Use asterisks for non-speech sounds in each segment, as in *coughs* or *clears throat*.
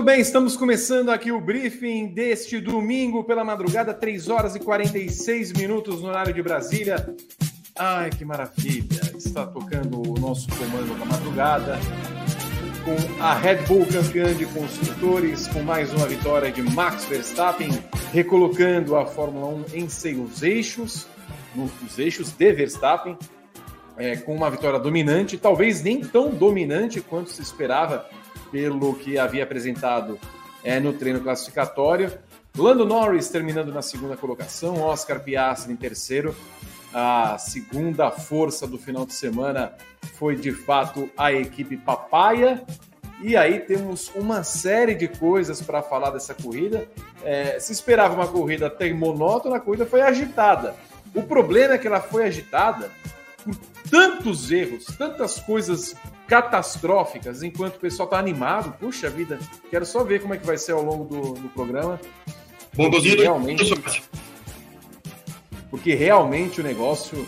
Muito bem, estamos começando aqui o briefing deste domingo pela madrugada, 3 horas e 46 minutos no horário de Brasília. Ai, que maravilha! Está tocando o nosso comando da madrugada com a Red Bull campeã de construtores, com mais uma vitória de Max Verstappen, recolocando a Fórmula 1 em seus eixos, nos eixos de Verstappen, é, com uma vitória dominante, talvez nem tão dominante quanto se esperava pelo que havia apresentado é, no treino classificatório. Lando Norris terminando na segunda colocação, Oscar Piastri em terceiro. A segunda força do final de semana foi de fato a equipe Papaya. E aí temos uma série de coisas para falar dessa corrida. É, se esperava uma corrida até monótona, a corrida foi agitada. O problema é que ela foi agitada por tantos erros, tantas coisas catastróficas, enquanto o pessoal está animado. Puxa vida, quero só ver como é que vai ser ao longo do, do programa. Bondozinho realmente, porque realmente o negócio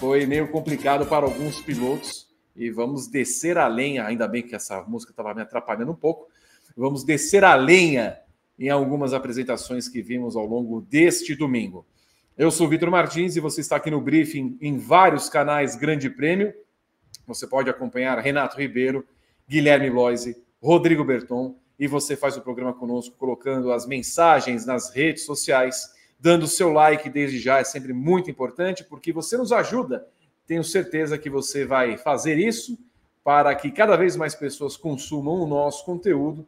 foi meio complicado para alguns pilotos. E vamos descer a lenha, ainda bem que essa música estava me atrapalhando um pouco. Vamos descer a lenha em algumas apresentações que vimos ao longo deste domingo. Eu sou Vitor Martins e você está aqui no briefing em vários canais Grande Prêmio. Você pode acompanhar Renato Ribeiro, Guilherme Bloise, Rodrigo Berton e você faz o programa conosco colocando as mensagens nas redes sociais, dando seu like desde já, é sempre muito importante porque você nos ajuda. Tenho certeza que você vai fazer isso para que cada vez mais pessoas consumam o nosso conteúdo.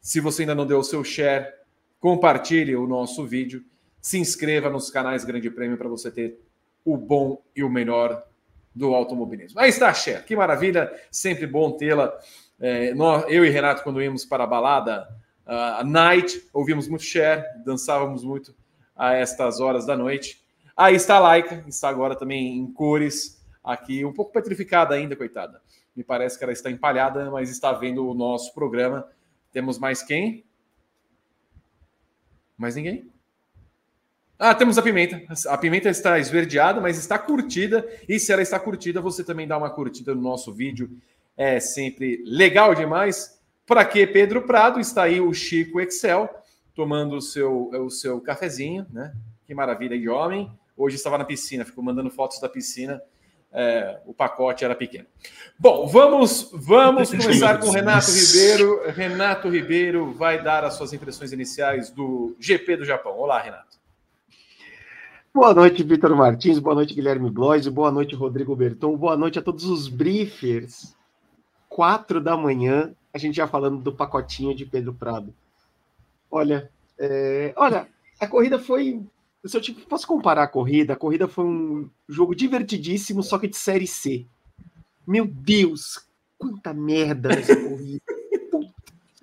Se você ainda não deu o seu share, compartilhe o nosso vídeo, se inscreva nos canais Grande Prêmio para você ter o bom e o melhor do automobilismo. Aí está, Cher, que maravilha, sempre bom tê-la. É, eu e Renato, quando íamos para a balada, a Night, ouvimos muito Cher, dançávamos muito a estas horas da noite. Aí está a Laika, está agora também em cores, aqui, um pouco petrificada ainda, coitada. Me parece que ela está empalhada, mas está vendo o nosso programa. Temos mais quem? Mais ninguém? Ah, temos a pimenta. A pimenta está esverdeada, mas está curtida. E se ela está curtida, você também dá uma curtida no nosso vídeo. É sempre legal demais. Para que Pedro Prado está aí o Chico Excel tomando o seu, o seu cafezinho, né? Que maravilha de homem. Hoje estava na piscina, ficou mandando fotos da piscina. É, o pacote era pequeno. Bom, vamos vamos *laughs* começar com Renato Ribeiro. Renato Ribeiro vai dar as suas impressões iniciais do GP do Japão. Olá, Renato. Boa noite, Vitor Martins. Boa noite, Guilherme Bloise. Boa noite, Rodrigo Berton. Boa noite a todos os briefers. Quatro da manhã, a gente já falando do pacotinho de Pedro Prado. Olha, é... olha, a corrida foi. Se eu tipo, posso comparar a corrida, a corrida foi um jogo divertidíssimo, só que de série C. Meu Deus, quanta merda essa corrida.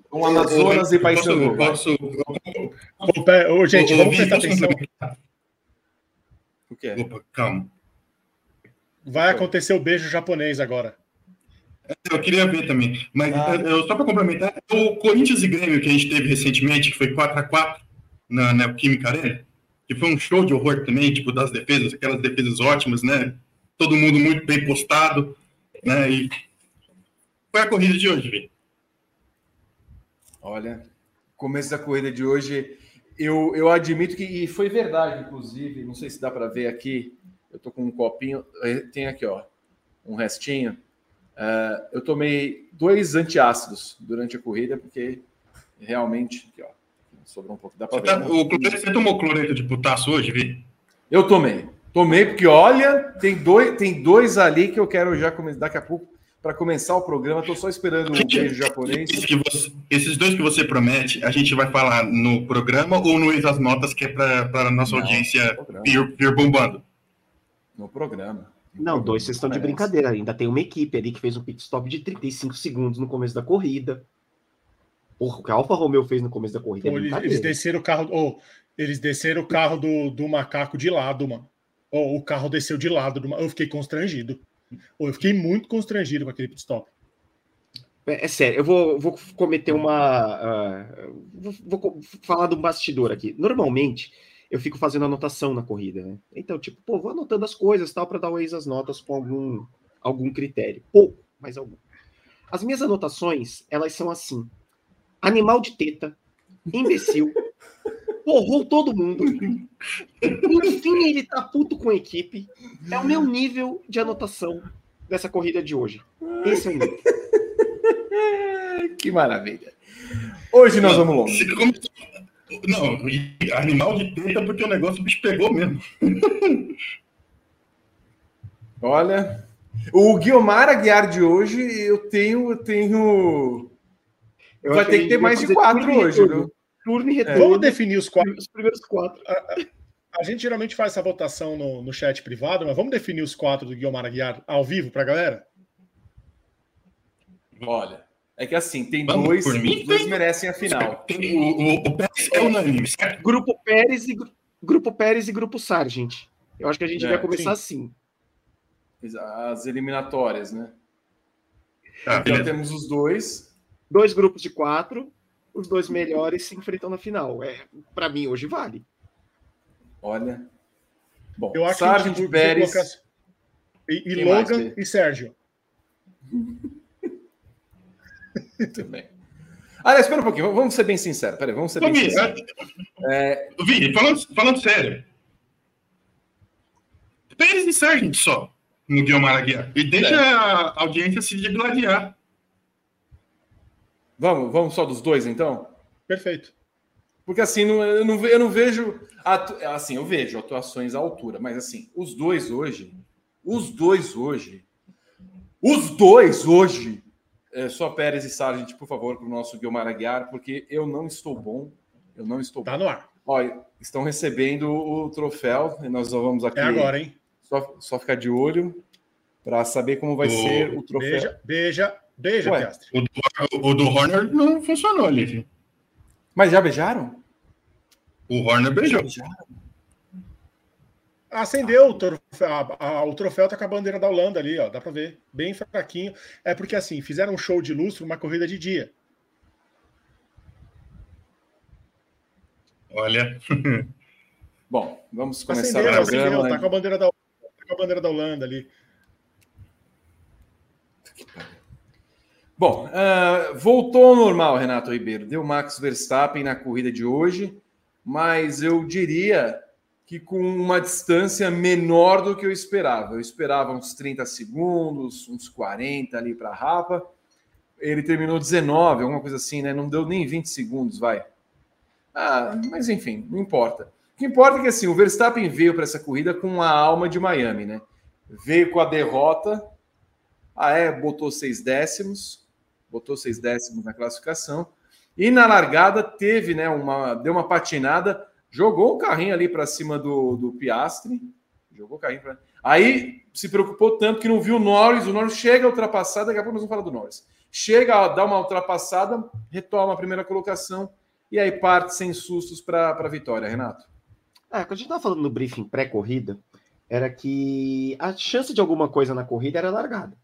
Com *laughs* Amazonas e Paysandu. Posso, Ô, gente, vamos prestar atenção. O que é? Opa, calma. Vai acontecer o beijo japonês agora. Eu queria ver também. Mas Ah. eu, só para complementar, o Corinthians e Grêmio que a gente teve recentemente, que foi 4x4 na Neoquímica Arena, que foi um show de horror também, tipo, das defesas, aquelas defesas ótimas, né? Todo mundo muito bem postado, né? E foi a corrida de hoje, Vi. Olha, começo da corrida de hoje, eu, eu admito que e foi verdade, inclusive, não sei se dá para ver aqui, eu tô com um copinho, eh, tem aqui, ó, um restinho. Eh, eu tomei dois antiácidos durante a corrida, porque realmente, aqui, ó, sobrou um pouco, dá para Você, tá- ver. né? o cloreto- você tomou cloreto de potássio hoje, Vi? Eu tomei, tomei, porque olha, tem dois, tem dois ali que eu quero já começar daqui a pouco para começar o programa. Tô só esperando o beijo japonês. Você- esses dois que você promete, a gente vai falar no programa ou no as Notas, que é para a nossa Não, audiência vir, vir bombando? No programa. Não, dois vocês estão de brincadeira. Ainda tem uma equipe ali que fez um pit stop de 35 segundos no começo da corrida. Porra, o que a Alfa Romeo fez no começo da corrida é Pô, eles, brincadeira. eles desceram o carro. ou eles desceram o carro do, do macaco de lado, mano. Ou o carro desceu de lado. Do, eu fiquei constrangido. Eu fiquei muito constrangido com aquele pit stop. É, é sério, eu vou, vou cometer uma. ah, vou, vou falar de um bastidor aqui. Normalmente, eu fico fazendo anotação na corrida, né? Então, tipo, pô, vou anotando as coisas tal, para dar o ex as notas com algum, algum critério. Pouco, mas algum. As minhas anotações, elas são assim. animal de teta, imbecil, *laughs* porrou todo mundo. Enfim, ele tá puto com a equipe. É o meu nível de anotação dessa corrida de hoje. Esse é o nível. que maravilha. Hoje nós vamos longe. Não, animal de teta porque o negócio bicho pegou mesmo. Olha, o Guilmar Aguiar de hoje, eu tenho, eu tenho. Eu Vai ter que ter mais de quatro hoje, viu? Turno e retorno. É. Vamos definir os quatro. Os primeiros quatro. A, a, a, gente geralmente faz essa votação no, no chat privado, mas vamos definir os quatro do Guilmar Aguiar ao vivo para a galera? Olha, é que assim, tem Vamos, dois, por mim, dois tem... merecem a final. O, o, o Pérez é unânime, certo? Grupo Pérez e Grupo Pérez e Grupo Sargent. Eu acho que a gente é, vai começar sim. assim. As eliminatórias, né? Ah, então temos os dois. Dois grupos de quatro os dois melhores se enfrentam na final. É, para mim, hoje vale. Olha. Bom, eu acho Sargent, que Pérez. Colocar... E, e Logan mais, e Sérgio. *laughs* Muito bem. Aliás, espera um pouquinho, vamos ser bem sinceros. Peraí, vamos ser bem sinceros. É... Vini, falando, falando sério. Pérez e Sargent só no Guilherme Aguiar. E deixa é. a audiência se degladiar. Vamos, vamos só dos dois, então? Perfeito. Porque assim, não, eu, não, eu não vejo. Atu... Assim, eu vejo atuações à altura, mas assim, os dois hoje. Os dois hoje. Os dois hoje. É, só Pérez e Sargent, por favor, para o nosso Guilmar Aguiar, porque eu não estou bom. Eu não estou tá bom. no ar. Olha, estão recebendo o troféu e nós vamos aqui. É agora, hein? Só, só ficar de olho para saber como vai ser o troféu. Beija, beija, Beija, Ué, o do, o do Horner não funcionou ali. Mas já beijaram? O Horner beijou. Acendeu o troféu, a, a, o troféu tá com a bandeira da Holanda ali, ó. Dá pra ver. Bem fraquinho. É porque assim, fizeram um show de lustro, uma corrida de dia. Olha. *laughs* Bom, vamos começar acendeu, o programa. Acendeu, tá com a bandeira da, tá com a bandeira da Holanda ali. Que pariu. Bom, uh, voltou ao normal, Renato Ribeiro. Deu Max Verstappen na corrida de hoje, mas eu diria que com uma distância menor do que eu esperava. Eu esperava uns 30 segundos, uns 40 ali para a Rafa. Ele terminou 19, alguma coisa assim, né? Não deu nem 20 segundos, vai. Ah, mas enfim, não importa. O que importa é que assim, o Verstappen veio para essa corrida com a alma de Miami, né? Veio com a derrota, ah, é, botou seis décimos, botou seis décimos na classificação. E na largada teve, né, uma, deu uma patinada, jogou o carrinho ali para cima do, do Piastre, jogou o carrinho para. Aí se preocupou tanto que não viu o Norris, o Norris chega a ultrapassar, daqui a pouco nós vamos falar do Norris. Chega, dá uma ultrapassada, retoma a primeira colocação e aí parte sem sustos para a vitória, Renato. É, quando a gente estava falando no briefing pré-corrida, era que a chance de alguma coisa na corrida era largada.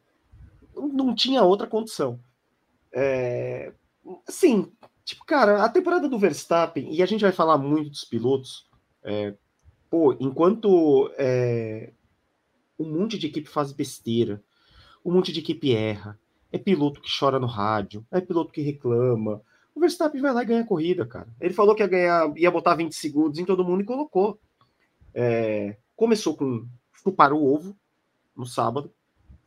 Não tinha outra condição. É, sim, tipo, cara, a temporada do Verstappen, e a gente vai falar muito dos pilotos, é, pô, enquanto é, um monte de equipe faz besteira, um monte de equipe erra, é piloto que chora no rádio, é piloto que reclama, o Verstappen vai lá e ganha a corrida, cara. Ele falou que ia ganhar, ia botar 20 segundos em todo mundo e colocou. É, começou com chupar o ovo no sábado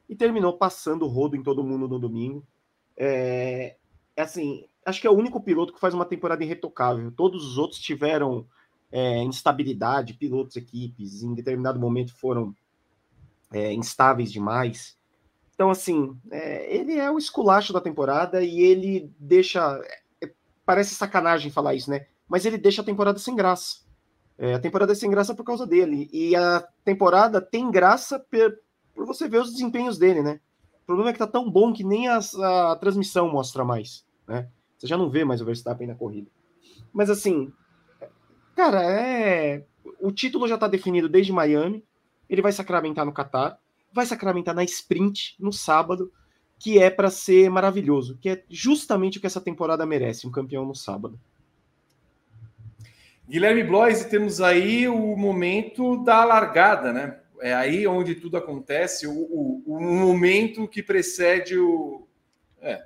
e terminou passando o rodo em todo mundo no domingo. É, assim, acho que é o único piloto que faz uma temporada irretocável. Todos os outros tiveram é, instabilidade, pilotos, equipes, em determinado momento foram é, instáveis demais. Então, assim, é, ele é o esculacho da temporada e ele deixa. É, parece sacanagem falar isso, né? Mas ele deixa a temporada sem graça. É, a temporada é sem graça por causa dele. E a temporada tem graça por, por você ver os desempenhos dele, né? Problema é que tá tão bom que nem a, a transmissão mostra mais, né? Você já não vê mais o Verstappen na corrida. Mas assim, cara, é. O título já está definido desde Miami. Ele vai sacramentar no Qatar, vai sacramentar na sprint no sábado, que é para ser maravilhoso, que é justamente o que essa temporada merece, um campeão no sábado. Guilherme Blois, temos aí o momento da largada, né? É aí onde tudo acontece, o, o, o momento que precede o. É.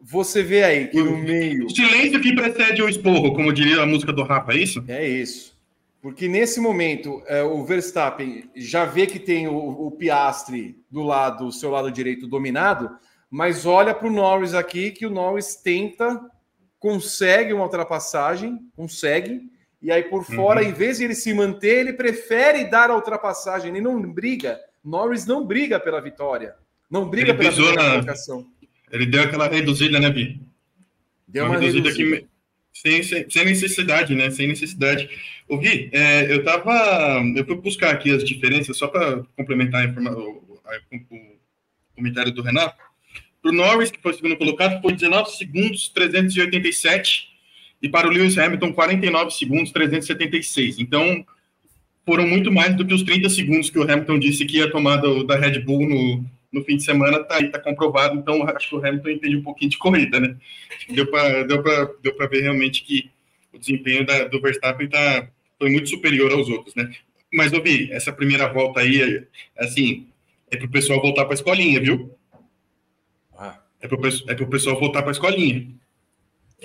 você vê aí que no meio. O silêncio que precede o esporro, como diria a música do Rafa, é isso? É isso. Porque nesse momento é, o Verstappen já vê que tem o, o Piastre do lado, o seu lado direito dominado, mas olha para o Norris aqui, que o Norris tenta, consegue uma ultrapassagem, consegue, e aí por fora, uhum. em vez de ele se manter, ele prefere dar a ultrapassagem, ele não briga. Norris não briga pela vitória, não briga ele pela colocação. Ele deu aquela reduzida, né, Vi? Deu uma, uma reduzida, reduzida. que sem, sem, sem, necessidade, né? Sem necessidade. O Vi, é, eu tava. Eu fui buscar aqui as diferenças, só para complementar a informa, o, a, o, comentário do Renato. Para o Norris, que foi o segundo colocado, foi 19 segundos 387. E para o Lewis Hamilton, 49 segundos 376. Então, foram muito mais do que os 30 segundos que o Hamilton disse que ia tomar do, da Red Bull no, no fim de semana tá aí, tá comprovado, então acho que o Hamilton entende um pouquinho de corrida, né? Deu para deu deu ver realmente que o desempenho da, do Verstappen tá, foi muito superior aos outros, né? Mas, ouvi, essa primeira volta aí, assim, é pro pessoal voltar para a escolinha, viu? Ah. É pro, é pro pessoal voltar para a escolinha,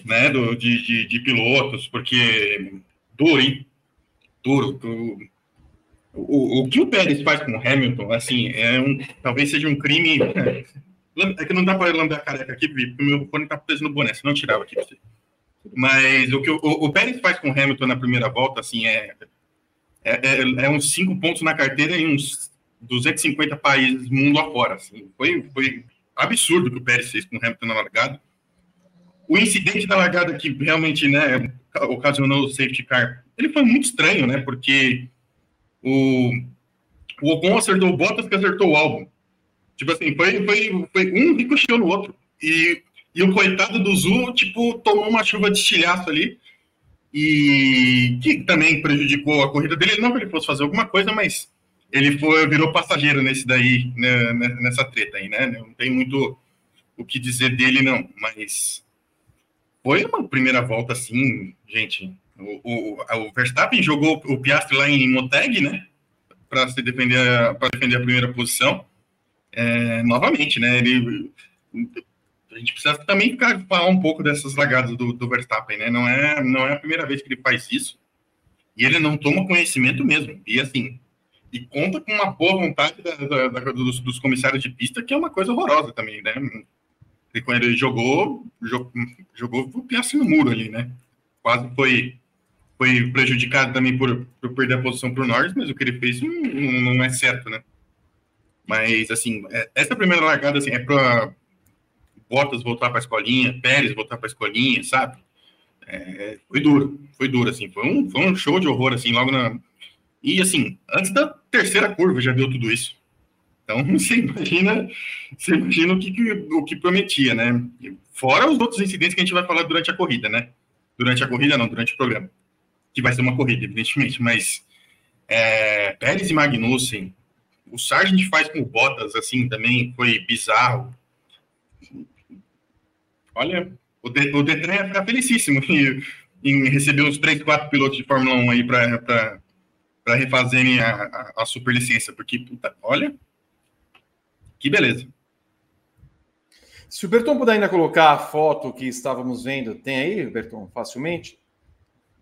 né? Do, de, de, de, pilotos, porque duro, hein? Duro. duro o, o que o Pérez faz com o Hamilton, assim, é um, talvez seja um crime. É, que não dá para lamber a careca aqui, porque o meu fone tá preso no boné, senão eu tirava aqui pra você. Mas o que o, o, Pérez faz com o Hamilton na primeira volta, assim, é, é, é, é uns cinco pontos na carteira em uns 250 países mundo afora. Assim. Foi, foi absurdo o que o Pérez fez com o Hamilton na largada. O incidente da largada que realmente né, ocasionou o safety car, ele foi muito estranho, né? Porque o, o Ocon acertou o Bottas que acertou o álbum. Tipo assim, foi, foi, foi um ricocheteou no outro. E, e o coitado do Zu, tipo, tomou uma chuva de estilhaço ali. E que também prejudicou a corrida dele. Não que ele fosse fazer alguma coisa, mas ele foi, virou passageiro nesse daí, né, nessa treta aí, né? Não tem muito o que dizer dele, não. Mas foi uma primeira volta, assim, gente, o, o, o Verstappen jogou o Piastri lá em Moteg, né? Para se defender, para defender a primeira posição. É, novamente, né? Ele, a gente precisa também ficar, falar um pouco dessas lagadas do, do, Verstappen, né? Não é, não é a primeira vez que ele faz isso. E ele não toma conhecimento mesmo. E assim, e conta com uma boa vontade da, da, da, dos, dos, comissários de pista, que é uma coisa horrorosa também, né? E quando ele jogou, jogou, jogou o Piastri no muro ali, né? Quase foi foi prejudicado também por, por perder a posição para o Norris, mas o que ele fez não, não, é certo, né? Mas, assim, é, essa primeira largada assim, é para Bottas voltar para a escolinha, Pérez voltar para a escolinha, sabe? É, foi duro, foi duro, assim, foi um, foi um show de horror, assim, logo na... E, assim, antes da terceira curva já deu tudo isso. Então, *laughs* você imagina, você imagina o que, o que prometia, né? Fora os outros incidentes que a gente vai falar durante a corrida, né? Durante a corrida, não, durante o programa que vai ser uma corrida, evidentemente, mas é, Pérez e Magnussen, o Sargent faz com Bottas, assim, também foi bizarro. Olha, o, o Detran ia ficar felicíssimo em, em, receber uns 3, 4 pilotos de Fórmula 1 aí para refazerem a, a, a superlicença, porque, puta, olha, que beleza. Se o Berton puder ainda colocar a foto que estávamos vendo, tem aí, Berton, facilmente?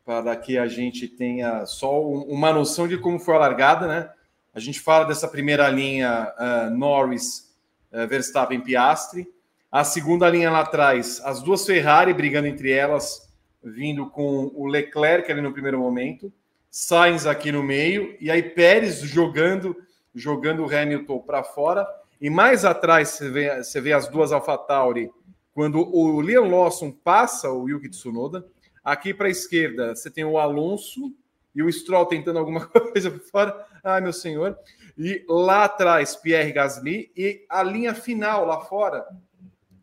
para que a gente tenha só uma noção de como foi a largada, né? A gente fala dessa primeira linha uh, Norris, uh, Verstappen, Piastri. A segunda linha lá atrás, as duas Ferrari brigando entre elas, vindo com o Leclerc ali no primeiro momento, Sainz aqui no meio, e aí Pérez jogando, jogando o Hamilton para fora. E mais atrás você vê, você vê as duas AlphaTauri, quando o Leon Lawson passa o Yuki Tsunoda, Aqui para a esquerda, você tem o Alonso e o Stroll tentando alguma *laughs* coisa por fora. Ai, meu senhor. E lá atrás, Pierre Gasly. E a linha final lá fora,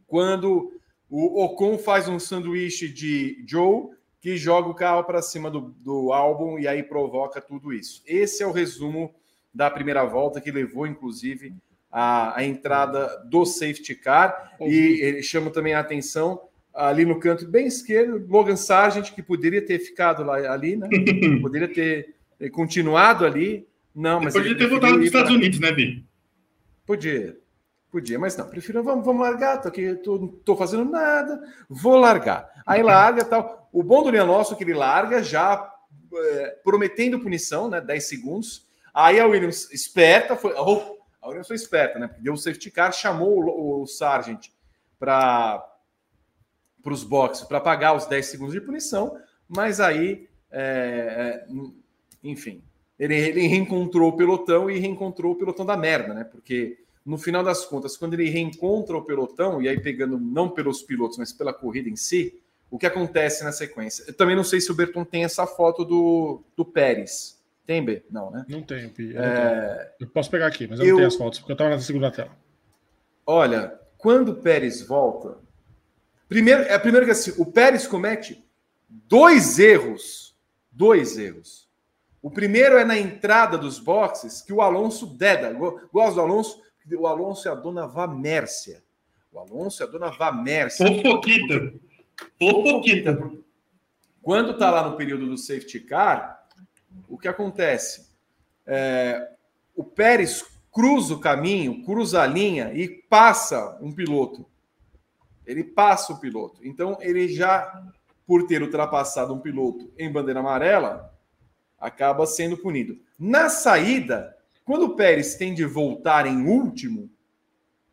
quando o Ocon faz um sanduíche de Joe que joga o carro para cima do, do álbum e aí provoca tudo isso. Esse é o resumo da primeira volta que levou, inclusive, a, a entrada do safety car. E ele chama também a atenção ali no canto bem esquerdo, Logan Sargent, que poderia ter ficado lá, ali, né? *laughs* poderia ter continuado ali. Não, mas. Podia ter voltado para os Estados Unidos, né, Vi? Podia. Podia, mas não, prefiro, vamos, vamos largar, tô aqui, tô, não tô fazendo nada, vou largar. Aí larga tal. O bom do Leão Nosso é que ele larga já é, prometendo punição, né? 10 segundos. Aí a Williams esperta, foi. Oh, a Williams foi esperta, né? Porque deu o safety car, chamou o, o Sargent para os boxes para pagar os 10 segundos de punição, mas aí, é, é, enfim, ele, ele reencontrou o pelotão e reencontrou o pelotão da merda, né? Porque no final das contas, quando ele reencontra o pelotão, e aí pegando não pelos pilotos, mas pela corrida em si, o que acontece na sequência? Eu também não sei se o Berton tem essa foto do, do Pérez. Tem, B? Não, né? Não tenho, Pi. Eu, é... eu posso pegar aqui, mas eu, eu, não tenho as fotos, porque eu estava na segunda tela. Olha, quando o Pérez volta. Primeiro, é primeiro que assim, o Pérez comete dois erros. Dois erros. O primeiro é na entrada dos boxes, que o Alonso deda. Gosto do Alonso, o Alonso é a dona Vamércia. O Alonso é a dona Vamércia. Fofoquita. Fofoquita. Quando está lá no período do safety car, o que acontece? É, o Pérez cruza o caminho, cruza a linha e passa um piloto. Ele passa o piloto. Então, ele já, por ter ultrapassado um piloto em bandeira amarela, acaba sendo punido. Na saída, quando o Pérez tem de voltar em último,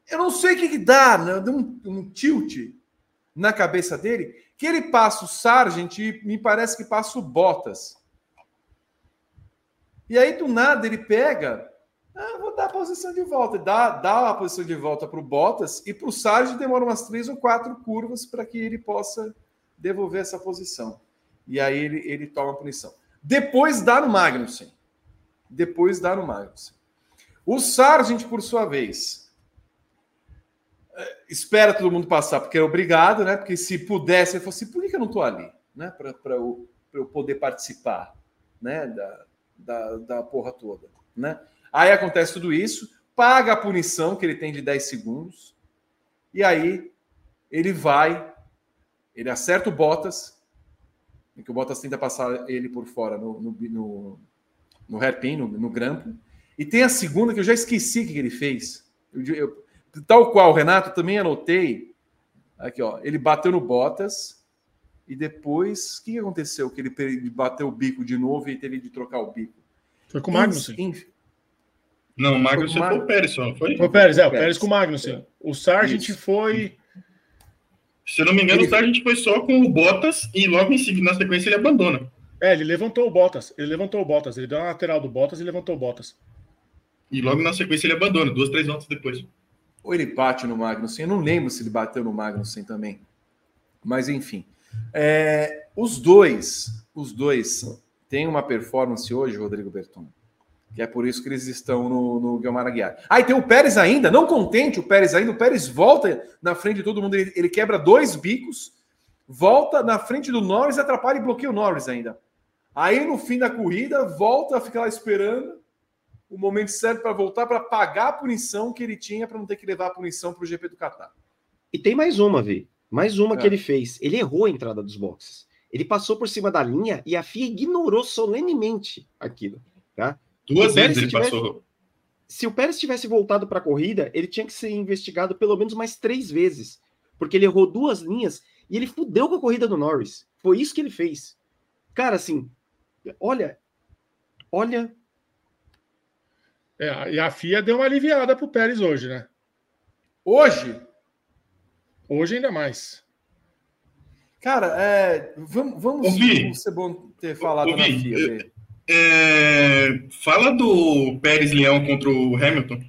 eu não sei o que, que dá, né? dá um, um tilt na cabeça dele, que ele passa o Sargent e me parece que passa o Bottas. E aí, do nada, ele pega. Ah, vou dar a posição de volta. Dá, dá a posição de volta para o Bottas e para o Sargent demora umas três ou quatro curvas para que ele possa devolver essa posição. E aí ele, ele toma a punição. Depois dá no Magnussen depois dar no Magnussen. O Sargent, por sua vez, é, espera todo mundo passar, porque é obrigado, né? Porque se pudesse, ele falou assim: por que eu não estou ali? Né? Para eu, eu poder participar né? da, da, da porra toda. Né? Aí acontece tudo isso, paga a punição que ele tem de 10 segundos, e aí ele vai, ele acerta o Bottas, que o Bottas tenta passar ele por fora no, no, no no hairpin, no, no grampo. E tem a segunda que eu já esqueci que ele fez. Eu, eu, tal qual Renato, também anotei. Aqui, ó. Ele bateu no Bottas e depois, o que aconteceu? Que ele, bateu o bico de novo e teve de trocar o bico. Foi com o Magnussen. Não, o Magnussen foi, foi o Pérez, só foi? Foi o Pérez, é, o Pérez com o Magnussen. O Sargent Isso. foi. Se eu não me engano, ele... o Sargent foi só com o Bottas e logo em seguida, na sequência, ele abandona. É, ele levantou o Bottas. Ele levantou o Bottas. Ele deu a lateral do Bottas e levantou o Bottas. E logo na sequência ele abandona, duas, três voltas depois. Ou ele bate no Magnussen. Eu não lembro se ele bateu no Magnussen também. Mas enfim. É, os dois, os dois têm uma performance hoje, Rodrigo Berton. Que é por isso que eles estão no, no Guilherme Aguiar. Ah, e tem o Pérez ainda, não contente o Pérez ainda, o Pérez volta na frente de todo mundo, ele, ele quebra dois bicos, volta na frente do Norris, atrapalha e bloqueia o Norris ainda. Aí no fim da corrida, volta a ficar lá esperando o momento certo para voltar para pagar a punição que ele tinha para não ter que levar a punição para o GP do Qatar. E tem mais uma, Vi. Mais uma é. que ele fez. Ele errou a entrada dos boxes. Ele passou por cima da linha e a FIA ignorou solenemente aquilo. Tá? Duas vezes ele tivesse, passou. Se o Pérez tivesse voltado para a corrida, ele tinha que ser investigado pelo menos mais três vezes. Porque ele errou duas linhas e ele fudeu com a corrida do Norris. Foi isso que ele fez. Cara, assim, Olha, olha. É, e a FIA deu uma aliviada pro Pérez hoje, né? Hoje? Hoje ainda mais. Cara, é, vamos, vamos Ouvi. ser bom ter falado Ouvi. na FIA. É, fala do Pérez Leão contra o Hamilton.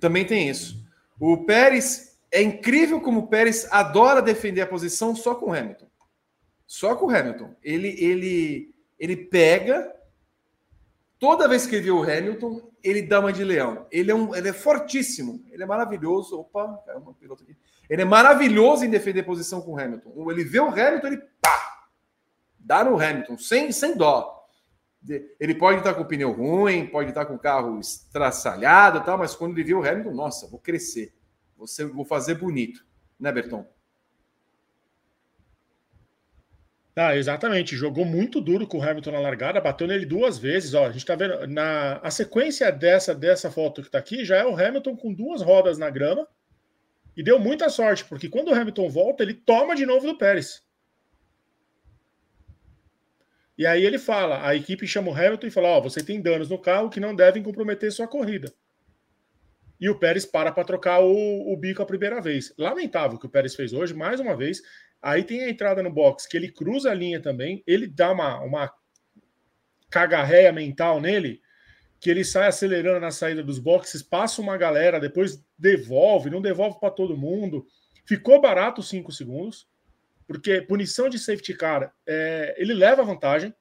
Também tem isso. O Pérez é incrível como o Pérez adora defender a posição só com o Hamilton. Só com o Hamilton. Ele, ele ele pega. Toda vez que ele vê o Hamilton, ele dá uma de leão. Ele é, um, ele é fortíssimo, ele é maravilhoso. Opa, caramba, piloto aqui. Ele é maravilhoso em defender posição com o Hamilton. Ele vê o Hamilton, ele pá! Dá no Hamilton, sem, sem dó. Ele pode estar com o pneu ruim, pode estar com o carro estraçalhado, tal, mas quando ele vê o Hamilton, nossa, vou crescer. Você, vou fazer bonito. Né, Berton? Ah, exatamente. Jogou muito duro com o Hamilton na largada, bateu nele duas vezes. Ó, a gente tá vendo na a sequência dessa dessa foto que tá aqui já é o Hamilton com duas rodas na grama e deu muita sorte, porque quando o Hamilton volta, ele toma de novo do Pérez. E aí ele fala, a equipe chama o Hamilton e fala: Ó, oh, você tem danos no carro que não devem comprometer sua corrida. E o Pérez para para trocar o, o bico a primeira vez. Lamentável que o Pérez fez hoje, mais uma vez. Aí tem a entrada no box, que ele cruza a linha também, ele dá uma, uma cagarréia mental nele, que ele sai acelerando na saída dos boxes, passa uma galera, depois devolve, não devolve para todo mundo. Ficou barato 5 segundos, porque punição de safety car, é, ele leva vantagem.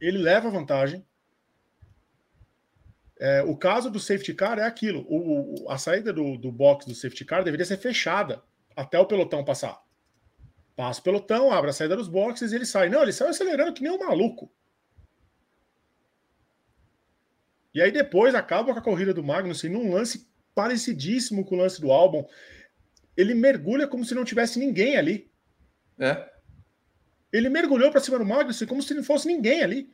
Ele leva vantagem. É, o caso do safety car é aquilo: o, a saída do, do box do safety car deveria ser fechada até o pelotão passar. Passa o pelotão, abre a saída dos boxes e ele sai. Não, ele sai acelerando que nem um maluco. E aí depois acaba com a corrida do Magnussen num lance parecidíssimo com o lance do álbum. Ele mergulha como se não tivesse ninguém ali. É. Ele mergulhou para cima do Magnussen como se não fosse ninguém ali.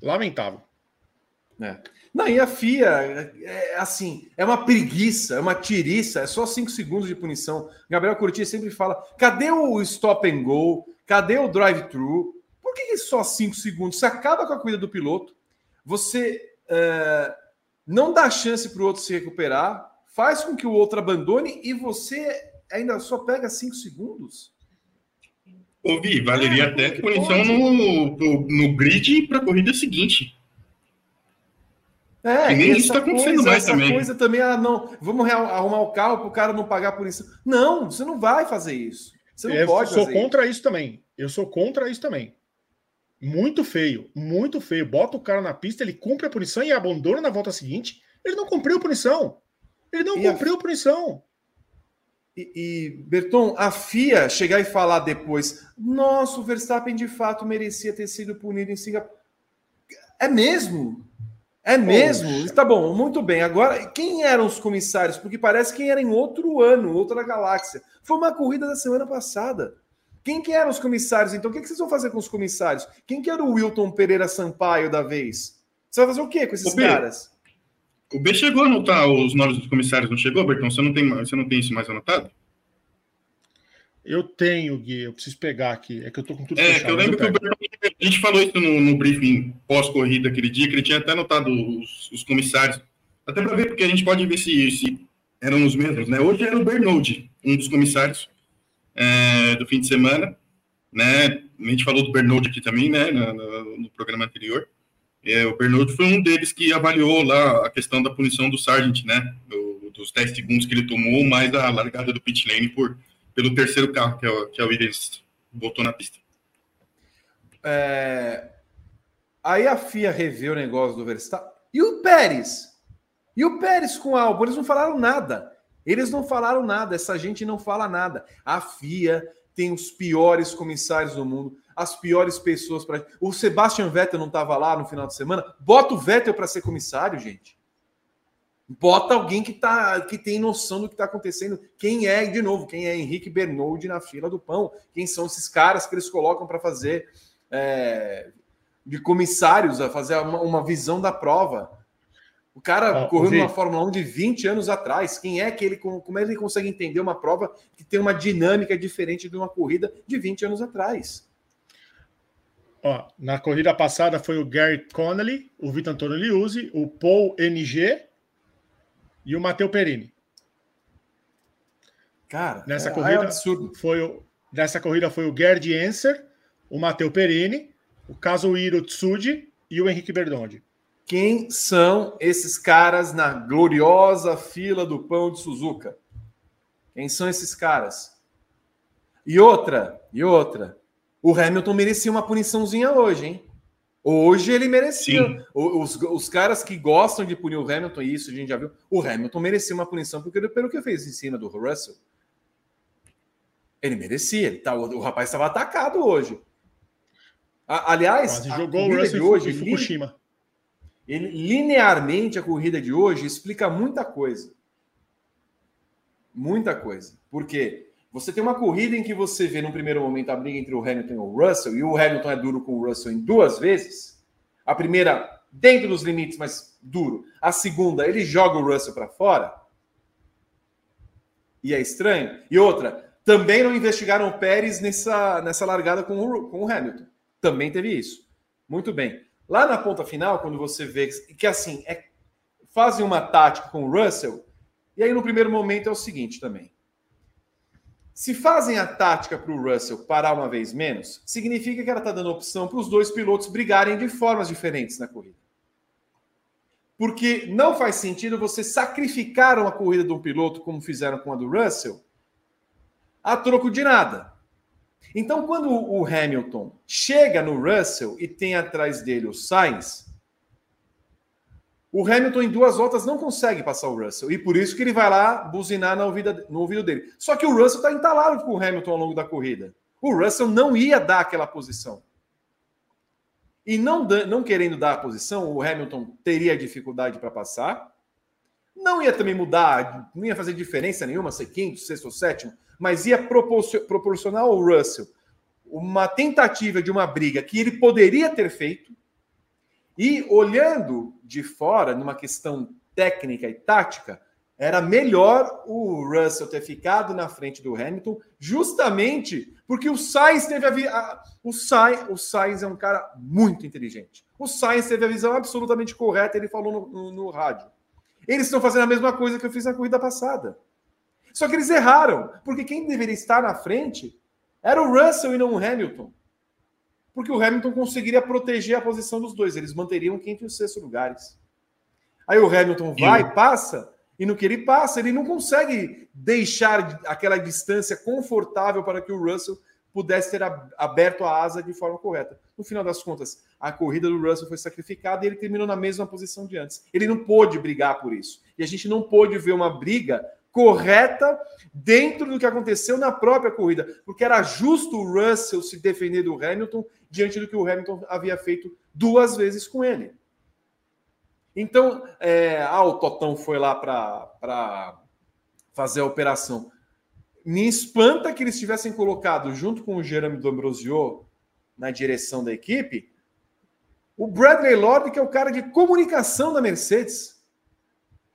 Lamentável. É. Não, e a FIA, é, é, assim, é uma preguiça, é uma tiriça, é só cinco segundos de punição. Gabriel Curti sempre fala: cadê o stop and go? Cadê o drive-thru? Por que, que só cinco segundos? Você acaba com a corrida do piloto, você é, não dá chance para o outro se recuperar, faz com que o outro abandone e você ainda só pega cinco segundos? Ouvi, valeria ah, até punição no, no, no grid para a corrida seguinte. É, e nem isso está acontecendo mais essa também. coisa também, ah, não, vamos arrumar o carro para o cara não pagar por isso. Não, você não vai fazer isso. Você não eu pode sou contra isso. isso também. Eu sou contra isso também. Muito feio, muito feio. Bota o cara na pista, ele cumpre a punição e abandona na volta seguinte. Ele não cumpriu a punição. Ele não e cumpriu a... a punição. E, e, Berton, a FIA chegar e falar depois, nossa, o Verstappen de fato merecia ter sido punido em Singapura. É mesmo? É mesmo? Poxa. Tá bom, muito bem. Agora, quem eram os comissários? Porque parece que era em outro ano, outra galáxia. Foi uma corrida da semana passada. Quem que eram os comissários? Então, o que, que vocês vão fazer com os comissários? Quem que era o Wilton Pereira Sampaio da vez? Você vai fazer o quê com esses o caras? O B chegou a anotar os nomes dos comissários, não chegou, Bertão? Você não tem, você não tem isso mais anotado? Eu tenho, Gui, eu preciso pegar aqui. É que eu tô com tudo É, fechado, eu lembro eu que o a gente falou isso no, no briefing pós-corrida aquele dia, que ele tinha até anotado os, os comissários. Até para ver, porque a gente pode ver se, se, eram os mesmos, né? Hoje era o Bernold, um dos comissários é, do fim de semana, né? A gente falou do Bernold aqui também, né? No, no, no programa anterior. É, o Bernold foi um deles que avaliou lá a questão da punição do Sargent, né? Do, dos 10 segundos que ele tomou, mais a largada do pit lane por pelo terceiro carro que é que a Williams botou na pista. É... Aí a FIA revê o negócio do Verstappen. E o Pérez? E o Pérez com o Albon? Eles não falaram nada. Eles não falaram nada. Essa gente não fala nada. A FIA tem os piores comissários do mundo, as piores pessoas para. O Sebastian Vettel não estava lá no final de semana. Bota o Vettel para ser comissário, gente. Bota alguém que, tá, que tem noção do que está acontecendo. Quem é, de novo, quem é Henrique Bernold na fila do pão? Quem são esses caras que eles colocam para fazer é, de comissários, a fazer uma, uma, visão da prova? O cara ah, correu numa Fórmula 1 de 20 anos atrás. Quem é que ele, como é ele consegue entender uma prova que tem uma dinâmica diferente de uma corrida de 20 anos atrás? Ó, na corrida passada foi o Gary Connolly, o Vitor Antônio Liuzzi, o Paul NG e o Matteo Perini. Cara, nessa é, corrida é absurdo. Foi o, nessa corrida foi o Gerd Enser, o Matteo Perini, o Kazuhiro Tsuji e o Henrique Berdondi. Quem são esses caras na gloriosa fila do pão de Suzuka? Quem são esses caras? E outra, e outra. O Hamilton merecia uma puniçãozinha hoje, hein? Hoje ele merecia. Os, os caras que gostam de punir o Hamilton, e isso a gente já viu, o Hamilton merecia uma punição porque, pelo que fez em cima do Russell. Ele merecia. Ele tá, o, o rapaz estava atacado hoje. A, aliás, Quase jogou o Russell de hoje, Fukushima. Ele, linearmente, a corrida de hoje explica muita coisa. Muita coisa. Por quê? Você tem uma corrida em que você vê no primeiro momento a briga entre o Hamilton e o Russell, e o Hamilton é duro com o Russell em duas vezes. A primeira, dentro dos limites, mas duro. A segunda, ele joga o Russell para fora. E é estranho. E outra, também não investigaram o Pérez nessa, nessa largada com o, com o Hamilton. Também teve isso. Muito bem. Lá na ponta final, quando você vê que assim, é, fazem uma tática com o Russell, e aí no primeiro momento é o seguinte também. Se fazem a tática para o Russell parar uma vez menos, significa que ela está dando opção para os dois pilotos brigarem de formas diferentes na corrida. Porque não faz sentido você sacrificar uma corrida de um piloto, como fizeram com a do Russell, a troco de nada. Então, quando o Hamilton chega no Russell e tem atrás dele o Sainz, o Hamilton em duas voltas não consegue passar o Russell. E por isso que ele vai lá buzinar no ouvido, no ouvido dele. Só que o Russell está entalado com o Hamilton ao longo da corrida. O Russell não ia dar aquela posição. E não, não querendo dar a posição, o Hamilton teria dificuldade para passar. Não ia também mudar, não ia fazer diferença nenhuma ser quinto, sexto ou sétimo, mas ia proporcionar ao Russell uma tentativa de uma briga que ele poderia ter feito e olhando de fora, numa questão técnica e tática, era melhor o Russell ter ficado na frente do Hamilton, justamente porque o Sainz teve a, vi... o Sainz, o Sainz é um cara muito inteligente. O Sainz teve a visão absolutamente correta, ele falou no, no, no rádio. Eles estão fazendo a mesma coisa que eu fiz na corrida passada. Só que eles erraram, porque quem deveria estar na frente era o Russell e não o Hamilton porque o Hamilton conseguiria proteger a posição dos dois. Eles manteriam o quinto e o sexto lugares. Aí o Hamilton vai, e... passa, e no que ele passa, ele não consegue deixar aquela distância confortável para que o Russell pudesse ter aberto a asa de forma correta. No final das contas, a corrida do Russell foi sacrificada e ele terminou na mesma posição de antes. Ele não pôde brigar por isso. E a gente não pôde ver uma briga correta dentro do que aconteceu na própria corrida, porque era justo o Russell se defender do Hamilton diante do que o Hamilton havia feito duas vezes com ele. Então, é, ah, o Totão foi lá para fazer a operação. Me espanta que eles tivessem colocado, junto com o Jeremy D'Ambrosio, na direção da equipe, o Bradley Lord, que é o cara de comunicação da Mercedes.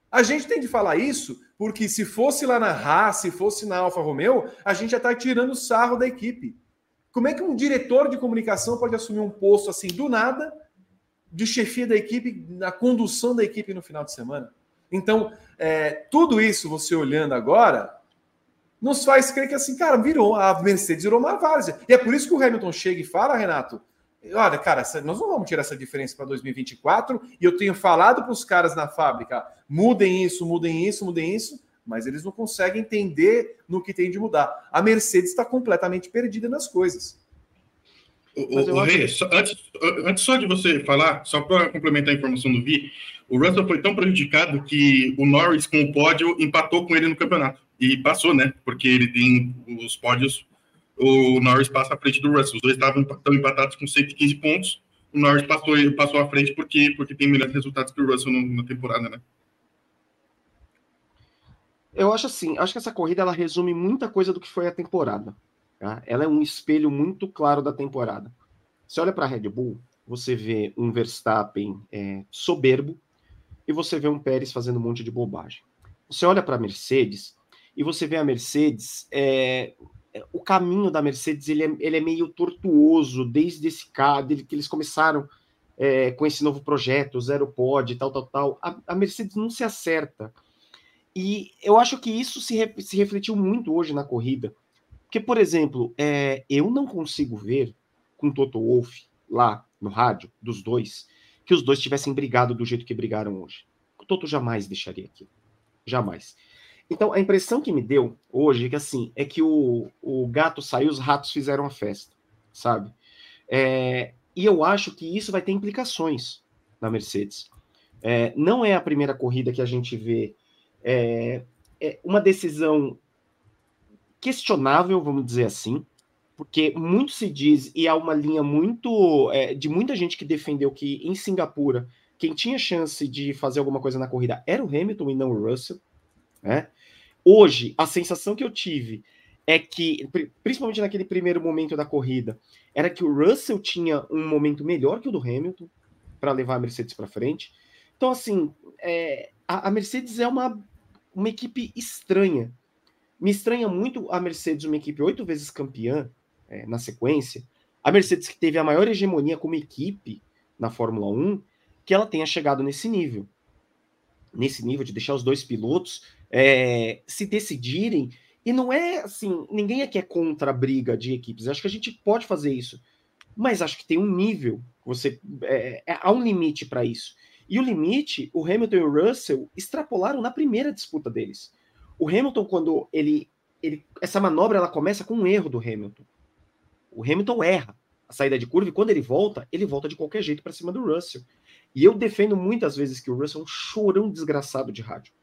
A gente tem de falar isso porque se fosse lá na Haas, se fosse na Alfa Romeo, a gente já está tirando sarro da equipe. Como é que um diretor de comunicação pode assumir um posto assim do nada de chefia da equipe, na condução da equipe no final de semana? Então, é, tudo isso, você olhando agora, nos faz crer que assim, cara, virou, a Mercedes virou uma várzea. E é por isso que o Hamilton chega e fala, Renato, olha, cara, nós não vamos tirar essa diferença para 2024. E eu tenho falado para os caras na fábrica: mudem isso, mudem isso, mudem isso, mas eles não conseguem entender no que tem de mudar. A Mercedes está completamente perdida nas coisas. O, o, só, antes, antes só de você falar, só para complementar a informação do Vi, o Russell foi tão prejudicado que o Norris, com o pódio, empatou com ele no campeonato. E passou, né? Porque ele tem os pódios o Norris passa à frente do Russell. Os dois estavam empatados com 115 pontos. O Norris passou, passou à frente porque, porque tem melhores resultados que o Russell na temporada, né? Eu acho assim, acho que essa corrida ela resume muita coisa do que foi a temporada. Tá? Ela é um espelho muito claro da temporada. Você olha para a Red Bull, você vê um Verstappen é, soberbo e você vê um Pérez fazendo um monte de bobagem. Você olha para a Mercedes e você vê a Mercedes é, o caminho da Mercedes ele é, ele é meio tortuoso desde esse caso, que eles começaram é, com esse novo projeto, Zero Pod, tal, tal, tal. A, a, Mercedes não se acerta. E eu acho que isso se, re, se refletiu muito hoje na corrida. Porque, por exemplo, é, eu não consigo ver com Toto Wolff lá no rádio, dos dois, que os dois tivessem brigado do jeito que brigaram hoje. O Toto jamais deixaria aquilo. Jamais. Então, a impressão que me deu hoje é que assim, é que o, o gato saiu, os ratos fizeram a festa, sabe? É, e eu acho que isso vai ter implicações na Mercedes. É, não é a primeira corrida que a gente vê é, é uma decisão questionável, vamos dizer assim, porque muito se diz, e há uma linha muito é, de muita gente que defendeu que em Singapura quem tinha chance de fazer alguma coisa na corrida era o Hamilton e não o Russell. Né? Hoje, a sensação que eu tive é que, principalmente naquele primeiro momento da corrida, era que o Russell tinha um momento melhor que o do Hamilton para levar a Mercedes para frente. Então, assim, é, a, a, Mercedes é uma, uma equipe estranha. Me estranha muito a Mercedes, uma equipe oito vezes campeã é, na sequência. A Mercedes, que teve a maior hegemonia como equipe na Fórmula 1, que ela tenha chegado nesse nível. Nesse nível de deixar os dois pilotos é, se decidirem e não é assim, ninguém aqui é contra a briga de equipes. Acho que a gente pode fazer isso. Mas acho que tem um nível. Você é, é, há um limite para isso. E o limite, o Hamilton e o Russell extrapolaram na primeira disputa deles. O Hamilton, quando ele, ele. Essa manobra ela começa com um erro do Hamilton. O Hamilton erra a saída de curva e quando ele volta, ele volta de qualquer jeito para cima do Russell. E eu defendo muitas vezes que o Russell é um chorão desgraçado de rádio.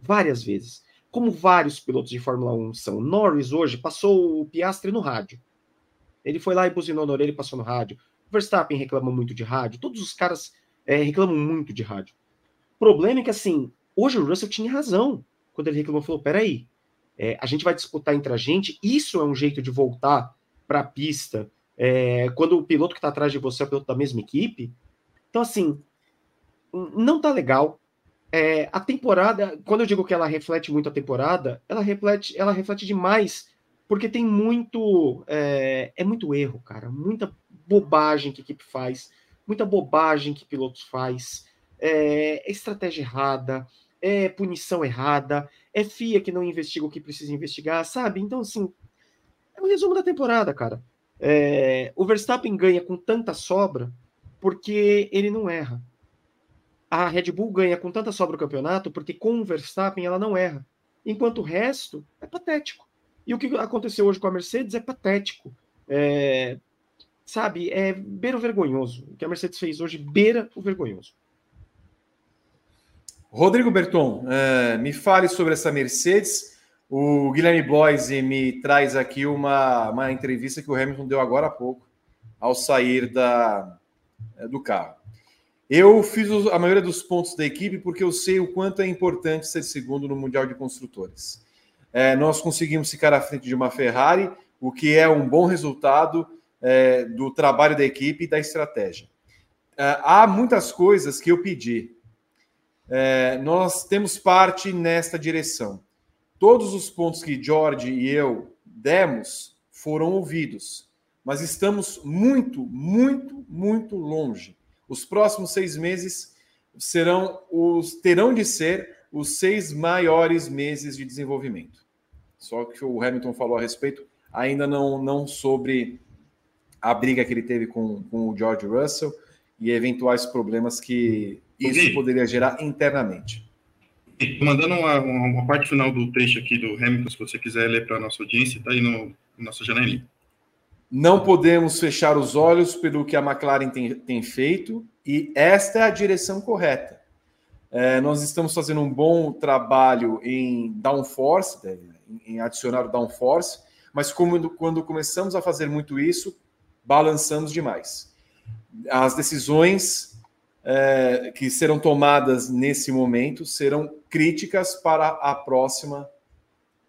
Várias vezes como vários pilotos de Fórmula 1 são. Norris hoje passou o Piastre no rádio. Ele foi lá e buzinou na orelha e passou no rádio. Verstappen reclama muito de rádio. Todos os caras é, reclamam muito de rádio. O problema é que, assim, hoje o Russell tinha razão quando ele reclamou. Falou, peraí, é, a gente vai disputar entre a gente. Isso é um jeito de voltar para a pista é, quando o piloto que está atrás de você é o piloto da mesma equipe. Então, assim, não tá legal é, a temporada, quando eu digo que ela reflete muito a temporada, ela reflete, ela reflete demais, porque tem muito, é, é muito erro, cara, muita bobagem que a equipe faz, muita bobagem que pilotos faz, é, é estratégia errada, é punição errada, é FIA que não investiga o que precisa investigar, sabe? Então, assim, é um resumo da temporada, cara. É, o Verstappen ganha com tanta sobra porque ele não erra a Red Bull ganha com tanta sobra o campeonato porque com o Verstappen ela não erra, enquanto o resto é patético. E o que aconteceu hoje com a Mercedes é patético. É, sabe, é beira o vergonhoso. O que a Mercedes fez hoje beira o vergonhoso. Rodrigo Berton, é, me fale sobre essa Mercedes. O Guilherme Bloise me traz aqui uma, uma entrevista que o Hamilton deu agora há pouco, ao sair da, é, do carro. Eu fiz a maioria dos pontos da equipe porque eu sei o quanto é importante ser segundo no Mundial de Construtores. É, nós conseguimos ficar à frente de uma Ferrari, o que é um bom resultado é, do trabalho da equipe e da estratégia. É, há muitas coisas que eu pedi. É, nós temos parte nesta direção. Todos os pontos que George e eu demos foram ouvidos, mas estamos muito, muito, muito longe os próximos seis meses serão os terão de ser os seis maiores meses de desenvolvimento. Só que o Hamilton falou a respeito, ainda não, não sobre a briga que ele teve com, com o George Russell e eventuais problemas que isso poderia gerar internamente. Mandando uma, uma, parte final do trecho aqui do Hamilton, se você quiser ler para a nossa audiência, está aí no, no nossa janelinha. Não podemos fechar os olhos pelo que a McLaren tem, tem feito, e esta é a direção correta. É, nós estamos fazendo um bom trabalho em downforce, né, em adicionar o downforce, mas como, quando começamos a fazer muito isso, balançamos demais. As decisões é, que serão tomadas nesse momento serão críticas para a próxima,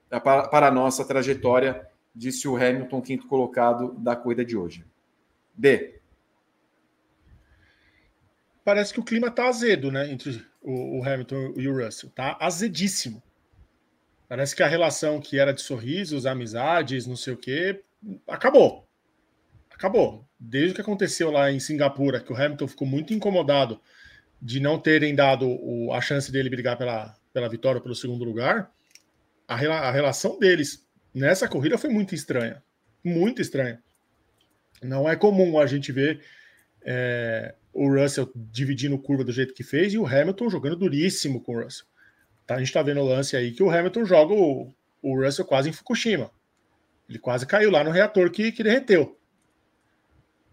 para, para a nossa trajetória disse o Hamilton, quinto colocado da corrida de hoje. B. Parece que o clima tá azedo, né? Entre o, o Hamilton e o Russell. Tá azedíssimo. Parece que a relação que era de sorrisos, amizades, não sei o quê, acabou. Acabou. Desde o que aconteceu lá em Singapura, que o Hamilton ficou muito incomodado de não terem dado o, a chance dele brigar pela, pela vitória, pelo segundo lugar, a, a relação deles nessa corrida foi muito estranha. Muito estranha. Não é comum a gente ver é, o Russell dividindo curva do jeito que fez e o Hamilton jogando duríssimo com o Russell. Tá, a gente está vendo o lance aí que o Hamilton joga o, o Russell quase em Fukushima. Ele quase caiu lá no reator que, que derreteu.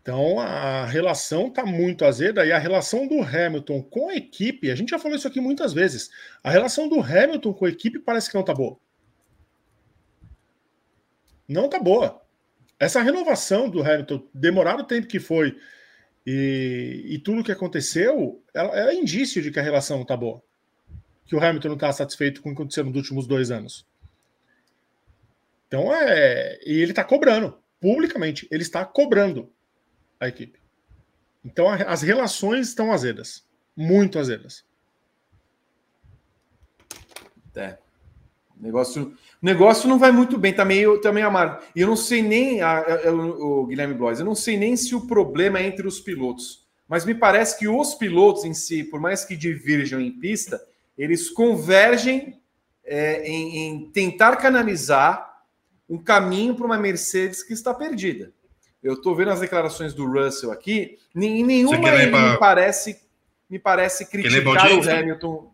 Então a relação está muito azeda e a relação do Hamilton com a equipe, a gente já falou isso aqui muitas vezes. A relação do Hamilton com a equipe parece que não está boa não tá boa. Essa renovação do Hamilton, demorar o tempo que foi e, e tudo que aconteceu, é, é indício de que a relação não tá boa. Que o Hamilton não está satisfeito com o que aconteceu nos últimos dois anos. Então é. E ele está cobrando, publicamente, ele está cobrando a equipe. Então as relações estão azedas. Muito azedas. É. Negócio, negócio não vai muito bem, tá meio, tá meio amargo. E eu não sei nem, a, a, o Guilherme Blois, eu não sei nem se o problema é entre os pilotos. Mas me parece que os pilotos em si, por mais que divirjam em pista, eles convergem é, em, em tentar canalizar um caminho para uma Mercedes que está perdida. Eu estou vendo as declarações do Russell aqui, em nenhuma ele me parece me parece criticar o Hamilton.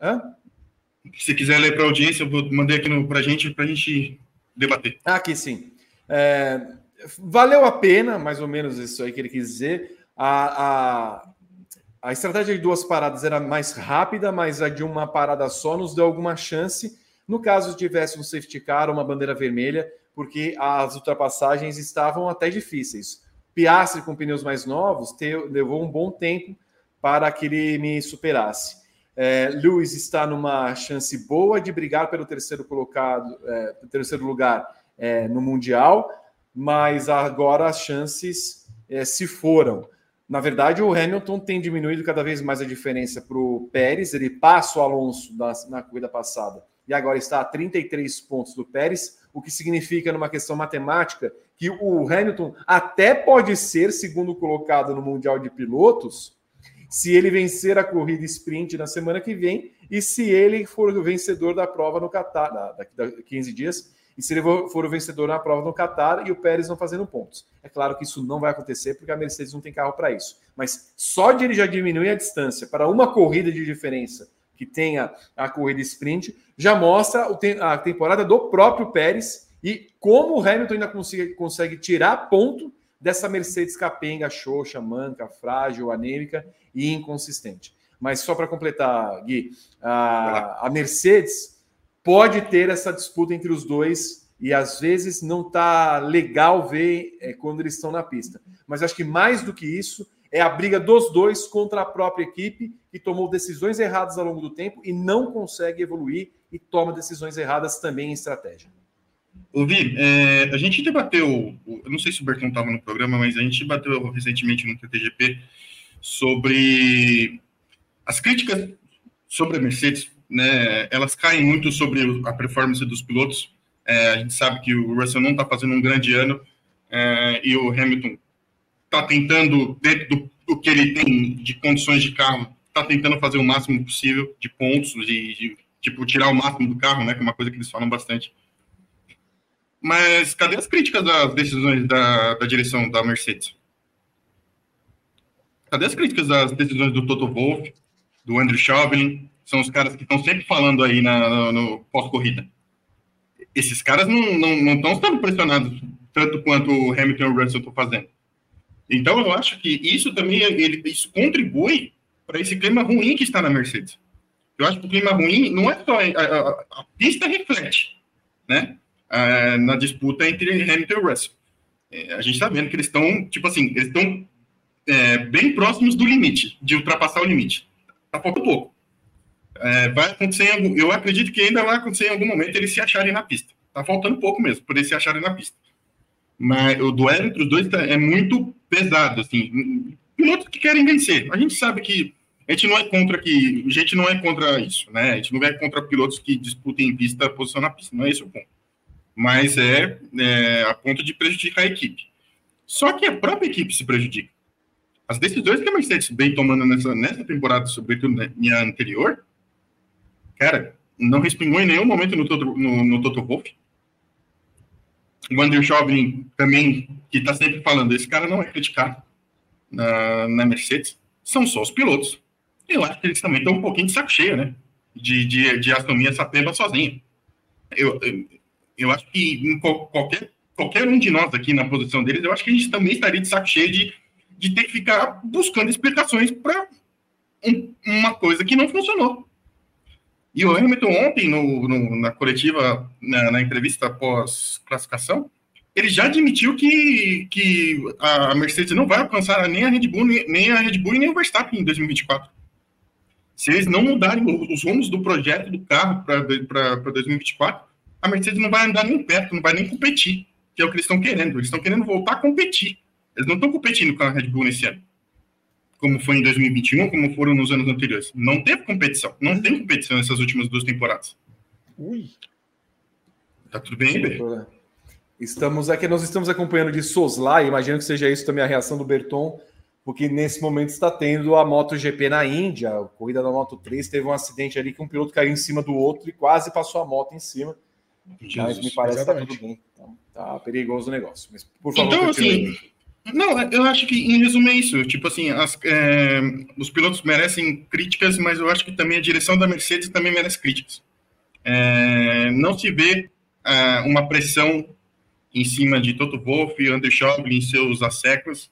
Hã? Se quiser ler para a audiência, eu vou mandar aqui para a gente, para a gente debater. Aqui sim. É, valeu a pena, mais ou menos isso aí que ele quis dizer. A, a, a estratégia de duas paradas era mais rápida, mas a de uma parada só nos deu alguma chance. No caso tivesse um safety car, uma bandeira vermelha, porque as ultrapassagens estavam até difíceis. Piastri com pneus mais novos te, levou um bom tempo para que ele me superasse. É, Lewis está numa chance boa de brigar pelo terceiro colocado, é, terceiro lugar é, no mundial, mas agora as chances é, se foram. Na verdade, o Hamilton tem diminuído cada vez mais a diferença para o Pérez. Ele passa o Alonso na, na corrida passada e agora está a 33 pontos do Pérez, o que significa, numa questão matemática, que o Hamilton até pode ser segundo colocado no Mundial de Pilotos se ele vencer a corrida sprint na semana que vem e se ele for o vencedor da prova no Qatar, daqui a 15 dias, e se ele for o vencedor na prova no Qatar e o Pérez não fazendo pontos. É claro que isso não vai acontecer porque a Mercedes não tem carro para isso. Mas só de ele já diminuir a distância para uma corrida de diferença que tenha a corrida sprint, já mostra a temporada do próprio Pérez e como o Hamilton ainda consegue, consegue tirar ponto dessa Mercedes capenga, xoxa, manca, frágil, anêmica e inconsistente. Mas só para completar, Gui, a, a, Mercedes pode ter essa disputa entre os dois e às vezes não está legal ver é, quando eles estão na pista. Mas acho que mais do que isso é a briga dos dois contra a própria equipe que tomou decisões erradas ao longo do tempo e não consegue evoluir e toma decisões erradas também em estratégia. Ouvi, é, a gente debateu, eu não sei se o Bertão estava no programa, mas a gente debateu recentemente no TTGP sobre as críticas sobre a Mercedes, né? Elas caem muito sobre a performance dos pilotos. É, a gente sabe que o Russell não está fazendo um grande ano é, e o Hamilton está tentando, dentro do, do, que ele tem de condições de carro, está tentando fazer o máximo possível de pontos, de, de, tipo, tirar o máximo do carro, né? Que é uma coisa que eles falam bastante. Mas cadê as críticas das decisões da, da direção da Mercedes? Cadê as críticas das decisões do Toto Wolff, do Andrew Chauvelin? São os caras que estão sempre falando aí na, no pós-corrida. Esses caras não estão não, não sendo pressionados tanto quanto o Hamilton e o Russell estão fazendo. Então, eu acho que isso também ele, isso contribui para esse clima ruim que está na Mercedes. Eu acho que o clima ruim não é só. A, a, a pista reflete, né? A, na disputa entre Hamilton e Russell. É, a gente está vendo que eles estão, tipo assim, eles estão é, bem próximos do limite, de ultrapassar o limite. Tá faltando pouco. É, vai acontecer, algum, eu acredito que ainda vai acontecer em algum momento eles se acharem na pista. Tá faltando pouco mesmo, por eles se acharem na pista. Mas o duelo entre os dois tá, é muito pesado, assim. Pilotos que querem vencer. A gente sabe que a gente não é contra que a gente não é contra isso, né? A gente não vai contra pilotos que disputem em pista, posição na pista. Não é esse o ponto. Mas é, é a ponto de prejudicar a equipe. Só que a própria equipe se prejudica. As decisões que a Mercedes vem tomando nessa, nessa temporada, sobretudo na minha anterior, cara, não respingou em nenhum momento no no, no Toto Wolff. O Andrew Chauvin também, que está sempre falando, esse cara não é criticado na, na Mercedes, são só os pilotos. Eu acho que eles também estão um pouquinho de saco cheio, né? De, de, de assumir essa sozinho. Eu, eu, eu acho que em qualquer, qualquer um de nós aqui na posição deles, eu acho que a gente também estaria de saco cheio de de ter que ficar buscando explicações para um, uma coisa que não funcionou. E o Hamilton ontem, no, no na coletiva, na, na entrevista pós-classificação, ele já admitiu que, que a Mercedes não vai alcançar nem a Red Bull, nem, nem a Red Bull e nem o Verstappen em 2024. Se eles não mudarem os rumos do projeto do carro para 2024, a Mercedes não vai andar nem perto, não vai nem competir, que é o que eles estão querendo. Eles estão querendo voltar a competir. Eles não estão competindo com a Red Bull nesse ano, como foi em 2021, como foram nos anos anteriores. Não teve competição, não tem competição nessas últimas duas temporadas. Ui. Tá tudo bem, Bê? Estamos aqui, nós estamos acompanhando de Soslai, imagino que seja isso também a reação do Berton, porque nesse momento está tendo a MotoGP na Índia, a corrida da Moto 3, teve um acidente ali que um piloto caiu em cima do outro e quase passou a moto em cima. Jesus, Mas me parece exatamente. que tá tudo bem. Então, tá perigoso o negócio. Mas, por favor, então, assim, não, eu acho que em resumo é isso. Tipo assim, as, é, os pilotos merecem críticas, mas eu acho que também a direção da Mercedes também merece críticas. É, não se vê é, uma pressão em cima de Toto Wolff Andrew Schauble em seus asseclas,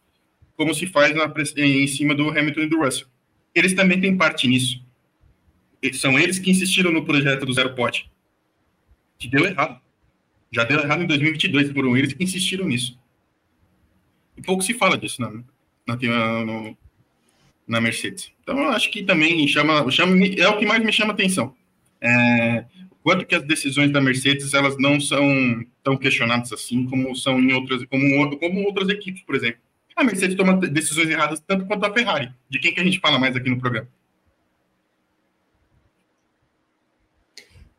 como se faz na, em cima do Hamilton e do Russell. Eles também têm parte nisso. São eles que insistiram no projeto do Zero Pot, que deu errado. Já deu errado em 2022, foram eles que insistiram nisso. E pouco se fala disso na, na, na Mercedes. Então, eu acho que também chama, chama, é o que mais me chama atenção. É, quanto que as decisões da Mercedes elas não são tão questionadas assim como são em outras, como, como outras equipes, por exemplo. A Mercedes toma decisões erradas tanto quanto a Ferrari. De quem que a gente fala mais aqui no programa?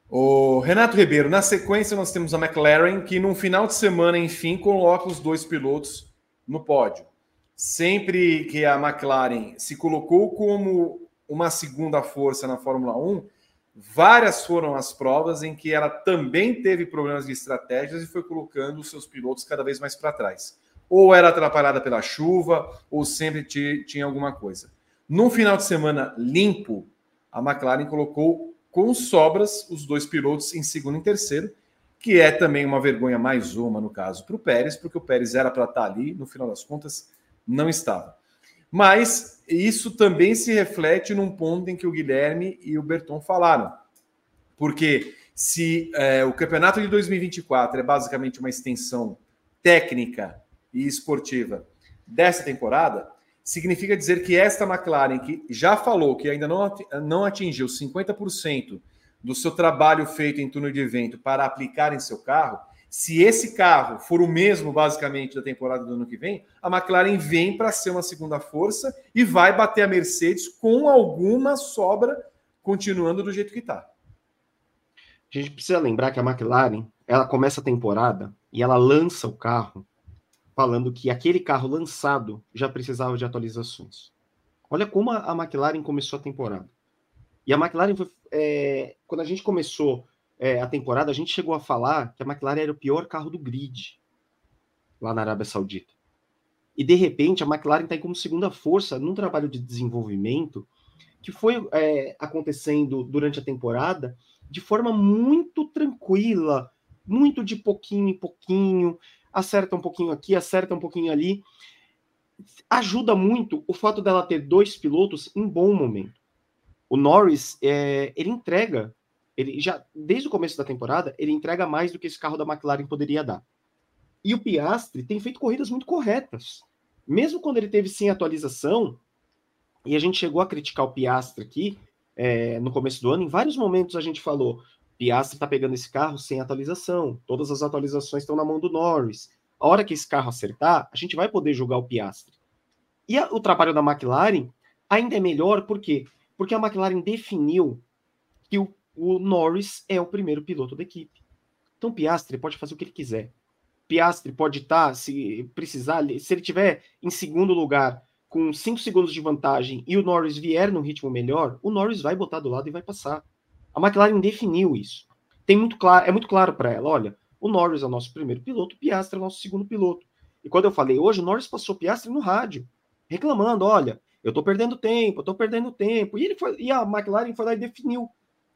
O Renato Ribeiro, na sequência nós temos a McLaren, que no final de semana, enfim, coloca os dois pilotos no pódio. Sempre que a McLaren se colocou como uma segunda força na Fórmula 1, várias foram as provas em que ela também teve problemas de estratégias e foi colocando os seus pilotos cada vez mais para trás. Ou era atrapalhada pela chuva, ou sempre tinha alguma coisa. No final de semana limpo, a McLaren colocou com sobras os dois pilotos em segundo e terceiro, que é também uma vergonha mais uma no caso para o Pérez, porque o Pérez era para estar ali, no final das contas não estava. Mas isso também se reflete num ponto em que o Guilherme e o Berton falaram, porque se é, o campeonato de 2024 é basicamente uma extensão técnica e esportiva dessa temporada, significa dizer que esta McLaren, que já falou que ainda não atingiu 50% do seu trabalho feito em túnel de evento para aplicar em seu carro, se esse carro for o mesmo, basicamente, da temporada do ano que vem, a McLaren vem para ser uma segunda força e vai bater a Mercedes com alguma sobra, continuando do jeito que está. A gente precisa lembrar que a McLaren ela começa a temporada e ela lança o carro falando que aquele carro lançado já precisava de atualizações. Olha como a McLaren começou a temporada. E a McLaren, foi, é, quando a gente começou é, a temporada, a gente chegou a falar que a McLaren era o pior carro do grid lá na Arábia Saudita. E de repente a McLaren está como segunda força num trabalho de desenvolvimento que foi é, acontecendo durante a temporada de forma muito tranquila, muito de pouquinho em pouquinho, acerta um pouquinho aqui, acerta um pouquinho ali. Ajuda muito o fato dela ter dois pilotos em bom momento. O Norris, é, ele entrega, ele já desde o começo da temporada, ele entrega mais do que esse carro da McLaren poderia dar. E o Piastri tem feito corridas muito corretas. Mesmo quando ele teve sem atualização, e a gente chegou a criticar o Piastri aqui é, no começo do ano, em vários momentos a gente falou: Piastri está pegando esse carro sem atualização. Todas as atualizações estão na mão do Norris. A hora que esse carro acertar, a gente vai poder jogar o Piastri. E a, o trabalho da McLaren ainda é melhor, por quê? Porque a McLaren definiu que o, o Norris é o primeiro piloto da equipe. Então o Piastri pode fazer o que ele quiser. Piastri pode estar, tá, se precisar, se ele tiver em segundo lugar com 5 segundos de vantagem e o Norris vier num ritmo melhor, o Norris vai botar do lado e vai passar. A McLaren definiu isso. Tem muito claro, é muito claro para ela, olha, o Norris é o nosso primeiro piloto, o Piastri é o nosso segundo piloto. E quando eu falei hoje, o Norris passou o Piastri no rádio, reclamando, olha, eu tô perdendo tempo, eu tô perdendo tempo. E ele foi, e a McLaren foi lá e definiu.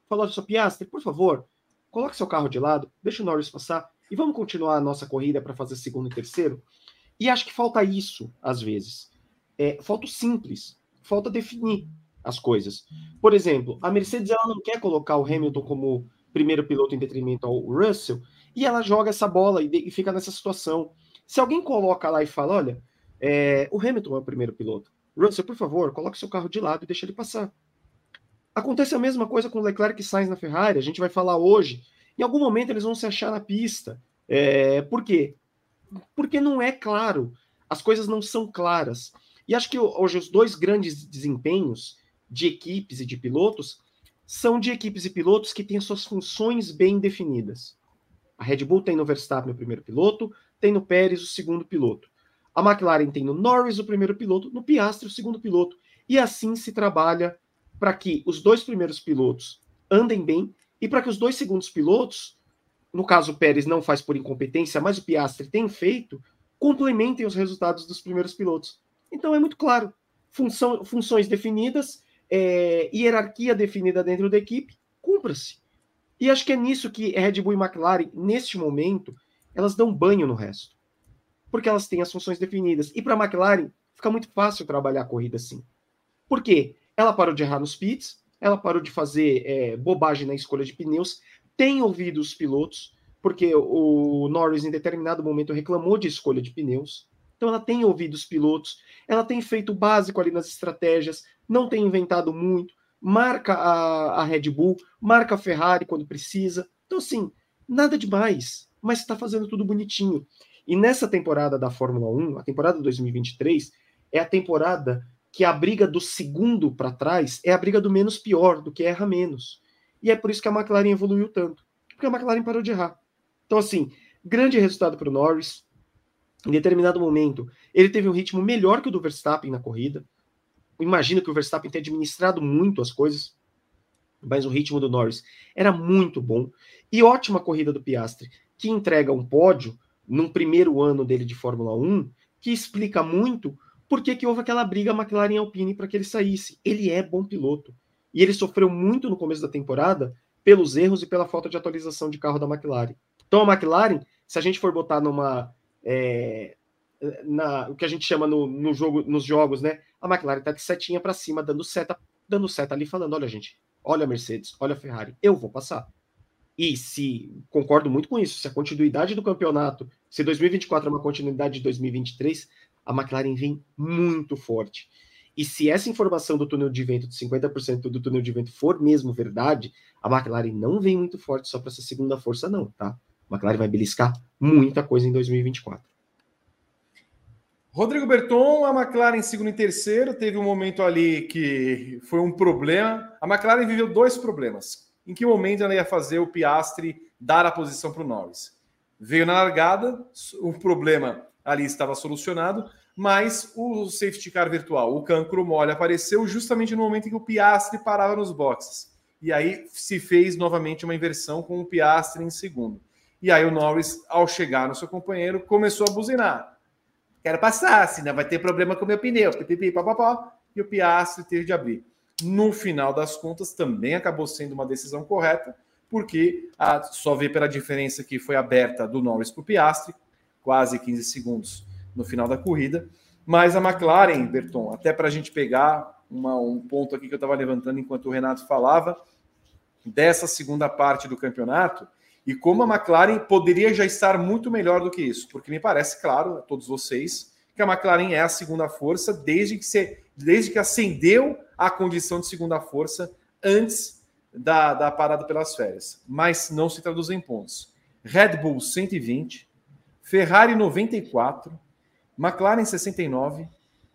Falou, olha, Piastri, por favor, coloque seu carro de lado, deixa o Norris passar e vamos continuar a nossa corrida para fazer segundo e terceiro. E acho que falta isso às vezes. É, falta o simples, falta definir as coisas. Por exemplo, a Mercedes ela não quer colocar o Hamilton como primeiro piloto em detrimento ao Russell e ela joga essa bola e, e fica nessa situação. Se alguém coloca lá e fala, olha, é, o Hamilton é o primeiro piloto, Russell, por favor, coloque seu carro de lado e deixe ele passar. Acontece a mesma coisa com Leclerc e Sainz na Ferrari. A gente vai falar hoje Em algum momento eles vão se achar na pista. É, por quê? Porque não é claro. As coisas não são claras. E acho que hoje os dois grandes desempenhos de equipes e de pilotos são de equipes e pilotos que têm suas funções bem definidas. A Red Bull tem no Verstappen o primeiro piloto, tem no Pérez o segundo piloto. A McLaren tem no Norris o primeiro piloto, no Piastri o segundo piloto. E assim se trabalha para que os dois primeiros pilotos andem bem e para que os dois segundos pilotos, no caso o Pérez não faz por incompetência, mas o Piastri tem feito, complementem os resultados dos primeiros pilotos. Então é muito claro, função, funções definidas, é, hierarquia definida dentro da equipe, cumpra-se. E acho que é nisso que Red Bull e McLaren, neste momento, elas dão banho no resto. Porque elas têm as funções definidas. E para a McLaren, fica muito fácil trabalhar a corrida assim. Por quê? Ela parou de errar nos pits, ela parou de fazer é, bobagem na escolha de pneus, tem ouvido os pilotos, porque o Norris, em determinado momento, reclamou de escolha de pneus. Então, ela tem ouvido os pilotos, ela tem feito o básico ali nas estratégias, não tem inventado muito, marca a, a Red Bull, marca a Ferrari quando precisa. Então, assim, nada demais, mas está fazendo tudo bonitinho. E nessa temporada da Fórmula 1, a temporada 2023, é a temporada que a briga do segundo para trás é a briga do menos pior, do que erra menos. E é por isso que a McLaren evoluiu tanto. Porque a McLaren parou de errar. Então, assim, grande resultado para o Norris. Em determinado momento, ele teve um ritmo melhor que o do Verstappen na corrida. Imagino que o Verstappen tenha administrado muito as coisas, mas o ritmo do Norris era muito bom. E ótima corrida do Piastri, que entrega um pódio num primeiro ano dele de Fórmula 1, que explica muito por que, que houve aquela briga McLaren Alpine para que ele saísse. Ele é bom piloto. E ele sofreu muito no começo da temporada pelos erros e pela falta de atualização de carro da McLaren. Então a McLaren, se a gente for botar numa. É, na, o que a gente chama no, no jogo, nos jogos, né? A McLaren tá de setinha para cima, dando seta, dando seta ali, falando: olha, gente, olha a Mercedes, olha a Ferrari, eu vou passar. E se concordo muito com isso, se a continuidade do campeonato, se 2024 é uma continuidade de 2023, a McLaren vem muito forte. E se essa informação do túnel de vento, de 50% do túnel de vento, for mesmo verdade, a McLaren não vem muito forte só para essa segunda força, não, tá? A McLaren vai beliscar muita coisa em 2024. Rodrigo Berton, a McLaren segundo e terceiro, teve um momento ali que foi um problema. A McLaren viveu dois problemas. Em que momento ela ia fazer o Piastri dar a posição para o Norris? Veio na largada, o problema ali estava solucionado, mas o safety car virtual, o cancro mole, apareceu justamente no momento em que o Piastri parava nos boxes. E aí se fez novamente uma inversão com o Piastri em segundo. E aí o Norris, ao chegar no seu companheiro, começou a buzinar. Quero passar, senão vai ter problema com o meu pneu. Pipipi, papapá. E o Piastri teve de abrir. No final das contas, também acabou sendo uma decisão correta, porque a, só vê pela diferença que foi aberta do Norris para o Piastri, quase 15 segundos no final da corrida. Mas a McLaren, Berton, até para a gente pegar uma, um ponto aqui que eu estava levantando enquanto o Renato falava, dessa segunda parte do campeonato, e como a McLaren poderia já estar muito melhor do que isso, porque me parece claro a todos vocês que a McLaren é a segunda força desde que, se, desde que acendeu a condição de segunda força antes da, da parada pelas férias. Mas não se traduz em pontos. Red Bull 120, Ferrari 94, McLaren 69,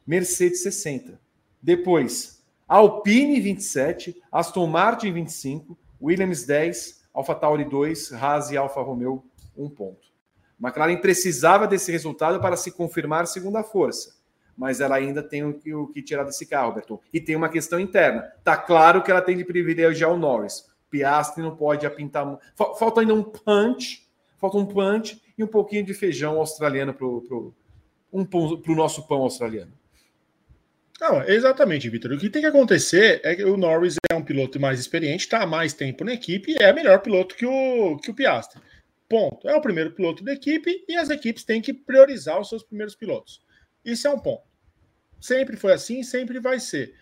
Mercedes 60. Depois, Alpine 27, Aston Martin 25, Williams 10, AlphaTauri 2, Haas e Alfa Romeo 1 ponto. McLaren precisava desse resultado para se confirmar segunda força, mas ela ainda tem o que, o que tirar desse carro, Berton. E tem uma questão interna. Tá claro que ela tem de privilegiar o Norris. Piastri não pode apintar. Falta ainda um punch, falta um punch e um pouquinho de feijão australiano para o um, nosso pão australiano. Não, exatamente, Vitor. O que tem que acontecer é que o Norris é um piloto mais experiente, está há mais tempo na equipe e é melhor piloto que o, que o Piastri. Ponto. É o primeiro piloto da equipe e as equipes têm que priorizar os seus primeiros pilotos. Isso é um ponto. Sempre foi assim, sempre vai ser.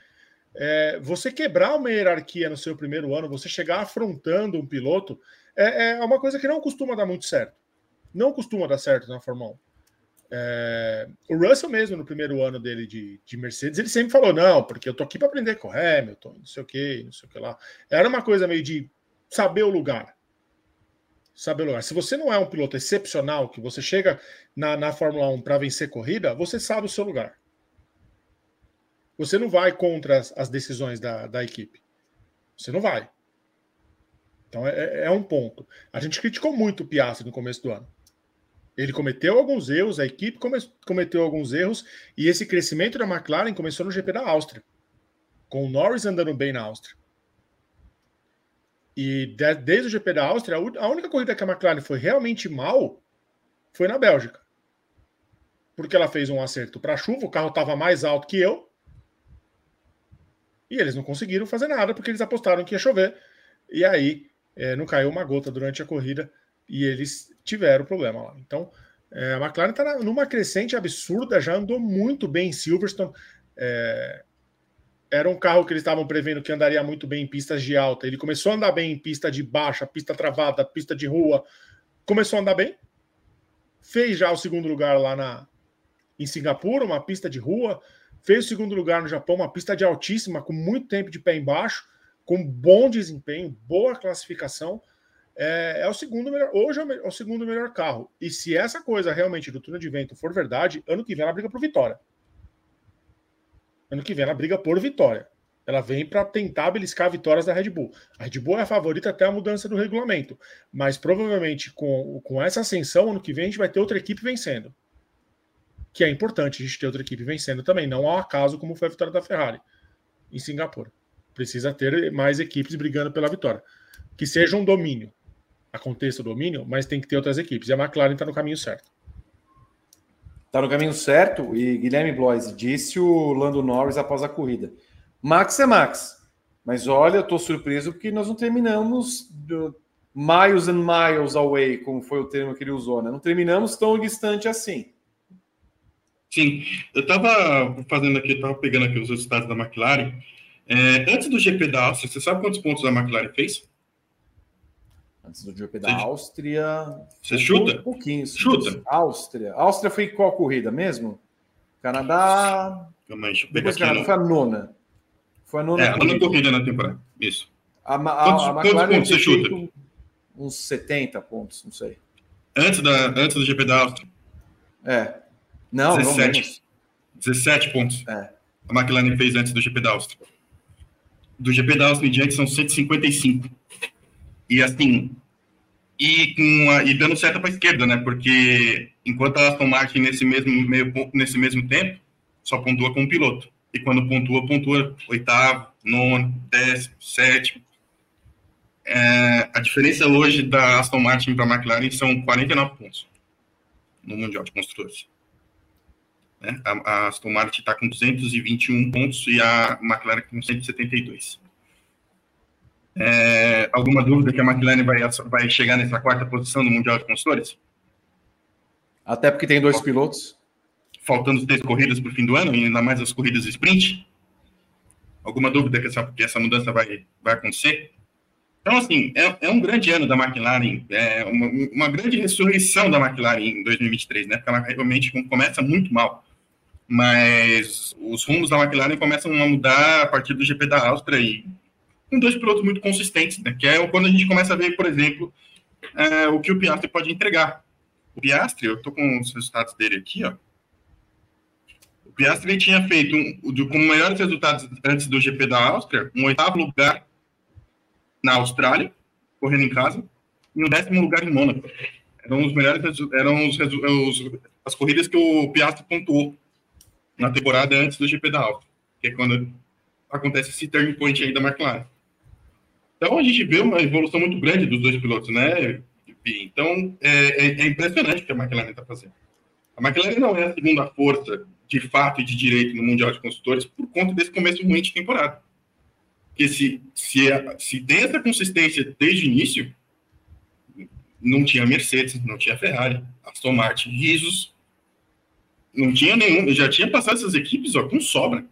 É, você quebrar uma hierarquia no seu primeiro ano, você chegar afrontando um piloto, é, é uma coisa que não costuma dar muito certo não costuma dar certo na Fórmula 1. É, o Russell mesmo, no primeiro ano dele de, de, Mercedes, ele sempre falou, não, porque eu tô aqui para aprender com o Hamilton, não sei o que, não sei o que lá. Era uma coisa meio de saber o lugar. Saber lugar. Se você não é um piloto excepcional, que você chega na, na Fórmula 1 para vencer corrida, você sabe o seu lugar. Você não vai contra as, as decisões da, da equipe. Você não vai. Então é, é, é um ponto. A gente criticou muito o Piastri no começo do ano. Ele cometeu alguns erros, a equipe come, cometeu alguns erros, e esse crescimento da McLaren começou no GP da Áustria, com o Norris andando bem na Áustria. E de, desde o GP da Áustria, a única corrida que a McLaren foi realmente mal foi na Bélgica. Porque ela fez um acerto para chuva, o carro estava mais alto que eu. E eles não conseguiram fazer nada porque eles apostaram que ia chover. E aí é, não caiu uma gota durante a corrida e eles tiveram problema lá. Então é, a McLaren está numa crescente absurda, já andou muito bem em Silverstone. É, era um carro que eles estavam prevendo que andaria muito bem em pistas de alta. Ele começou a andar bem em pista de baixa, pista travada, pista de rua. Começou a andar bem. Fez já o segundo lugar lá na, em Singapura, uma pista de rua. Fez o segundo lugar no Japão, uma pista de altíssima, com muito tempo de pé embaixo, com bom desempenho, boa classificação. É, é o segundo melhor. Hoje é o, é segundo melhor carro. E se essa coisa realmente do túnel de vento for verdade, ano que vem ela briga por vitória. Ano que vem ela briga por vitória. Ela vem para tentar beliscar vitórias da Red Bull. A Red Bull é a favorita até a mudança do regulamento. Mas provavelmente com, com essa ascensão, ano que vem a gente vai ter outra equipe vencendo. Que é importante a gente ter outra equipe vencendo também. Não ao acaso como foi a vitória da Ferrari em Singapura. Precisa ter mais equipes brigando pela vitória. Que seja um domínio. Aconteça o domínio, mas tem que ter outras equipes. E a McLaren está no caminho certo. Está no caminho certo e Guilherme Blois disse o Lando Norris após a corrida. Max é Max, mas olha, eu estou surpreso porque nós não terminamos miles and miles away, como foi o termo que ele usou, né? Não terminamos tão distante assim. Sim, eu estava fazendo aqui, estava pegando aqui os resultados da McLaren. É, antes do GP da Áustria, você sabe quantos pontos a McLaren fez? Antes do GP da Áustria. Você chuta? Um pouquinho. Chuta. Áustria. Áustria foi qual corrida mesmo? Canadá. Calma aí, eu pegar Canadá, foi a nona. Foi a nona. É, a nona corrida na temporada. Isso. A, a, quantos, a quantos pontos você chuta? Uns 70 pontos, não sei. Antes, da, antes do GP da Áustria? É. Não, 17. Não 17 pontos. É. A McLaren fez antes do GP da Áustria. Do GP da Áustria em diante são 155. E assim, e, com a, e dando certo para a esquerda, né? Porque enquanto a Aston Martin nesse mesmo, meio, nesse mesmo tempo só pontua com o piloto. E quando pontua, pontua oitavo, nono, décimo, sétimo. É, a diferença hoje da Aston Martin para a McLaren são 49 pontos no Mundial de Construtores. Né? A, a Aston Martin está com 221 pontos e a McLaren com 172. É, alguma dúvida que a McLaren vai, vai chegar nessa quarta posição no Mundial de Construtores? Até porque tem dois pilotos. Faltando três corridas para o fim do ano, e ainda mais as corridas sprint. Alguma dúvida que essa, que essa mudança vai, vai acontecer? Então, assim, é, é um grande ano da McLaren, é uma, uma grande ressurreição da McLaren em 2023, né? Porque ela realmente começa muito mal. Mas os rumos da McLaren começam a mudar a partir do GP da Áustria e com dois pilotos muito consistentes, né? Que é quando a gente começa a ver, por exemplo, é, o que o Piastri pode entregar. O Piastri, eu estou com os resultados dele aqui, ó. O Piastri tinha feito um, como melhores resultados antes do GP da Áustria, um oitavo lugar na Austrália, correndo em casa, e um décimo lugar em Mônaco. Eram os melhores, eram os, os, as corridas que o Piastri pontuou na temporada antes do GP da Áustria, que é quando acontece esse turning point aí da McLaren. Então a gente vê uma evolução muito grande dos dois pilotos, né? Então é, é, é impressionante o que a McLaren está fazendo. A McLaren não é a segunda força de fato e de direito no Mundial de Construtores por conta desse começo ruim de temporada. Porque se, se, é, se tem essa consistência desde o início, não tinha Mercedes, não tinha Ferrari, Aston Martin, risos, não tinha nenhum, já tinha passado essas equipes ó, com sobra,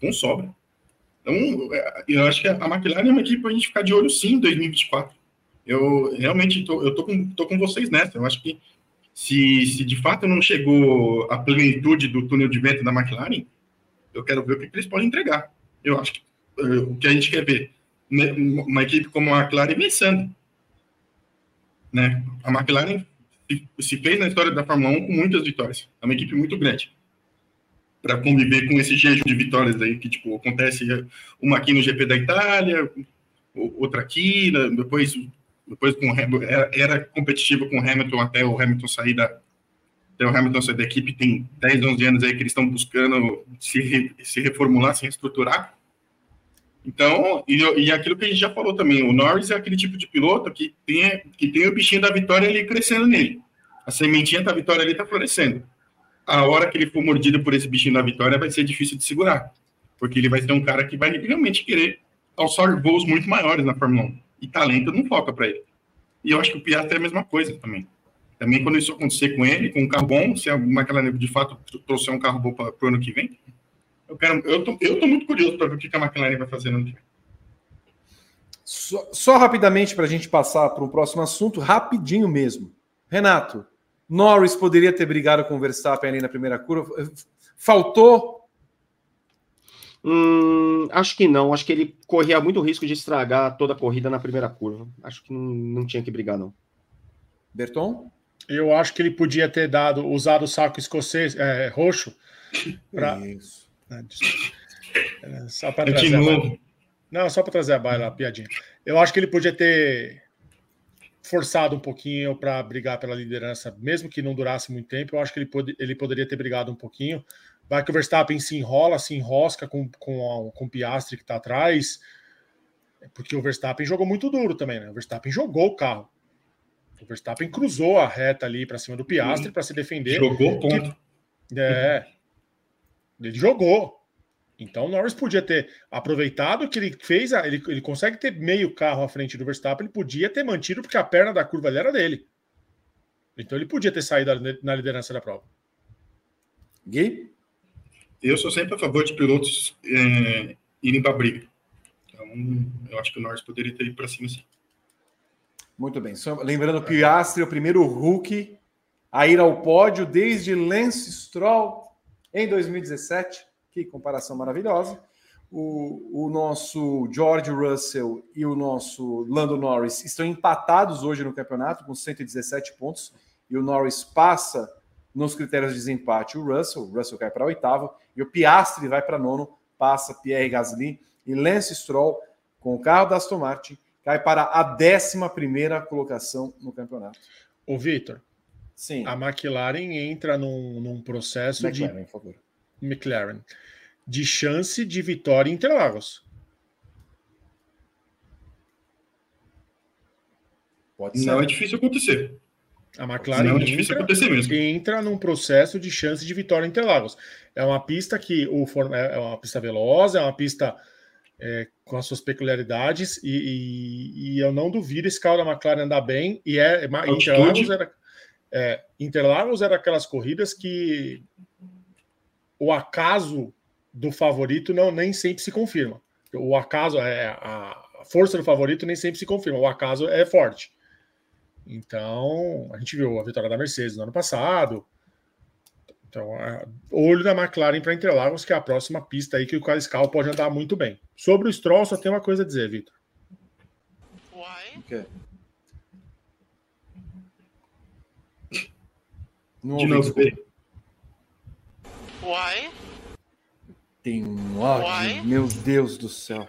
com sobra. Então, é, eu acho que a McLaren é uma equipe para a gente ficar de olho sim em 2024. Eu realmente tô, eu tô com, tô com vocês nessa. Eu acho que se, se de fato não chegou a plenitude do túnel de vento da McLaren, eu quero ver o que eles podem entregar. Eu acho que uh, o que a gente quer ver, né, uma equipe como a McLaren vencendo. né? A McLaren se fez na história da Fórmula 1 com muitas vitórias. É uma equipe muito grande para conviver com esse jejum de vitórias aí que tipo acontece uma aqui no GP da Itália, outra aqui, né? depois depois com era, era competitiva com o Hamilton até o Hamilton sair da até o Hamilton sair da equipe tem 10, 11 anos aí que eles estão buscando se, se reformular, se reestruturar. Então, e, e aquilo que a gente já falou também, o Norris é aquele tipo de piloto que tem, que tem o bichinho da vitória ali crescendo nele. A sementinha da vitória ali está florescendo. A hora que ele for mordido por esse bichinho da vitória vai ser difícil de segurar. Porque ele vai ser um cara que vai realmente querer alçar voos muito maiores na Fórmula 1. E talento não falta para ele. E eu acho que o Piastri é a mesma coisa também. Também quando isso acontecer com ele, com um carro bom, se a McLaren de fato trouxer um carro bom para o ano que vem, eu, quero, eu, tô, eu tô muito curioso para ver o que a McLaren vai fazer no ano que vem. Só, só rapidamente para a gente passar para o próximo assunto, rapidinho mesmo. Renato, Norris poderia ter brigado com o Verstappen ali na primeira curva. Faltou? Hum, acho que não. Acho que ele corria muito risco de estragar toda a corrida na primeira curva. Acho que não, não tinha que brigar, não. Berton? Eu acho que ele podia ter dado, usado o saco escocês é, roxo. Pra... Isso. Ah, é, só para trazer. A... Não, só para trazer a baila, a piadinha. Eu acho que ele podia ter forçado um pouquinho para brigar pela liderança, mesmo que não durasse muito tempo. Eu acho que ele, pod ele poderia ter brigado um pouquinho. Vai que o Verstappen se enrola, se enrosca com, com, com o Piastri que está atrás, porque o Verstappen jogou muito duro também, né? O Verstappen jogou o carro. O Verstappen cruzou a reta ali para cima do Piastri para se defender. Jogou ponto. Que, é. Ele jogou. Então o Norris podia ter aproveitado que ele fez, ele, ele consegue ter meio carro à frente do Verstappen, ele podia ter mantido, porque a perna da curva ali era dele. Então ele podia ter saído na liderança da prova. Gui? Eu sou sempre a favor de pilotos é, irem para a briga. Então eu acho que o Norris poderia ter ido para cima sim. Muito bem. Lembrando que o Piastri é o primeiro Hulk a ir ao pódio desde Lance Stroll em 2017. Que comparação maravilhosa. O, o, nosso George Russell e o nosso Lando Norris estão empatados hoje no campeonato com 117 pontos e o Norris passa nos critérios de desempate o Russell, o Russell cai para oitavo e o Piastri vai para nono, passa Pierre Gasly e Lance Stroll com o carro da Aston Martin cai para a décima primeira colocação no campeonato. O Vitor, sim, a McLaren entra num, num processo McLaren, de. McLaren de chance de vitória em Interlagos. Pode ser. Não é difícil acontecer. A McLaren não é difícil entra, acontecer mesmo. entra num processo de chance de vitória em Interlagos. É uma pista que o é, é uma pista veloz, é uma pista é, com as suas peculiaridades e, e, e, eu não duvido esse carro da McLaren andar bem e é Interlagos era, é, Interlagos era aquelas corridas que o acaso do favorito não nem sempre se confirma. O acaso é a força do favorito nem sempre se confirma. O acaso é forte. Então, a gente viu a vitória da Mercedes no ano passado. Então, é, olho da McLaren para Interlagos, que é a próxima pista aí que o Carlos pode andar muito bem. Sobre o Stroll, só tem uma coisa a dizer, Vitor. Why? Okay. De novo, Why? tem um ódio, meu Deus do céu.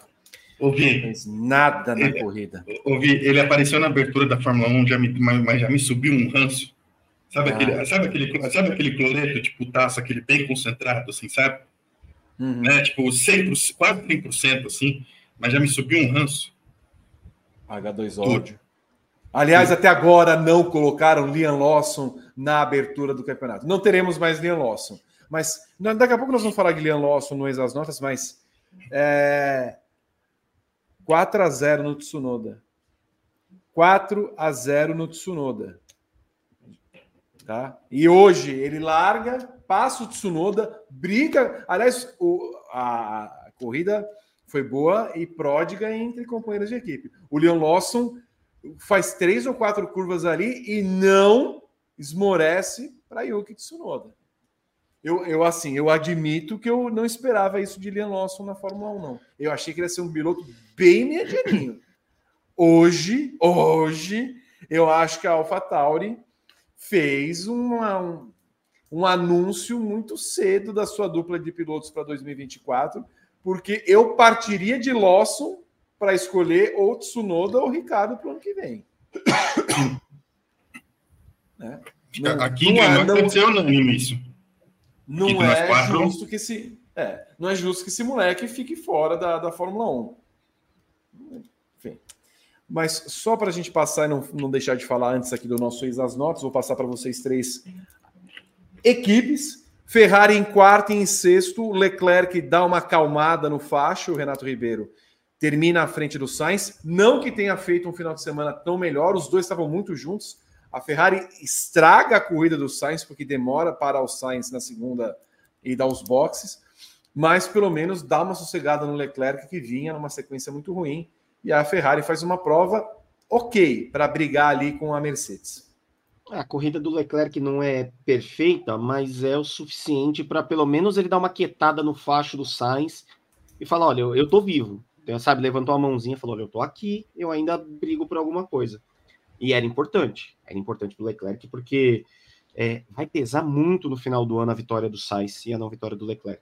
Ouvi. Não fez nada na ele, corrida. Ouvi, ele apareceu na abertura da Fórmula 1, já me, mas já me subiu um ranço. Sabe, ah. aquele, sabe, aquele, sabe aquele cloreto, tipo, taça, aquele bem concentrado, assim, sabe? Uhum. Né? Tipo, 100%, quase 100%, assim, mas já me subiu um ranço. H2 ódio. Aliás, até agora não colocaram Liam Lawson na abertura do campeonato. Não teremos mais Liam Lawson. Mas daqui a pouco nós vamos falar de Liam Lawson no Ex as Notas, mas é, 4 a 0 no Tsunoda. 4 a 0 no Tsunoda. Tá? E hoje ele larga, passa o Tsunoda, briga. Aliás, o, a corrida foi boa e pródiga entre companheiros de equipe. O Leon Lawson faz três ou quatro curvas ali e não esmorece para Yuki Tsunoda. Eu, eu, assim, eu admito que eu não esperava isso de Liam Lawson na Fórmula 1, não. Eu achei que ele ia ser um piloto bem medianinho. Hoje, hoje, eu acho que a AlphaTauri fez uma, um, um anúncio muito cedo da sua dupla de pilotos para 2024, porque eu partiria de Lawson para escolher ou Tsunoda ou Ricardo para o ano que vem. *coughs* né? Não, Aqui não, é, não deve ser unânime isso. Não é quatro... justo que se é, não é justo que esse moleque fique fora da, da Fórmula 1. Enfim. Mas só para a gente passar e não, não deixar de falar antes aqui do nosso ex as notas, vou passar para vocês três equipes. Ferrari em quarto e em sexto, Leclerc dá uma acalmada no facho, o Renato Ribeiro termina à frente do Sainz. Não que tenha feito um final de semana tão melhor, os dois estavam muito juntos. A Ferrari estraga a corrida do Sainz, porque demora para o Sainz na segunda e dá os boxes mas pelo menos dá uma sossegada no Leclerc que vinha numa sequência muito ruim e a Ferrari faz uma prova ok para brigar ali com a Mercedes. A corrida do Leclerc não é perfeita, mas é o suficiente para pelo menos ele dar uma quietada no facho do Sainz e falar: olha, eu, eu tô vivo. Então, sabe, levantou a mãozinha e falou: olha, eu tô aqui, eu ainda brigo por alguma coisa. E era importante, era importante para o Leclerc, porque é, vai pesar muito no final do ano a vitória do Sainz e a não vitória do Leclerc.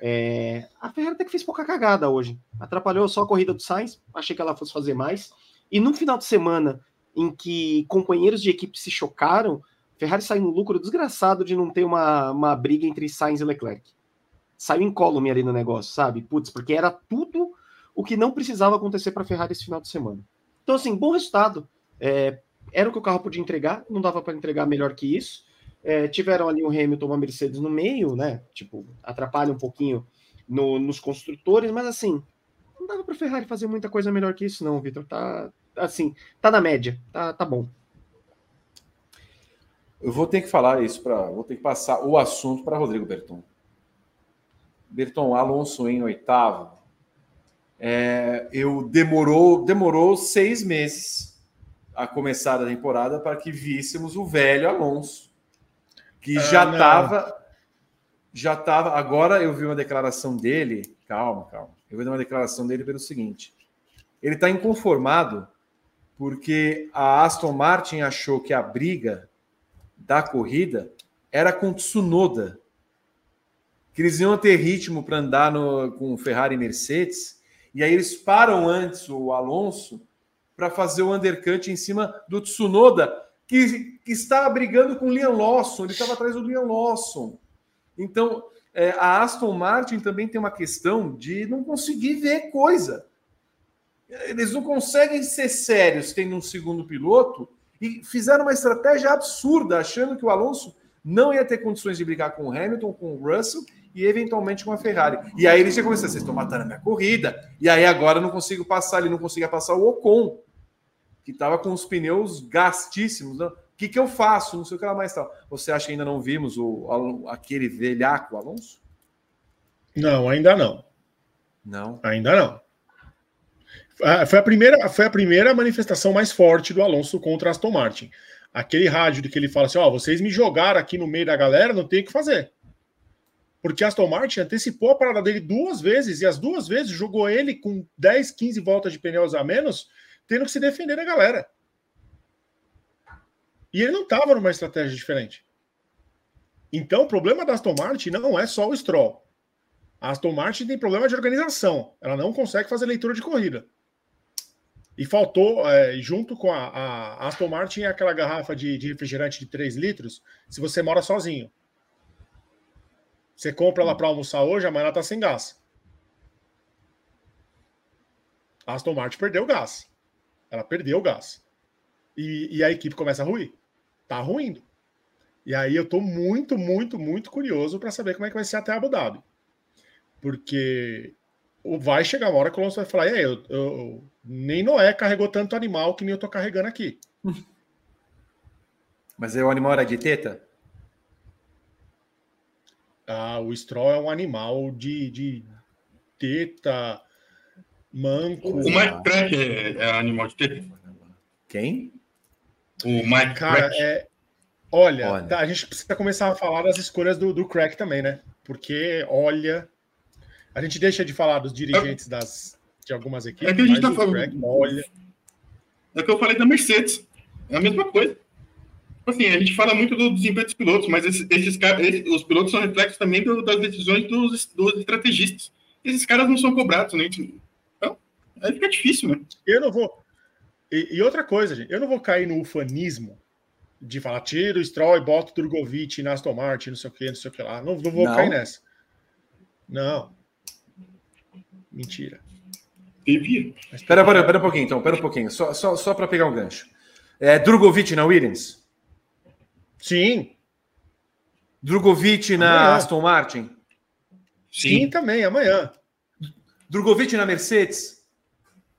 É, a Ferrari até que fez pouca cagada hoje. Atrapalhou só a corrida do Sainz, achei que ela fosse fazer mais. E no final de semana, em que companheiros de equipe se chocaram, Ferrari saiu no lucro desgraçado de não ter uma, uma briga entre Sainz e Leclerc. Saiu incólume ali no negócio, sabe? Putz, porque era tudo o que não precisava acontecer para Ferrari esse final de semana. Então, assim, bom resultado. É, era o que o carro podia entregar, não dava para entregar melhor que isso. É, tiveram ali o Hamilton, uma Mercedes no meio, né? Tipo, atrapalha um pouquinho no, nos construtores, mas assim, não dava para Ferrari fazer muita coisa melhor que isso, não, Vitor. Tá assim, tá na média, tá, tá bom. Eu vou ter que falar isso para, vou ter que passar o assunto para Rodrigo Berton. Berton Alonso em oitavo. É, eu demorou, demorou seis meses a começar a temporada para que víssemos o velho Alonso que ah, já estava. Já estava. Agora eu vi uma declaração dele. Calma, calma. Eu vi uma declaração dele pelo seguinte: ele está inconformado porque a Aston Martin achou que a briga da corrida era com Tsunoda. Que eles iam ter ritmo para andar no, com Ferrari e Mercedes. E aí eles param antes o Alonso para fazer o undercut em cima do Tsunoda, que, que estava brigando com o Liam Lawson, ele estava atrás do Liam Lawson. Então, é, a Aston Martin também tem uma questão de não conseguir ver coisa. Eles não conseguem ser sérios tendo um segundo piloto e fizeram uma estratégia absurda, achando que o Alonso não ia ter condições de brigar com o Hamilton, com o Russell e eventualmente com a Ferrari. E aí eles já começaram, vocês estão matando a minha corrida, e aí agora eu não consigo passar, ele não conseguia passar o Ocon que estava com os pneus gastíssimos. Né? O que, que eu faço? Não sei o que lá mais tal. Você acha que ainda não vimos o, aquele velhaco Alonso? Não, ainda não. Não. Ainda não. Foi a primeira, foi a primeira manifestação mais forte do Alonso contra Aston Martin. Aquele rádio de que ele fala assim: ó, oh, vocês me jogaram aqui no meio da galera, não tem o que fazer. Porque Aston Martin antecipou a parada dele duas vezes, e as duas vezes jogou ele com 10, 15 voltas de pneus a menos tendo que se defender da galera. E ele não estava numa estratégia diferente. Então, o problema da Aston Martin não é só o Stroll. A Aston Martin tem problema de organização. Ela não consegue fazer leitura de corrida. E faltou, é, junto com a, a, Aston Martin, aquela garrafa de, de, refrigerante de 3 litros, se você mora sozinho. Você compra ela para almoçar hoje, amanhã ela está sem gás. A Aston Martin perdeu gás. Ela perdeu o gás. E, e a equipe começa a ruir. Tá ruindo. E aí eu tô muito, muito, muito curioso para saber como é que vai ser até Abu Dhabi. Porque vai chegar uma hora que o Alonso vai falar: é, eu, eu, nem Noé carregou tanto animal que nem eu tô carregando aqui. *laughs* Mas o animal era de teta? Ah, o Stroll é um animal de, de teta, Manco. O Mike Crack é, é animal de teta? Quem? O Mike Cara, Crack. É... Olha, olha. Tá, a gente precisa começar a falar das escolhas do, do Crack também, né? Porque, olha, a gente deixa de falar dos dirigentes das, de algumas equipes. É que a gente tá falando. Crack, olha. É que eu falei da Mercedes. É a mesma coisa. Assim, a gente fala muito do desempenho dos pilotos, mas esses, esses caras, os pilotos são reflexos também do, das decisões dos, dos estrategistas. Esses caras não são cobrados, né? Aí fica difícil, né? Eu não vou. E, e outra coisa, gente, eu não vou cair no ufanismo de falar, tira o Stroll e bota o Drogovic na Aston Martin, não sei o que, não sei o que lá. Não, não vou não. cair nessa. Não. Mentira. Devia. Espera, espera, espera um pouquinho, então, espera um pouquinho. Só, só, só para pegar um gancho. É, Drogovic na Williams? Sim. Drogovic na amanhã. Aston Martin? Sim. Sim, também, amanhã. Drogovic na Mercedes?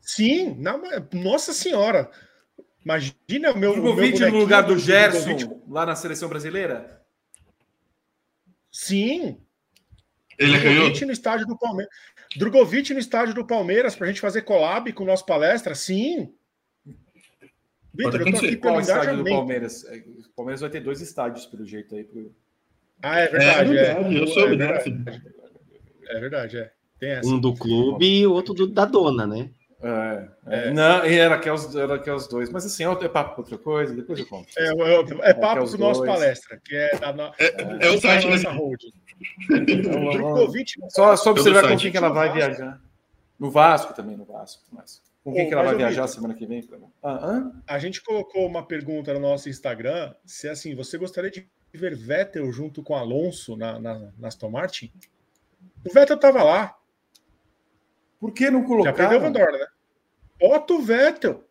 Sim, na, nossa senhora. Imagina o meu. Drogovic no lugar do Gerson, Drogovic. lá na seleção brasileira? Sim. Ele Drogovic no estádio do Palmeiras. Drogovic no estádio do Palmeiras para a gente fazer collab com o nosso palestra? Sim. Vitor, eu tô aqui pelo estádio do Palmeiras? É, o Palmeiras vai ter dois estádios, pelo jeito aí. Pro... Ah, é verdade. É, verdade, é. Eu soube, é verdade. É verdade, é. Um do clube e o outro do, da dona, né? É, é. Não, era que, os, era que os dois, mas assim, é, é papo outra coisa, depois eu conto. É, é, é papo é do nosso palestra, que é da no... é, é, o site nossa holding. Só, só observar com quem que ela vai viajar. No Vasco também, no Vasco. Mas com quem que ela vai viajar semana que vem? Ah, a gente colocou uma pergunta no nosso Instagram, se assim, você gostaria de ver Vettel junto com Alonso na, na, na Aston Martin? O Vettel estava lá. Por que não colocar? Já perdeu o Van Dorn, né? Bota o Vettel.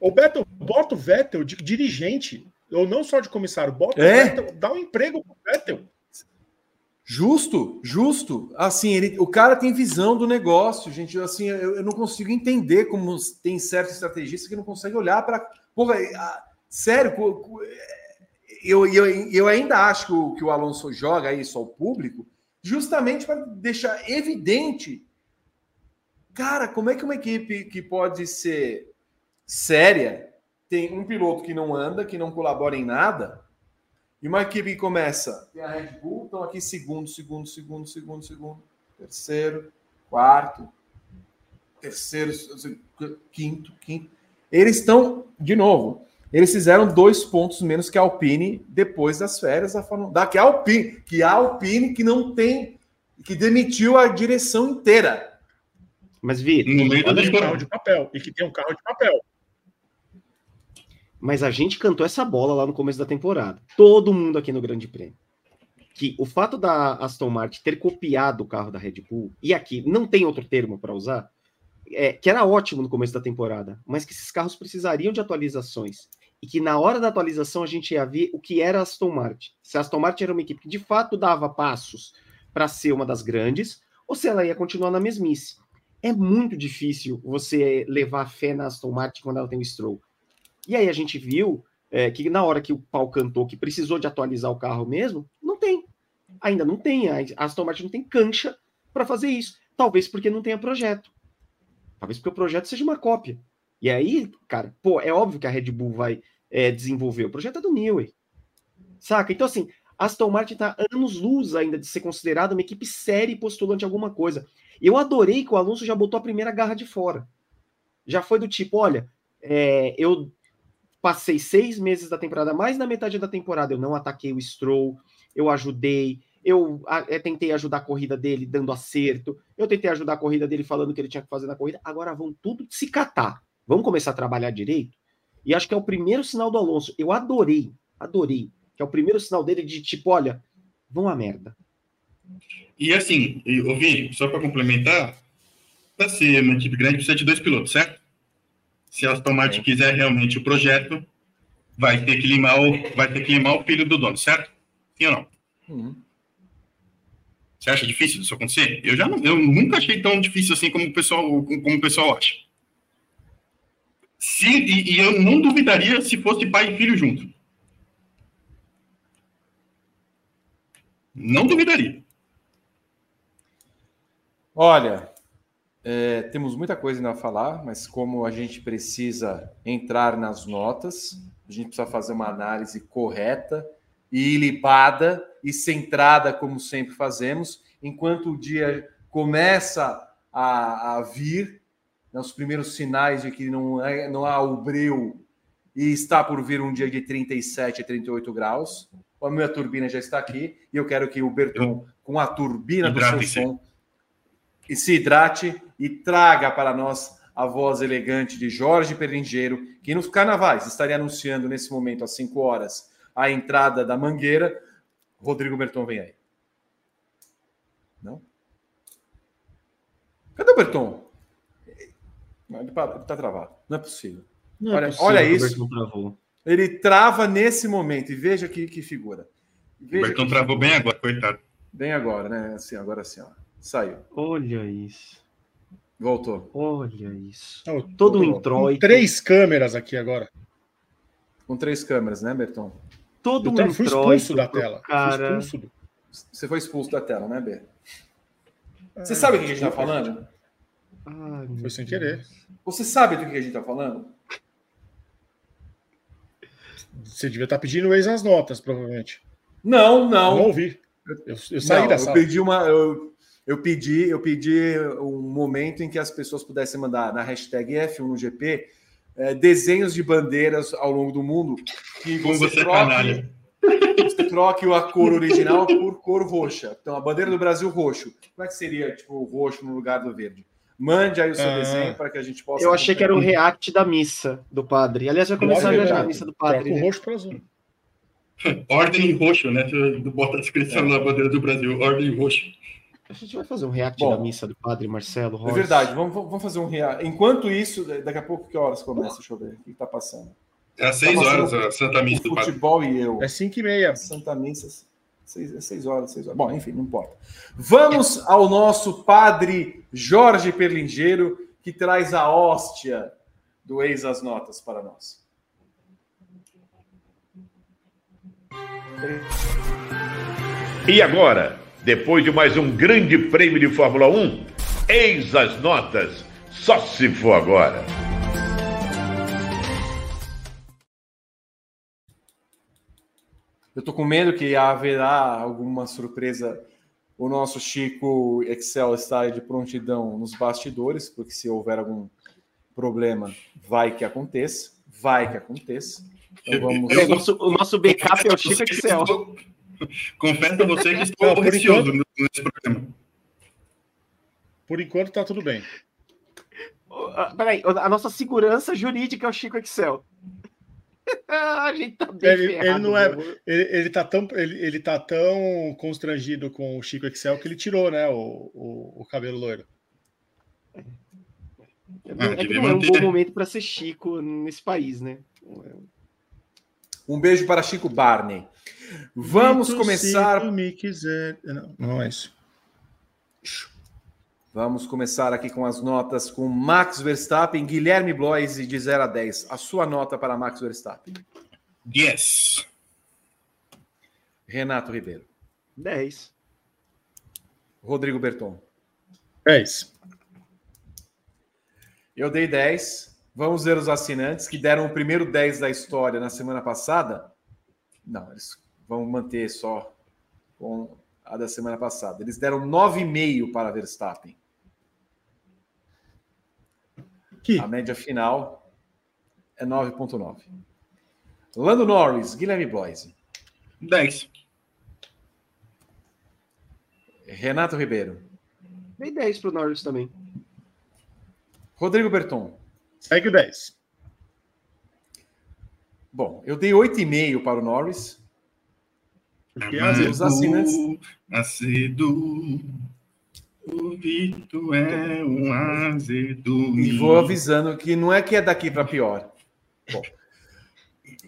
O Vettel, bota o Vettel de dirigente, ou não só de comissário, bota é? o Vettel, dá um emprego pro Vettel. Justo, justo. Assim, ele, o cara tem visão do negócio, gente. Assim, eu, eu não consigo entender como tem certos estrategistas que não conseguem olhar para. Sério, eu, eu, eu ainda acho que o, que o Alonso joga isso ao público justamente para deixar evidente Cara, como é que uma equipe que pode ser séria tem um piloto que não anda, que não colabora em nada, e uma equipe que começa. Tem a Red Bull, estão aqui segundo, segundo, segundo, segundo, segundo, terceiro, quarto, terceiro, quinto, quinto. Eles estão, de novo, eles fizeram dois pontos menos que a Alpine depois das férias da Fórmula da que a Alpine, que a Alpine que não tem, que demitiu a direção inteira. Mas, Vitor. No meio do carro de papel. E que tem um carro de papel. Mas a gente cantou essa bola lá no começo da temporada. Todo mundo aqui no Grande Prêmio. Que o fato da Aston Martin ter copiado o carro da Red Bull, e aqui não tem outro termo para usar, é, que era ótimo no começo da temporada, mas que esses carros precisariam de atualizações. E que na hora da atualização a gente ia ver o que era a Aston Martin. Se a Aston Martin era uma equipe que de fato dava passos para ser uma das grandes, ou se ela ia continuar na mesmice é muito difícil você levar fé na Aston Martin quando ela tem o Stroll. E aí a gente viu é, que na hora que o pau cantou que precisou de atualizar o carro mesmo, não tem. Ainda não tem. A Aston Martin não tem cancha para fazer isso. Talvez porque não tenha projeto. Talvez porque o projeto seja uma cópia. E aí, cara, pô, é óbvio que a Red Bull vai é, desenvolver. O projeto é do Newey. Saca? Então, assim, Aston Martin está anos-luz ainda de ser considerada uma equipe séria e postulante alguma coisa. Eu adorei que o Alonso já botou a primeira garra de fora. Já foi do tipo, olha, é, eu passei seis meses da temporada, mais na metade da temporada, eu não ataquei o Stroll, eu ajudei, eu é, tentei ajudar a corrida dele dando acerto, eu tentei ajudar a corrida dele falando o que ele tinha que fazer na corrida, agora vão tudo se catar. Vamos começar a trabalhar direito? E acho que é o primeiro sinal do Alonso. Eu adorei, adorei, que é o primeiro sinal dele de tipo, olha, vão a merda. E assim, ouvi, só para complementar, para ser uma equipe grande precisa de dois pilotos, certo? Se a Aston Martin é. quiser realmente o projeto, vai ter que limar o, vai ter que limar o filho do dono, certo? Sim ou não? Uhum. Você acha difícil isso acontecer? Eu já não, eu nunca achei tão difícil assim como o pessoal, como o pessoal acha. Se, e, e eu não duvidaria se fosse pai e filho junto. Não duvidaria. Olha, é, temos muita coisa ainda a falar, mas como a gente precisa entrar nas notas, a gente precisa fazer uma análise correta e ilipada e centrada, como sempre fazemos, enquanto o dia começa a, a vir, né, os primeiros sinais de que não, é, não há o breu e está por vir um dia de 37 a 38 graus. A minha turbina já está aqui e eu quero que o Berton, com a turbina do seu som, e se hidrate e traga para nós a voz elegante de Jorge Perlingeiro, que nos carnavais estaria anunciando nesse momento, às 5 horas, a entrada da Mangueira. Rodrigo Berton vem aí. Não? Cadê o Berton? Ele está travado. Não é possível. Não é olha, é possível olha isso. Ele trava nesse momento. E veja que, que figura. Veja o Berton que... travou bem agora, coitado. Bem agora, né? Assim, agora assim, ó. Saiu. Olha isso. Voltou. Olha isso. Oh, Todo um introito. Três câmeras aqui agora. Com três câmeras, né, Berton? Todo Eu um fui expulso da tela. Cara... Expulso. Você foi expulso da tela, né, Ber? Você sabe o que a gente está falando? Ai, foi sem querer. Você sabe do que a gente está falando? Você devia estar tá pedindo ex as notas, provavelmente. Não, não. Não ouvi. Eu, eu saí não, da sala. Eu pedi uma. Eu, eu, pedi, eu pedi um momento em que as pessoas pudessem mandar na hashtag F1 no GP é, desenhos de bandeiras ao longo do mundo que você, você troque, você troque a cor original por cor roxa. Então, a bandeira do Brasil roxo. Como é que seria tipo o roxo no lugar do verde? Mande aí o seu ah. desenho para que a gente possa. Eu achei que era o react da missa do padre. Aliás, vai começar já a missa do padre. O né? roxo para azul. *laughs* Ordem em roxo, né? Bota a descrição é. na bandeira do Brasil, ordem em roxo. A gente vai fazer um react Bom, da missa do padre Marcelo Rocha. É verdade, vamos, vamos fazer um react. Enquanto isso, daqui a pouco, que horas começa? Deixa eu ver. O que está passando? É às seis tá horas a Santa Missa do padre. Futebol e eu. É cinco e meia. Santa Missa, seis, é seis horas, seis horas. Bom, enfim, não importa. Vamos ao nosso padre Jorge Perlingeiro, que traz a hóstia do Ex as Notas para nós. E agora, depois de mais um grande prêmio de Fórmula 1, eis as notas, só se for agora. Eu tô com medo que haverá alguma surpresa. O nosso Chico Excel está de prontidão nos bastidores, porque se houver algum problema, vai que aconteça. Vai que aconteça. Então vamos... o, nosso, o nosso backup é o Chico Excel. Confesso a você que estou enquanto... nesse programa. Por enquanto está tudo bem. Uh, peraí, a nossa segurança jurídica é o Chico Excel. *laughs* a gente tá bem ele, ferrado, ele não é, ele, ele, tá tão, ele, ele tá tão constrangido com o Chico Excel que ele tirou, né, o, o, o cabelo loiro. É, ah, é não é um bom momento para ser Chico nesse país, né? Um beijo para Chico Barney. Vamos começar. Me quiser. Não, não é isso. Vamos começar aqui com as notas com Max Verstappen, Guilherme Bloise de 0 a 10. A sua nota para Max Verstappen? 10. Renato Ribeiro. 10. Rodrigo Berton. 10. Eu dei 10. Vamos ver os assinantes que deram o primeiro 10 da história na semana passada. Não, eles vão manter só com a da semana passada. Eles deram 9,5 para Verstappen. Que? A média final é 9,9. Lando Norris, Guilherme Bloise. 10. Renato Ribeiro. Dei 10 para o Norris também. Rodrigo Berton. Segue o 10. Bom, eu dei 8,5 para o Norris. Porque os assinantes. Azedo. O é um azedo. E vou avisando que não é que é daqui para pior. Bom,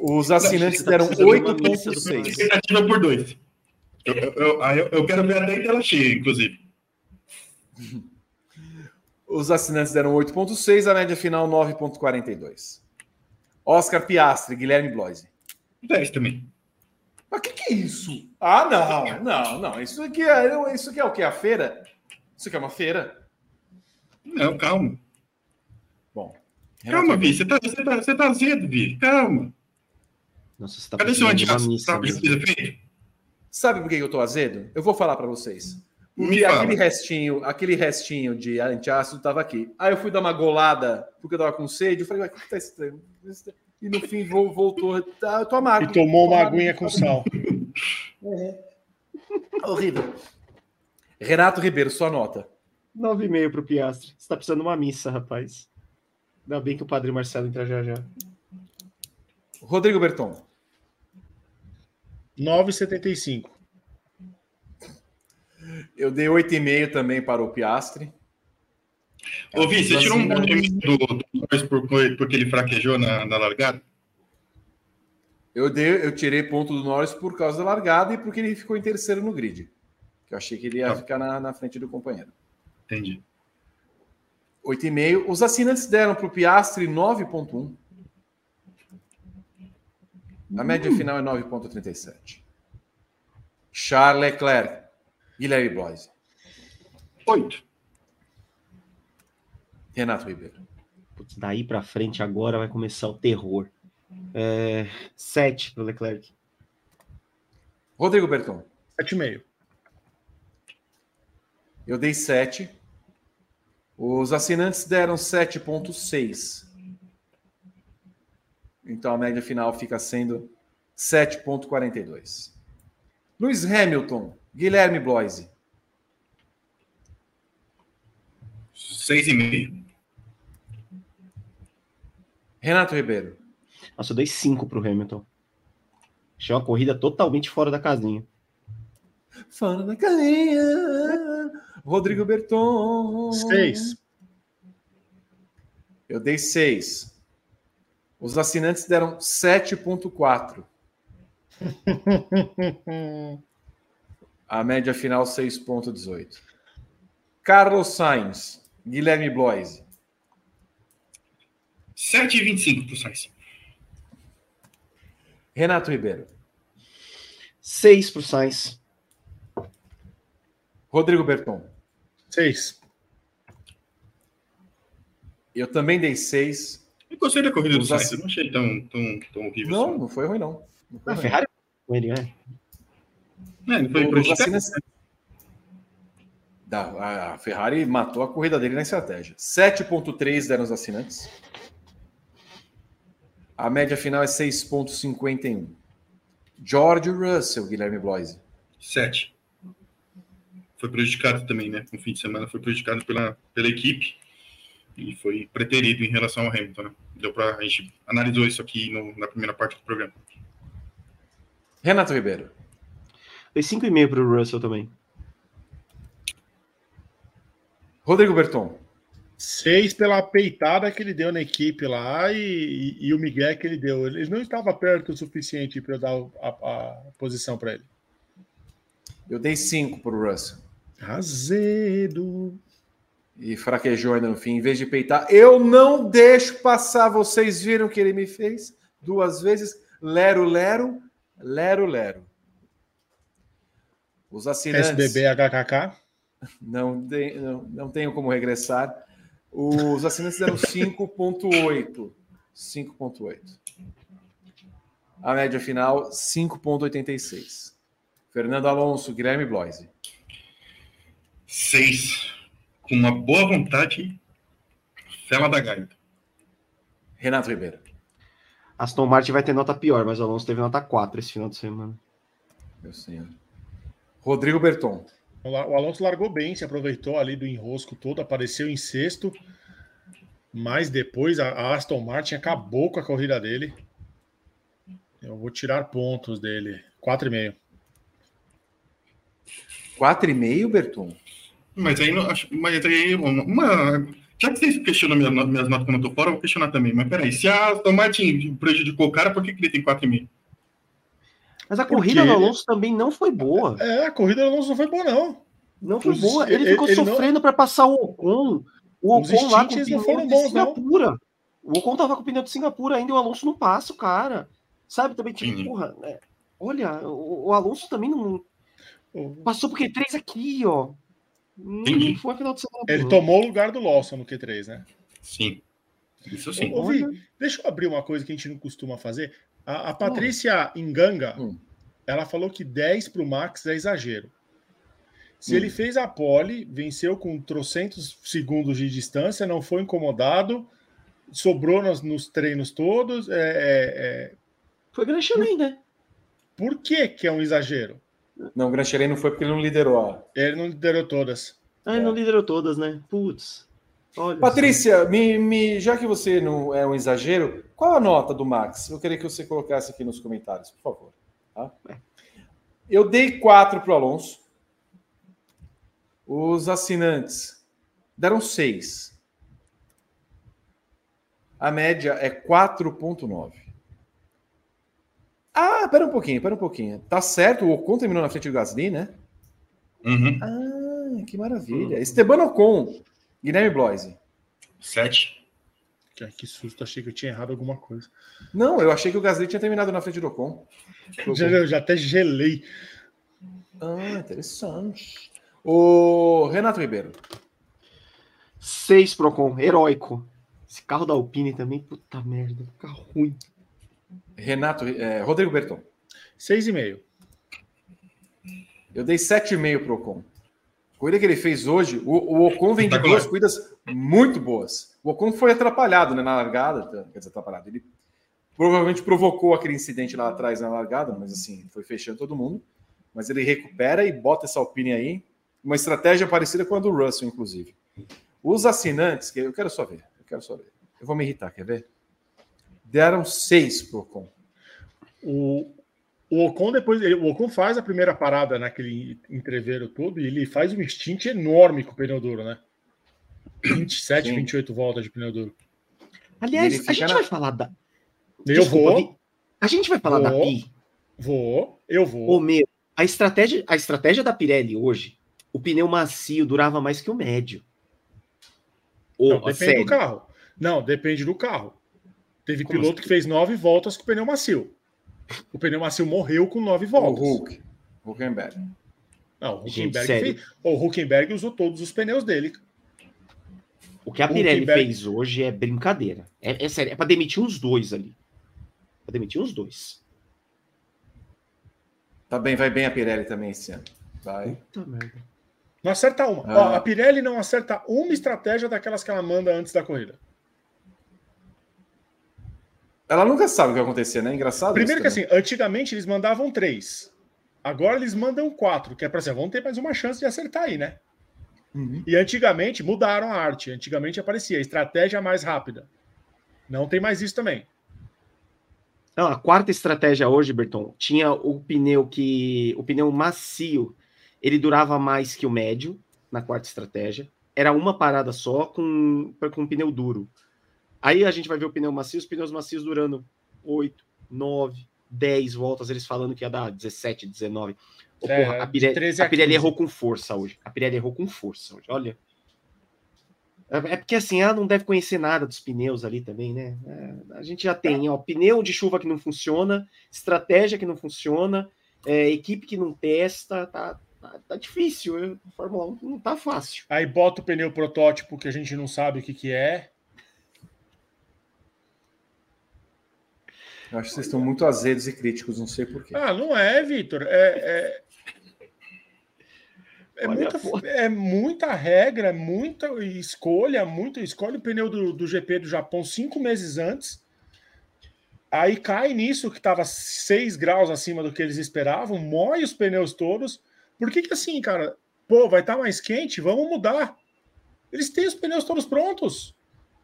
os assinantes deram 8,6. Expectativa por dois. Eu, eu, eu, eu, quero ver até que ela cheia, inclusive. Os assinantes deram 8,6, a média final 9,42. Oscar Piastri, Guilherme Bloise. 10 também. Mas o que, que, é isso? Ah, não, não, não. Isso aqui é, isso aqui é o que? A feira? Isso aqui é uma feira? Não, calma. Bom. Calma, Vi. Você tá, você, tá, você tá azedo, Vi. Calma. Nossa, você tá Cadê seu antiaço? Sabe, Sabe por que eu tô azedo? Eu vou falar para vocês. Porque aquele restinho, aquele restinho de antiácido estava aqui. Aí eu fui dar uma golada porque eu tava com sede. Eu falei, o que tá estranho? E no fim voltou. Tá, tua água. E tomou uma aguinha com sal. *laughs* É. Horrível. Renato Ribeiro, sua nota. 9,5 para o Piastre. Você tá precisando de uma missa, rapaz. Ainda bem que o padre Marcelo entra já já. Rodrigo Berton. 9,75. Eu dei 8,5 também para o Piastre. Ô, Vi, você tirou um ponto do, do por, porque ele fraquejou na, na largada? Eu, dei, eu tirei ponto do Norris por causa da largada e porque ele ficou em terceiro no grid. Que eu achei que ele ia ah. ficar na, na frente do companheiro. Entendi. 8,5. Os assinantes deram para o Piastre 9,1. A média final é 9,37. Charles Leclerc. Guilherme Bloise. 8. Renato Ribeiro. Putz, daí para frente agora vai começar o terror. É, 7 para o Leclerc. Rodrigo Berton. 7,5. Eu dei 7. Os assinantes deram 7,6. Então a média final fica sendo 7,42. Luiz Hamilton, Guilherme Bloise. 6,5. Renato Ribeiro. Nossa, eu dei 5 para o Hamilton. Achei uma corrida totalmente fora da casinha. Fora da casinha. Rodrigo Berton. 6. Eu dei 6. Os assinantes deram 7,4. *laughs* A média final 6,18. Carlos Sainz, Guilherme Bloise. 7,25 para o Sainz. Renato Ribeiro. 6 para o Sainz. Rodrigo Berton. 6. Eu também dei 6. Eu gostei da corrida do Sainz, eu não achei tão, tão, tão horrível. Não, assim. não foi ruim, não. não foi a ruim. Ferrari com ele, né? É, não foi Os da, a Ferrari matou a corrida dele na estratégia. 7,3 deram os assinantes. A média final é 6,51. George Russell, Guilherme Bloise. 7. Foi prejudicado também, né? No fim de semana foi prejudicado pela, pela equipe e foi preterido em relação ao Hamilton. Né? Deu para a gente analisou isso aqui no, na primeira parte do programa. Renato Ribeiro. Dei 5,5 para o Russell também. Rodrigo Berton. Seis pela peitada que ele deu na equipe lá e, e, e o Miguel que ele deu. Ele não estava perto o suficiente para eu dar a, a posição para ele. Eu dei cinco para o Russell. Azedo e fraquejou ainda no fim, em vez de peitar. Eu não deixo passar. Vocês viram o que ele me fez duas vezes? Lero, lero, lero, lero. Os assinantes. SBB HKK? *laughs* Não, tem, não, não tenho como regressar. Os assinantes deram 5,8. 5,8. A média final, 5,86. Fernando Alonso, Guilherme Bloise. 6 com uma boa vontade, Fela da Gaita. Renato Ribeiro. Aston Martin vai ter nota pior, mas o Alonso teve nota 4 esse final de semana. Meu senhor. Rodrigo Berton. O Alonso largou bem, se aproveitou ali do enrosco todo, apareceu em sexto, mas depois a Aston Martin acabou com a corrida dele. Eu vou tirar pontos dele. 4,5. 4,5, Berton? Mas aí, mas aí uma, já que vocês questionam minhas, minhas notas quando eu tô fora, eu vou questionar também. Mas peraí, se a Aston Martin prejudicou o cara, por que, que ele tem 4,5? Mas a corrida do Alonso também não foi boa. É, a corrida do Alonso não foi boa, não. Não foi boa. Ele, ele ficou ele sofrendo não... para passar o Ocon. O Ocon lá com o pneu foram bons, Singapura. Não. O Ocon tava com o pneu de Singapura ainda e o Alonso não passa, cara. Sabe, também, tipo, porra, né? olha, o, o, Alonso também não. Passou por Q3 aqui, ó. Entendi. foi final de semana. Ele tomou o lugar do Lawson no Q3, né? Sim. Isso sim. Ô, deixa eu abrir uma coisa que a gente não costuma fazer. A, a Patrícia hum. Enganga, hum. ela falou que 10 para o Max é exagero. Se hum. ele fez a pole, venceu com trocentos segundos de distância, não foi incomodado, sobrou nos, nos treinos todos. É, é, é... Foi Gran Chelem, né? Por que, que é um exagero? Não, o Gran Chelem não foi porque ele não liderou. Ele não liderou todas. Ah, ele não liderou todas, né? Putz. Patrícia, me, me, já que você não é um exagero, qual a nota do Max? Eu queria que você colocasse aqui nos comentários, por favor. Tá? É. Eu dei 4 para o Alonso. Os assinantes deram 6. A média é 4,9. Ah, pera um pouquinho, pera um pouquinho. Tá certo, o Ocon terminou na frente do Gasly, né? Uhum. Ah, que maravilha. Uhum. Esteban Ocon, Guilherme Bloise. 7. Que susto, achei que eu tinha errado alguma coisa. Não, eu achei que o Gasly tinha terminado na frente do Ocon. *laughs* Já, eu já até gelei. Ah, interessante. O Renato Ribeiro. 6 Procon, heróico. Esse carro da Alpine também, puta merda, carro ruim. Renato, é, Rodrigo Berton. 6,5. Eu dei 7,5 pro Ocon. Corrida que ele fez hoje, o, o Ocon vem de duas corridas muito boas. O Ocon foi atrapalhado né, na largada, quer dizer, atrapalhado. Ele provavelmente provocou aquele incidente lá atrás na largada, mas assim, foi fechando todo mundo. Mas ele recupera e bota essa Alpine aí. Uma estratégia parecida com a do Russell, inclusive. Os assinantes, que eu quero só ver, eu quero só ver. Eu vou me irritar, quer ver? Deram seis pro Ocon. O, o Ocon depois, ele, o Ocon faz a primeira parada naquele entreveiro todo e ele faz um stint enorme com o pneu duro, né? 27, Sim. 28 voltas de pneu duro. Aliás, a gente na... vai falar da. Eu Desculpa, vou. A gente vai falar vou, da Pi. Vou, eu vou. Ô, meu, a estratégia, a estratégia da Pirelli hoje, o pneu macio durava mais que o médio. Não, depende sério. do carro. Não, depende do carro. Teve Como piloto assim? que fez nove voltas com o pneu macio. O pneu macio morreu com nove voltas. O Hulk. Huckenberg. Não, o Huckenberg, fez... o Huckenberg usou todos os pneus dele. O que a Pirelli Huckenberg... fez hoje é brincadeira. É, é sério, é para demitir uns dois ali. Para demitir uns dois. Tá bem, vai bem a Pirelli também esse ano. Vai. Puta merda. Não acerta uma. Ah. Ó, a Pirelli não acerta uma estratégia daquelas que ela manda antes da corrida. Ela nunca sabe o que vai acontecer, né? Engraçado. Primeiro que assim, antigamente eles mandavam três. Agora eles mandam quatro, que é para assim, vamos ter mais uma chance de acertar aí, né? Uhum. E antigamente mudaram a arte. Antigamente aparecia estratégia mais rápida. Não tem mais isso também. Não, a quarta estratégia hoje, Berton, tinha o pneu que. O pneu macio, ele durava mais que o médio na quarta estratégia. Era uma parada só com, com um pneu duro. Aí a gente vai ver o pneu macio, os pneus macios durando 8, 9, 10 voltas, eles falando que ia dar 17, 19. Oh, é, porra, a Pirelli, a Pirelli errou com força hoje. A Pirelli errou com força hoje, olha. É, é porque assim, ela não deve conhecer nada dos pneus ali também, né? É, a gente já tem, ó, pneu de chuva que não funciona, estratégia que não funciona, é, equipe que não testa, tá, tá, tá difícil. Fórmula 1 não tá fácil. Aí bota o pneu protótipo que a gente não sabe o que, que é. Eu acho que vocês estão muito azedos e críticos, não sei porquê. Ah, não é, Vitor. É, é, é, muita, é muita regra, muita escolha, muita escolha o pneu do, do GP do Japão cinco meses antes. Aí cai nisso que estava 6 graus acima do que eles esperavam, moe os pneus todos. Por que, que assim, cara? Pô, vai estar tá mais quente, vamos mudar. Eles têm os pneus todos prontos.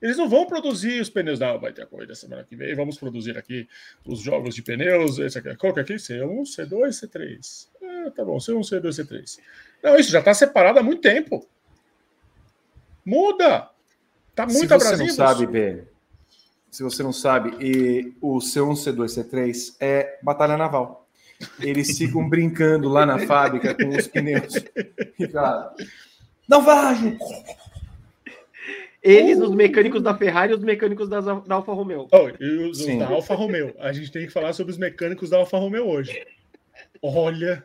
Eles não vão produzir os pneus. Não, vai ter a corrida semana que vem. Vamos produzir aqui os jogos de pneus. Esse aqui, qual que é aqui? C1, C2, C3. Ah, tá bom, C1, C2, C3. Não, isso já está separado há muito tempo. Muda! Tá muito abrasivo. Se você não sabe, B, se você não sabe, e o C1, C2, C3 é batalha naval. Eles ficam *laughs* brincando lá na fábrica com os pneus. Cara, não vai! Eles, os mecânicos da Ferrari e os mecânicos da, da Alfa Romeo. Oh, e os, os da Alfa Romeo. A gente tem que falar sobre os mecânicos da Alfa Romeo hoje. Olha.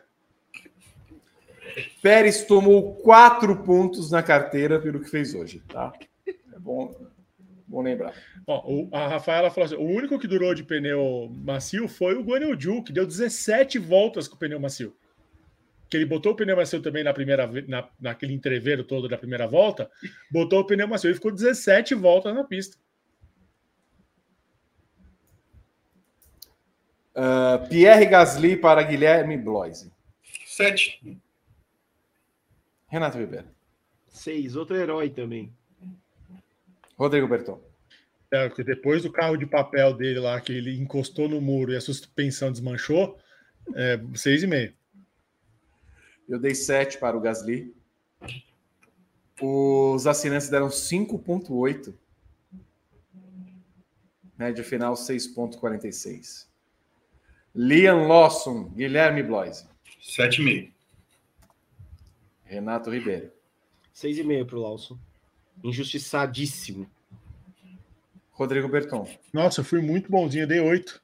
Pérez tomou quatro pontos na carteira pelo que fez hoje, tá? É bom, bom lembrar. Ó, a Rafaela falou assim: o único que durou de pneu macio foi o Guanyu Ju, que deu 17 voltas com o pneu macio. Que ele botou o pneu macio também na primeira na, naquele entreveiro todo da primeira volta, botou o pneu macio e ficou 17 voltas na pista. Uh, Pierre Gasly para Guilherme Bloise. Sete. Renato Ribeiro. Seis. Outro herói também. Rodrigo Berton. É, porque depois do carro de papel dele lá, que ele encostou no muro e a suspensão desmanchou, é, seis e meio. Eu dei 7 para o Gasly. Os assinantes deram 5,8. Média final 6,46. Liam Lawson, Guilherme Bloise. 7,5. Renato Ribeiro. 6,5 para o Lawson. Injustiçadíssimo. Rodrigo Berton. Nossa, eu fui muito bonzinho, dei 8.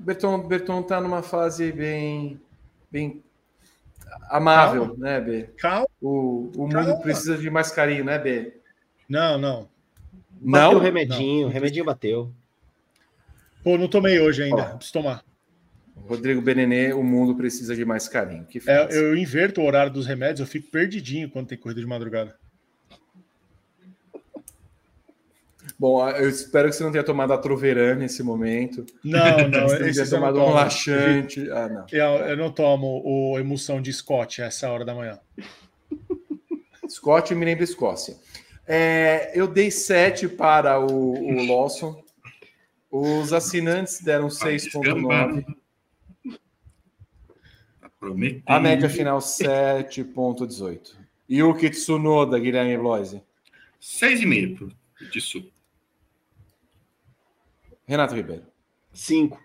Berton, Berton tá numa fase bem bem amável, Calma. né, B? Calma. O, o mundo Calma. precisa de mais carinho, né, B? Não, não. Bateu Não? o remedinho, o remedinho bateu. Pô, não tomei hoje ainda. Ó. Preciso tomar. Rodrigo Benenê, o mundo precisa de mais carinho. Que É, eu inverto o horário dos remédios, eu fico perdidinho quando tem corrida de madrugada. Bom, eu espero que você não tenha tomado a Troveran nesse momento. Não, *laughs* não. Você tenha esses eu não tomado um tomo. laxante. Ah, não. Eu, eu não tomo o emulsão de Scott a essa hora da manhã. Scott me lembra Escócia. É, eu dei 7 para o, o Lawson. Os assinantes deram 6,9. Tá prometendo. A média final 7,18. Yuki Tsunoda, Guilherme Bloise. 6,5 pro Tissu. Renato Ribeiro. Cinco.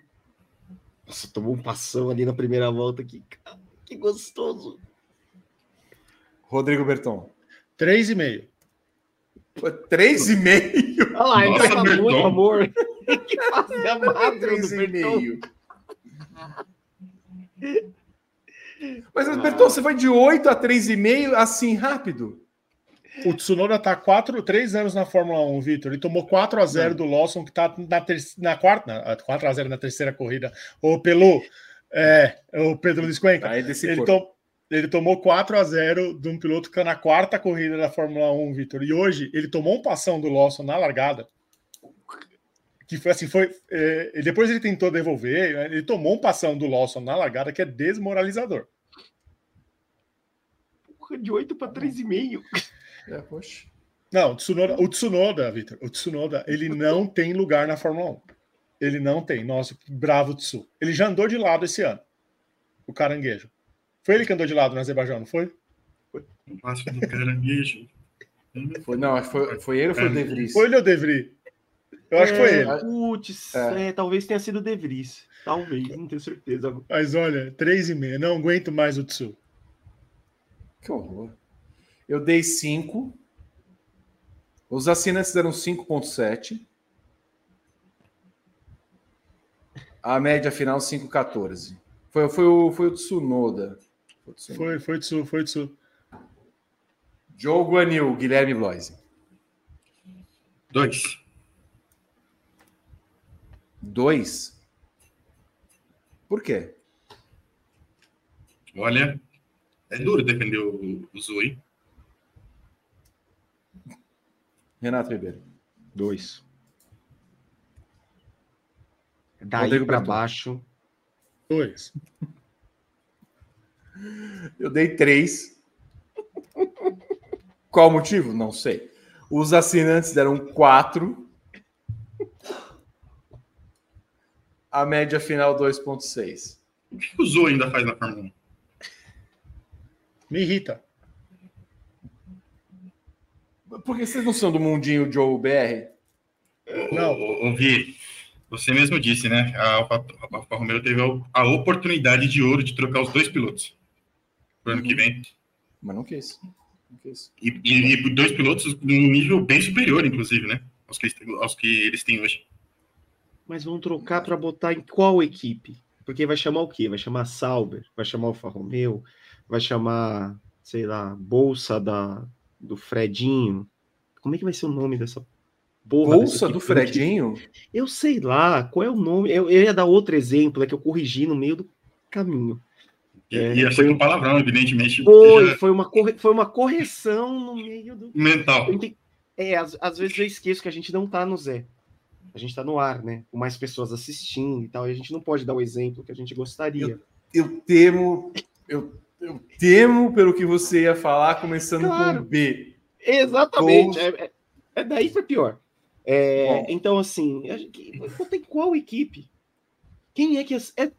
Nossa, tomou um passão ali na primeira volta. Que, que gostoso. Rodrigo Berton. 3,5. 3,5? Olha lá, ele Nossa, tá muito amor. *laughs* que fase amada do Berton. 3,5. Mas, Berton, você foi de 8 a 3,5 assim rápido? O Tsunoda tá 4, 3 anos na Fórmula 1, Vitor. Ele tomou 4 a 0 do Lawson, que tá na, ter, na quarta, na, 4 a 0 na terceira corrida. O Pelu, é, o Pedro Descuenca. Aí desse Ele, to- ele tomou 4 a 0 de um piloto que tá na quarta corrida da Fórmula 1, Vitor. E hoje ele tomou um passão do Lawson na largada. Que foi assim, foi. é, depois ele tentou devolver, né, ele tomou um passão do Lawson na largada que é desmoralizador. Porra, De 8 para 3,5. É, poxa. Não, o Tsunoda, o Tsunoda, Vitor, o Tsunoda, ele não *laughs* tem lugar na Fórmula 1. Ele não tem. Nossa, que bravo Tsu. Ele já andou de lado esse ano. O caranguejo. Foi ele que andou de lado no Azerbaijão, não foi? Um passo do caranguejo. Foi, não, foi, foi ele ou foi o De Vries? Foi ele ou o De Vries? Eu acho que foi ele. Putz, É. é, talvez tenha sido o De Vries. Talvez, não tenho certeza. Mas olha, 3,5. Não aguento mais o Tsu. Que horror. Eu dei 5. Os assinantes deram 5,7. A média final 5,14. Foi, foi, o, foi o Tsunoda. Foi o Tsunoda. Foi, foi Tsu, foi Tsu. Joe Guanil, Guilherme Bloise. 2. 2. Por quê? Olha, é duro defender o, o Zui. Renato Ribeiro. Dois. Daí Rodrigo para baixo. Dois. *laughs* Eu dei 3. Qual o motivo? Não sei. Os assinantes deram 4. A média final 2,6. O que o Zui ainda faz na Fórmula 1? Me irrita. Por que vocês não são do mundinho Joe BR? Não. O, o, Vi, você mesmo disse, né? A Alfa, a Alfa Romeo teve a oportunidade de ouro de trocar os dois pilotos pro ano que vem. Mas não quis. Não quis. E, e, e dois pilotos num nível bem superior, inclusive, né? Aos que, aos que eles têm hoje. Mas vão trocar para botar em qual equipe? Porque vai chamar o quê? Vai chamar Sauber? Vai chamar Alfa Romeo? Vai chamar, sei lá, Bolsa da, do Fredinho? Como é que vai ser o nome dessa porra? Bolsa do Fredinho? Eu sei lá, qual é o nome? Eu, eu ia dar outro exemplo, é que eu corrigi no meio do caminho. É, ia ser um palavrão, evidentemente. Foi, já... foi, uma corre... foi uma correção no meio do. Mental. É, às, às vezes eu esqueço que a gente não tá no Zé. A gente tá no ar, né? Com mais pessoas assistindo e tal. E a gente não pode dar o exemplo que a gente gostaria. Eu, eu temo, eu, eu, temo pelo que você ia falar, começando claro. com B. Exatamente. É, é, é, daí foi pior. É, então, assim, tem qual equipe? Quem é que. É,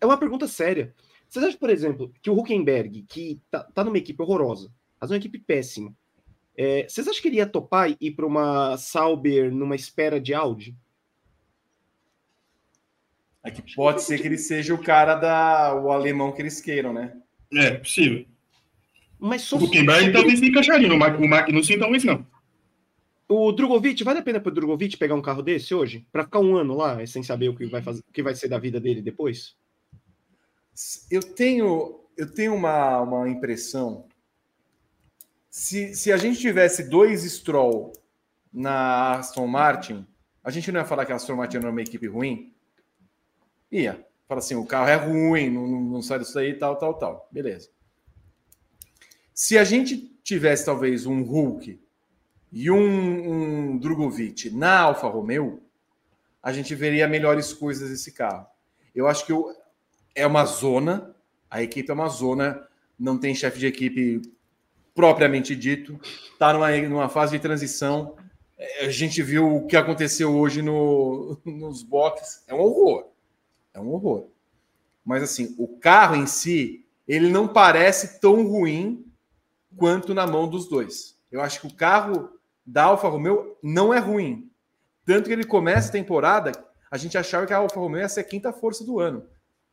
é, uma pergunta séria. Vocês acham, por exemplo, que o Huckenberg, que tá, tá numa equipe horrorosa, faz uma equipe péssima, é, vocês acham que ele ia topar e ir para uma Sauber numa espera de Audi? É que pode ser que ele seja o cara da o alemão que eles queiram, né? É, possível. Mas o Huckenberg talvez se encaixaria, no Magnussen talvez não. O Drogovic, vale a pena para o Drogovic pegar um carro desse hoje? Para ficar um ano lá, sem saber o que vai, fazer, o que vai ser da vida dele depois? Eu tenho, eu tenho uma, uma impressão. Se, se a gente tivesse dois Stroll na Aston Martin, a gente não ia falar que a Aston Martin era uma equipe ruim? Ia. Fala assim, o carro é ruim, não, não sai disso aí, tal, tal, tal. Beleza. Se a gente tivesse talvez um Hulk e um, um Drogovic na Alfa Romeo, a gente veria melhores coisas desse carro. Eu acho que eu, é uma zona, a equipe é uma zona, não tem chefe de equipe propriamente dito, está numa, numa fase de transição. É, a gente viu o que aconteceu hoje no, *laughs* nos boxes, é um horror. É um horror. Mas assim, o carro em si, ele não parece tão ruim quanto na mão dos dois. Eu acho que o carro da Alfa Romeo não é ruim. Tanto que ele começa a temporada, a gente achava que a Alfa Romeo ia ser a quinta força do ano.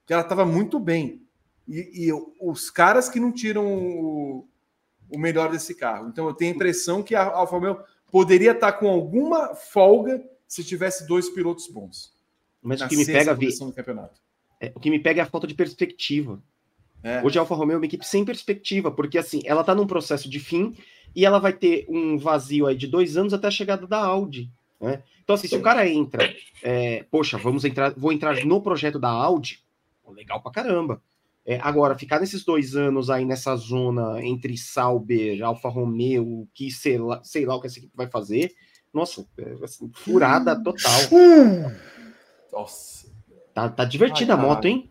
Que ela estava muito bem. E, e, os caras que não tiram o, o, melhor desse carro. Então eu tenho a impressão que a Alfa Romeo poderia estar com alguma folga se tivesse dois pilotos bons. Mas o que me pega vi... é, o que me pega é a falta de perspectiva. É. Hoje a Alfa Romeo é uma equipe sem perspectiva, porque assim, ela está num processo de fim e ela vai ter um vazio aí de dois anos até a chegada da Audi. Né? Então, assim, se o cara entra, é, poxa, vamos entrar, vou entrar no projeto da Audi, legal pra caramba. É, agora, ficar nesses dois anos aí nessa zona entre Sauber, Alfa Romeo, que sei lá, sei lá o que essa equipe vai fazer, nossa, é, assim, furada total. Nossa. Tá, tá divertida Ai, a moto, hein?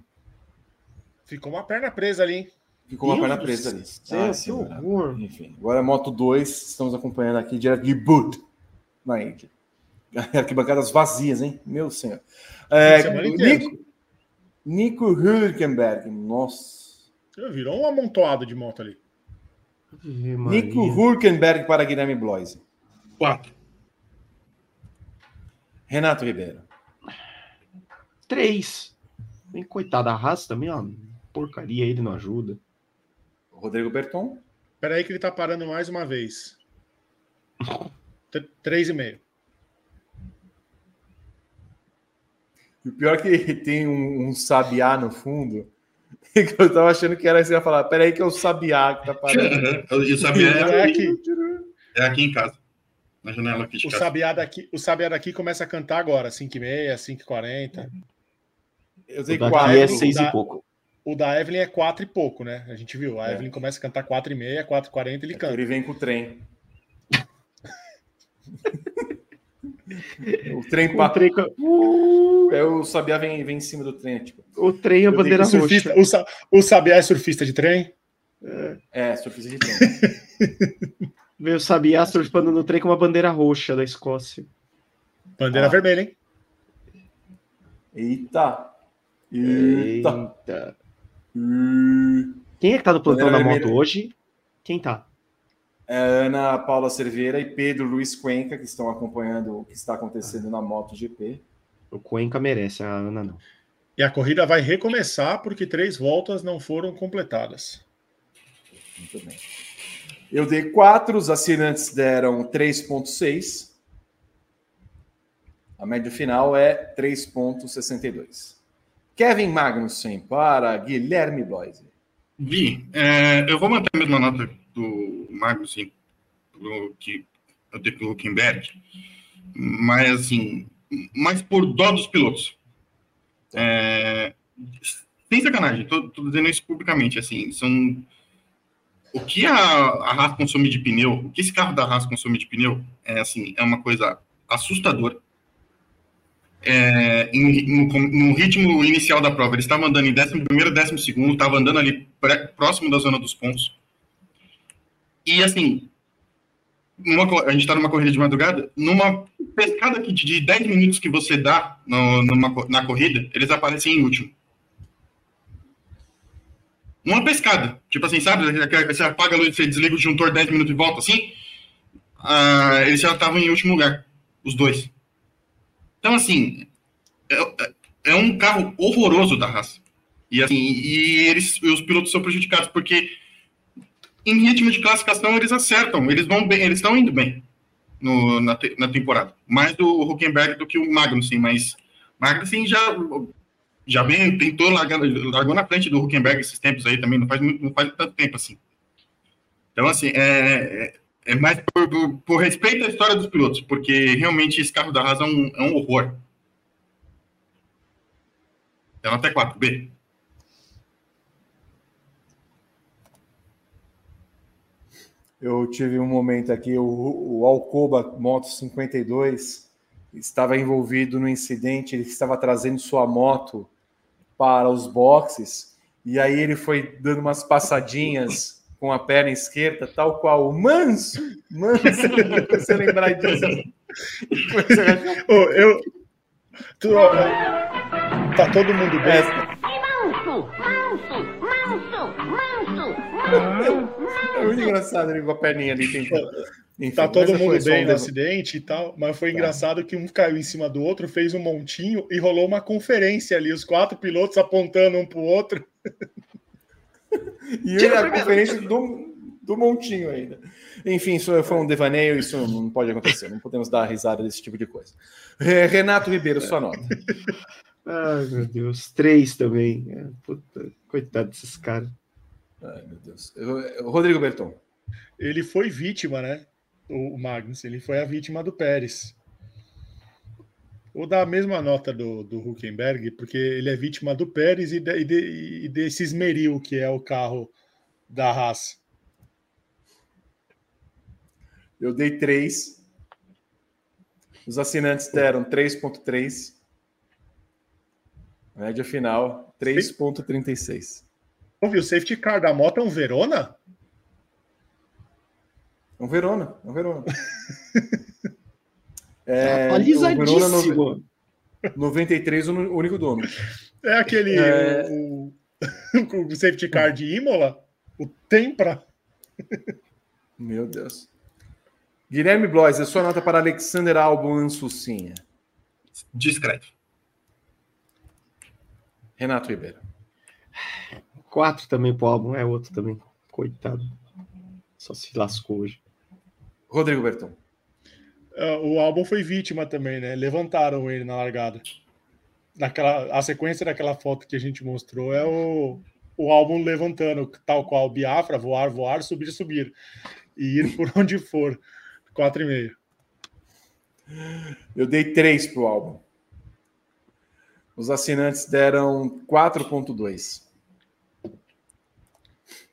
Ficou uma perna presa ali, hein? Ficou uma perna presa ali. Céu, ah, que horror. Enfim, agora é Moto 2, estamos acompanhando aqui direto de Bud, na Índia. *laughs* Arquibancadas vazias, hein? Meu senhor. É, Nico, Nico Hülkenberg, nossa. Virou um amontoado de moto ali. Nico Hülkenberg para Guilherme Bloise. Quatro. Renato Ribeiro. Três. Bem, coitada, a Haas também, ó. Porcaria, ele não ajuda. Rodrigo Berton. Espera aí que ele está parando mais uma vez. Três e meio. E o pior é que tem um, um sabiá no fundo. *laughs* Que eu tava achando que era você ia falar. Peraí, que é o sabiá que tá parando. *laughs* o sabiá é, é aqui. É aqui em casa. Na janela aqui o sabiá daqui O sabiá daqui começa a cantar agora, 5h30, 5h40. Eu sei quatro. é 6 e pouco. O da Evelyn é 4 e pouco, né? A gente viu. A é. Evelyn começa a cantar 4 e meia, 4 e 40 ele é canta. Ele vem com o trem. *laughs* o trem para. Trem... Uh, é o Sabiá vem, vem em cima do trem. Tipo. O trem é a bandeira surfista, roxa. O, o Sabiá é surfista de trem? É, é surfista de trem. *laughs* Veio o Sabiá surfando no trem com uma bandeira roxa da Escócia. Bandeira ah. vermelha, hein? Eita! Eita! Eita. Quem é que tá no plantão da moto hoje? Quem tá? É Ana Paula Cerveira e Pedro Luiz Cuenca, que estão acompanhando o que está acontecendo na MotoGP. O Cuenca merece, a Ana não. E a corrida vai recomeçar porque três voltas não foram completadas. Muito bem. Eu dei quatro, os assinantes deram 3,6. A média final é 3,62. Kevin Magnussen para Guilherme Bloise. Gui, é, eu vou manter a mesma nota do Magnussen do, que eu dei pelo Huckenberg, mas assim, mais por dó dos pilotos. É, sem sacanagem, tô, tô dizendo isso publicamente, assim, são o que a, a Haas consome de pneu, o que esse carro da Haas consome de pneu, é assim, é uma coisa assustadora. É, em, no, no, ritmo inicial da prova, ele estava andando em 11 primeiro, 12 segundo, estava andando ali pré, próximo da zona dos pontos. E assim, numa, a gente está numa corrida de madrugada, numa pescada de 10 minutos que você dá no, numa, na corrida, eles aparecem em último. Uma pescada. Tipo assim, sabe? Você apaga a luz, você desliga o disjuntor 10 minutos e volta assim. Uh, eles já estavam em último lugar, os dois. Então, assim, é, é um carro horroroso da raça. E, assim, e eles, os pilotos são prejudicados, porque em ritmo de classificação eles acertam, eles vão bem, eles estão indo bem no, na, te, na temporada. Mais do Huckenberg do que o Magnussen, mas Magnussen já já tentou largar, largou na frente do Huckenberg esses tempos aí também, não faz, não faz tanto tempo assim. Então, assim, é, é, mais por, por, por, respeito à história dos pilotos, porque realmente esse carro da Haas é um, é um horror. É até 4B. Eu tive um momento aqui, o, o Alcoba Moto 52 estava envolvido no incidente, ele estava trazendo sua moto para os boxes, e aí ele foi dando umas passadinhas com a perna esquerda, tal qual o Manso, Manso, *laughs* *laughs* você lembrar disso. *laughs* oh, eu, tu, tá todo mundo bem. É. Manso, manso, manso, manso, manso. É muito engraçado ele com a perninha ali tentando. Enfim, tá todo mundo bem no acidente e tal, mas foi tá. engraçado que um caiu em cima do outro, fez um montinho e rolou uma conferência ali, os quatro pilotos apontando um pro outro. E a conferência do, do montinho ainda. Enfim, isso foi um devaneio, isso não pode acontecer, não podemos dar risada desse tipo de coisa. Renato Ribeiro, sua nota. Ai, meu Deus, três também. É, puta, coitado desses caras. Ai, meu Deus. Rodrigo Berton. Ele foi vítima, né? o Magnus, ele foi a vítima do Pérez. Vou dar a mesma nota do, do Huckenberg, porque ele é vítima do Pérez e, de, e, de, e desse esmeril, que é o carro da Haas. Eu dei 3. Os assinantes deram 3.3. Média final, 3.36. Ouviu, o safety car da moto é um Verona? É um Verona, é um Verona. *laughs* é, Atualizadíssimo. Um 93, o único dono. É aquele. É... O, o, *laughs* safety car de Imola? O Tempra? Meu Deus. Guilherme Blois, a sua nota para Alexander Albon Ansucinha? Discreto. Renato Ribeiro. Quatro também pro álbum, é outro também. Coitado. Só se lascou hoje. Rodrigo Berton. Uh, o álbum foi vítima também, né? Levantaram ele na largada. Naquela, a sequência daquela foto que a gente mostrou é o, o álbum levantando, tal qual Biafra, voar, voar, subir, subir. E ir por *laughs* onde for. 4,5. Eu dei 3 pro álbum. Os assinantes deram 4,2.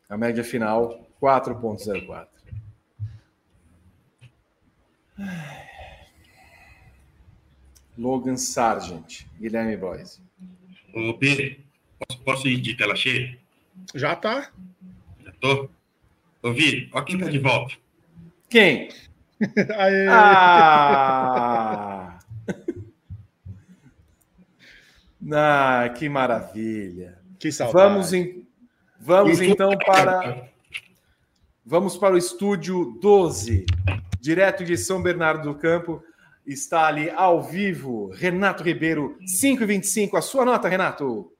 A média final, 4,04. Logan Sargent, Guilherme Boys. Ô, Pedro, posso, posso, ir de tela cheia? Já tá. Já tô. Ô, Vi, ó quem tá de volta. Quem? *laughs* Aê. Ah! *laughs* ah, que maravilha. Que saudade. Vamos, em, vamos então *laughs* para vamos para o estúdio 12 direto de São Bernardo do Campo. Está ali ao vivo, Renato Ribeiro, 5,25. A sua nota, Renato?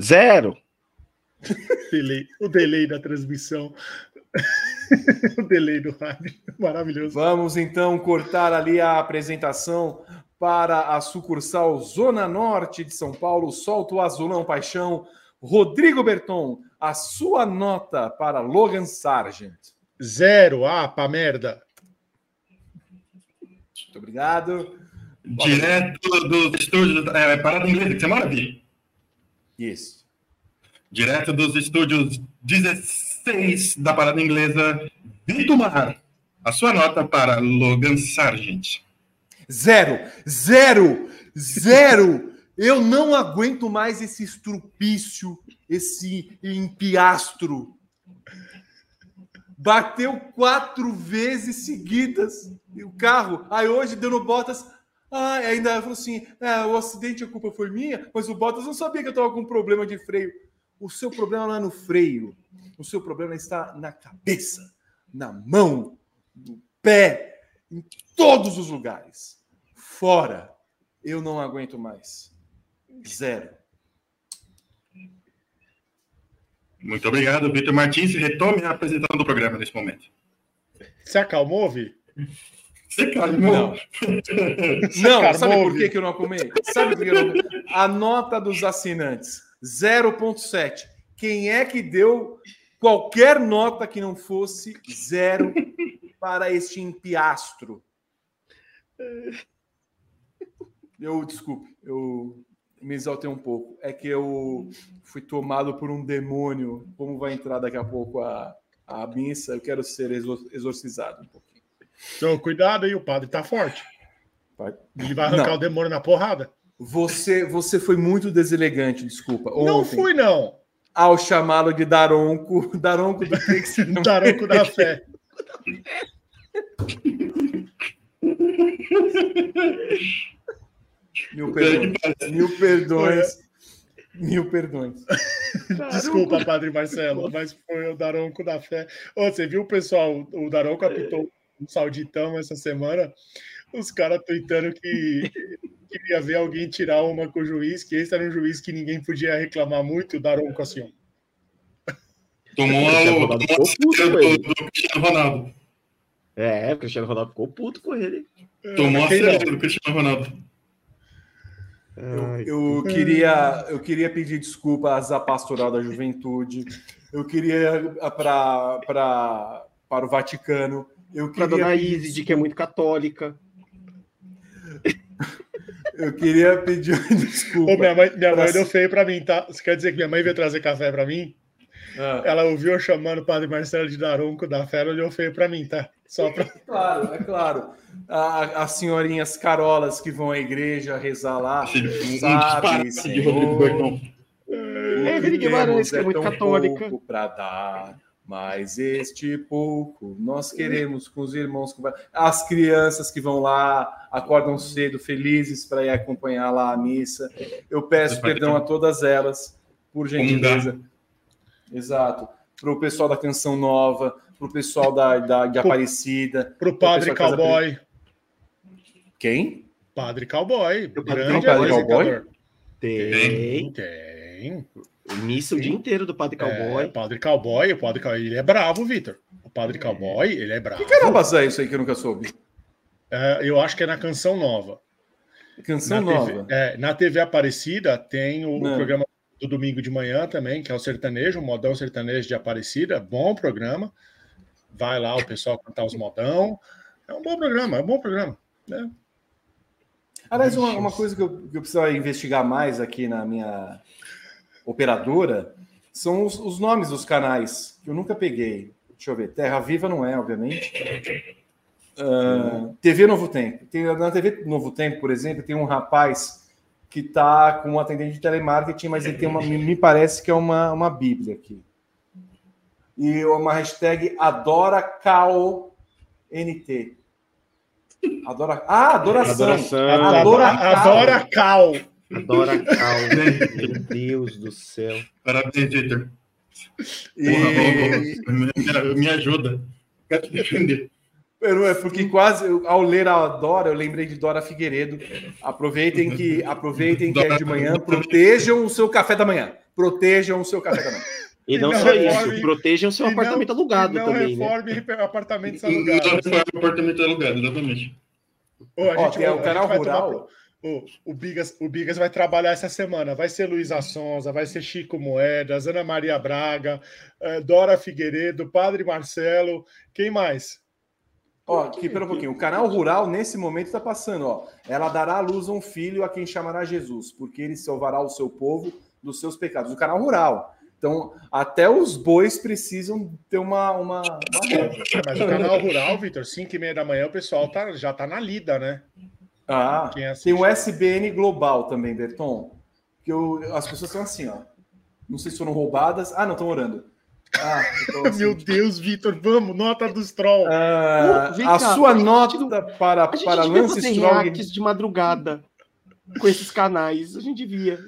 Zero. *laughs* o delay da transmissão. *laughs* o delay do rádio. Maravilhoso. Vamos então cortar ali a apresentação para a sucursal Zona Norte de São Paulo. Solta o azulão paixão. Rodrigo Berton, a sua nota para Logan Sargent? Zero. Ah, pra merda. Muito obrigado. Direto dos estúdios. É, Parada Inglesa, que você mora, Vi? Isso. Direto dos estúdios 16 da Parada Inglesa, Vitor Mar. A sua nota para Logan Sargent. Zero, zero, zero. Eu não aguento mais esse estrupício, esse empiastro. Bateu quatro vezes seguidas o carro. Aí hoje deu no Bottas. Ah, ainda falou assim: é, o acidente, a culpa foi minha, mas o Bottas não sabia que eu estava com problema de freio. O seu problema não é no freio. O seu problema está na cabeça, na mão, no pé, em todos os lugares. Fora. Eu não aguento mais. Zero. Muito obrigado, Vitor Martins. Retome a apresentação do programa nesse momento. Se acalmou, Vi? Você calmou? Não, *laughs* não sabe por que, que eu não acomei? Sabe por que eu não A nota dos assinantes, 0,7. Quem é que deu qualquer nota que não fosse zero para este empiastro? Eu, desculpe, eu me exaltei um pouco. É que eu fui tomado por um demônio. Como vai entrar daqui a pouco a, a missa, eu quero ser exorcizado um pouquinho. Então, cuidado aí, o padre tá forte. Ele vai arrancar não. o demônio na porrada. Você, você foi muito deselegante, desculpa. Ontem, não fui, não. Ao chamá-lo de Daronco. *laughs* Daronco do que, que *laughs* Daronco da fé. *laughs* Mil perdões. Mil perdões. Mil perdões. Desculpa, Padre Marcelo, mas foi o Daronco da fé. Ô, você viu o pessoal, o Daronco apitou um sauditão essa semana, os caras tweetando que *laughs* queria ver alguém tirar uma com o juiz, que esse era um juiz que ninguém podia reclamar muito, o Daronco assim. Tomou o do, do Cristiano Ronaldo. É, o Cristiano Ronaldo ficou puto com ele. Tomou a série do Cristiano Ronaldo. Eu, eu, queria, eu queria pedir desculpas à pastoral da juventude. Eu queria para para o Vaticano. Eu queria para Dona Isid, que é muito católica. Eu queria pedir *laughs* desculpa. Ô, minha mãe, minha mãe deu feio para mim, tá? Você quer dizer que minha mãe veio trazer café para mim? Ah. Ela ouviu eu chamando o padre Marcelo de Daronco da Fé, ela olhou feio para mim, tá? Só pra... É claro, é claro. A, as senhorinhas carolas que vão à igreja rezar lá, sabe, Senhor, é, Vini Guimarães, que é muito católica. para dar, mas este pouco nós queremos com os irmãos, as crianças que vão lá, acordam cedo, felizes para ir acompanhar lá a missa. Eu peço perdão a todas elas, por gentileza. Exato. Para o pessoal da Canção Nova, para o pessoal da, da, de Aparecida. Para o Padre Cowboy. Quem? Padre Cowboy. O Grande Padre Cowboy? Tem. Tem. Missa o dia inteiro do Padre Cowboy. É, Padre Cowboy, o Padre Cowboy, ele é bravo, Vitor. O Padre Cowboy, ele é bravo. Que caramba é isso aí que eu nunca soube? É, eu acho que é na Canção Nova. Canção na Nova. TV, é, na TV Aparecida tem o, o programa do domingo de manhã também, que é o sertanejo, o modão sertanejo de Aparecida, bom programa. Vai lá o pessoal cantar os modão. É um bom programa, é um bom programa. Né? Aliás, uma, uma coisa que eu, que eu preciso investigar mais aqui na minha operadora são os, os, nomes dos canais, que eu nunca peguei. Deixa eu ver. Terra Viva não é, obviamente. Uh, ah, TV Novo Tempo. Tem, na TV Novo Tempo, por exemplo, tem um rapaz que está com um atendente de telemarketing, mas ele tem uma, me parece que é uma, uma bíblia aqui. E uma hashtag adora NT. Adora. Ah, adoração. Adoração. Adora, adora cal. Adora cal. Meu Deus do céu. Parabéns, Vitor. E... Me ajuda. Quero te defender. É porque quase ao ler a Dora, eu lembrei de Dora Figueiredo. Aproveitem que *laughs* aproveitem que é de manhã, protejam o seu café da manhã. Protejam o seu café da manhã. E não, não só reforme, isso, protejam o seu apartamento não, alugado não também. Não reforme né? apartamentos alugados. Não reforme apartamento alugado, exatamente. Oh, a gente, Ó, o canal rural. O, o, Bigas, o Bigas vai trabalhar essa semana. Vai ser Luísa Sonza, vai ser Chico Moedas, Ana Maria Braga, eh, Dora Figueiredo, Padre Marcelo. Quem mais? Ó, aqui, pera um pouquinho. O canal rural, nesse momento, está passando, ó. Ela dará à luz a um filho a quem chamará Jesus, porque ele salvará o seu povo dos seus pecados. O canal rural. Então, até os bois precisam ter uma, uma, Mas o canal rural, Vitor, 5 e meia da manhã, o pessoal tá, já tá na lida, né? Ah, tem o SBN Global também, Berton. Que eu, as pessoas estão assim, ó. Não sei se foram roubadas. Ah, não, estão orando. Ah, assim. *laughs* Meu Deus, Vitor, vamos, nota dos Stroll. Ah, a cá, sua a nota para, para Lance Stroll. de madrugada com esses canais. A gente via.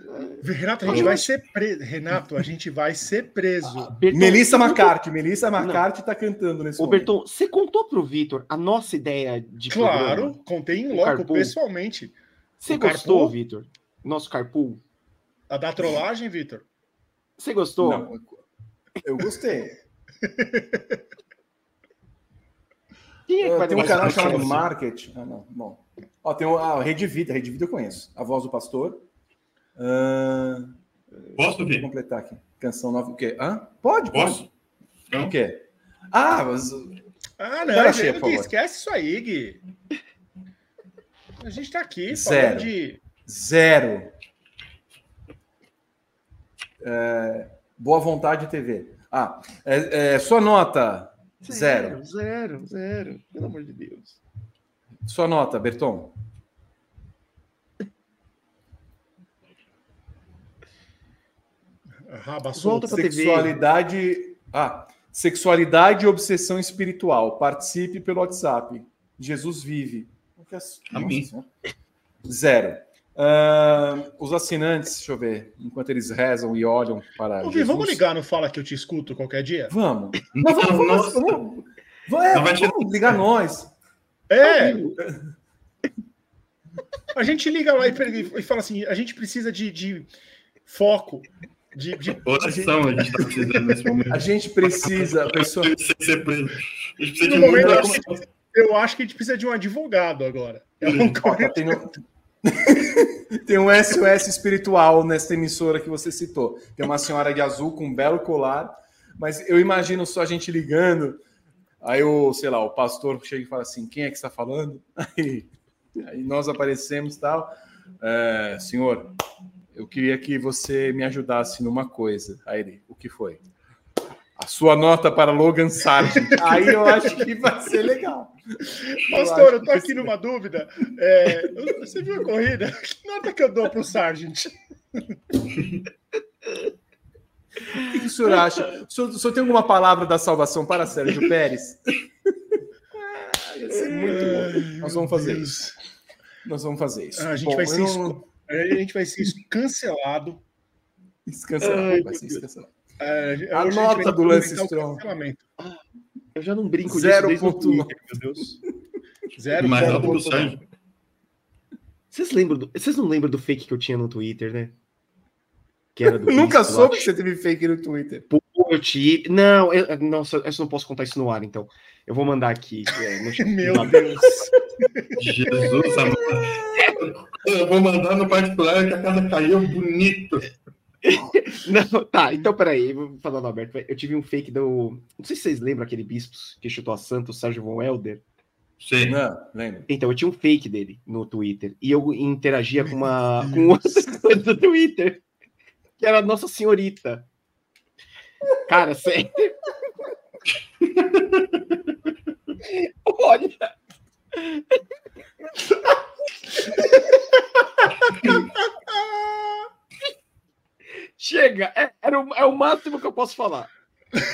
Renato, a gente vai ser preso. Renato, a gente vai ser preso. Ah, Berton, Melissa McCarthy. Melissa McCarthy está cantando nesse Ô, momento. Berton, você contou pro Vitor a nossa ideia de Claro, programa? contei em loco, pessoalmente. Você gostou, Vitor? Nosso carpool? A da trollagem, Vitor? Você gostou? Não, eu gostei. Quem é que tem um canal chamado Market. Ah, não. Bom. Ó, tem a Rede Vida. A Rede Vida eu conheço. A Voz do Pastor. Uh... Posso ver? Vou completar aqui. Canção nova. O quê? Hã? Pode, Posso? Pode. O quê? Ah, mas... Ah, não. Achei, Gui, esquece isso aí, Gui. A gente tá aqui Zero. de... Zero. É... Boa Vontade TV. Ah, é, é, sua nota. Zero. Zero, zero. Pelo amor de Deus. Sua nota, Berton. Raba solta Sexualidade. Ah, sexualidade e obsessão espiritual. Participe pelo WhatsApp. Jesus vive. Amém. Zero. Uh, os assinantes, deixa eu ver, enquanto eles rezam e olham para. Jesus... Vamos ligar no Fala que eu te escuto qualquer dia? Vamos. *laughs* Não, vamos, vamos, vamos, vamos, vamos ligar nós. É. *laughs* A gente liga lá e, fala assim: a gente precisa de, de foco. De, de... *laughs* Oração a gente está precisando nesse momento. A gente precisa. A pessoa... preso. A gente precisa de momento, eu acho, que, eu acho que a gente precisa de um advogado agora. É um no, *laughs* tem um SOS espiritual nessa emissora que você citou. Tem uma senhora de azul com um belo colar, mas eu imagino só a gente ligando. Aí o, sei lá, o pastor chega e fala assim: quem é que está falando? *laughs* Aí, aí nós aparecemos e tal. É, senhor, eu queria que você me ajudasse numa coisa. Aí ele, o que foi? A sua nota para Logan Sargent. *laughs* Aí eu acho que vai ser legal. Pastor, eu, eu tô aqui numa dúvida. É, você viu a corrida? Que nota que eu dou para o Sargent? O que, o senhor acha? O senhor, o senhor tem alguma palavra da salvação para Sérgio Pérez? Ah, ser muito bom. Nós vamos fazer isso. Nós vamos fazer isso. Ah, a, gente bom, vai ser não... a gente vai ser cancelado. Cancelado, vai ser cancelado. É, a nota do Lance Strong. Eu já não brinco Zero disso desde meu Deus. Zero Mais alto do sangue. Vocês lembram do... Vocês não lembram do fake que eu tinha no Twitter, né? Que era do Nunca soube que você teve fake no Twitter. Pô, eu tive. Não, eu... nossa, eu não posso contar isso no ar, então. Eu vou mandar aqui. É, no... *laughs* Meu Deus. Jesus amado. Eu vou mandar no particular que a casa caiu bonito. *laughs* Não, tá, então peraí, vou falar no aberto. Eu tive um fake do. Não sei se vocês lembram aquele bispos que chutou a Santos, Sérgio Von Helder. Sim, não, lembro. Então, eu tinha um fake dele no Twitter. E eu interagia com uma com outra *laughs* coisa do Twitter, que era Nossa Senhorita. Cara, sério. *laughs* Olha. Chega, é, era o, é o máximo que eu posso falar.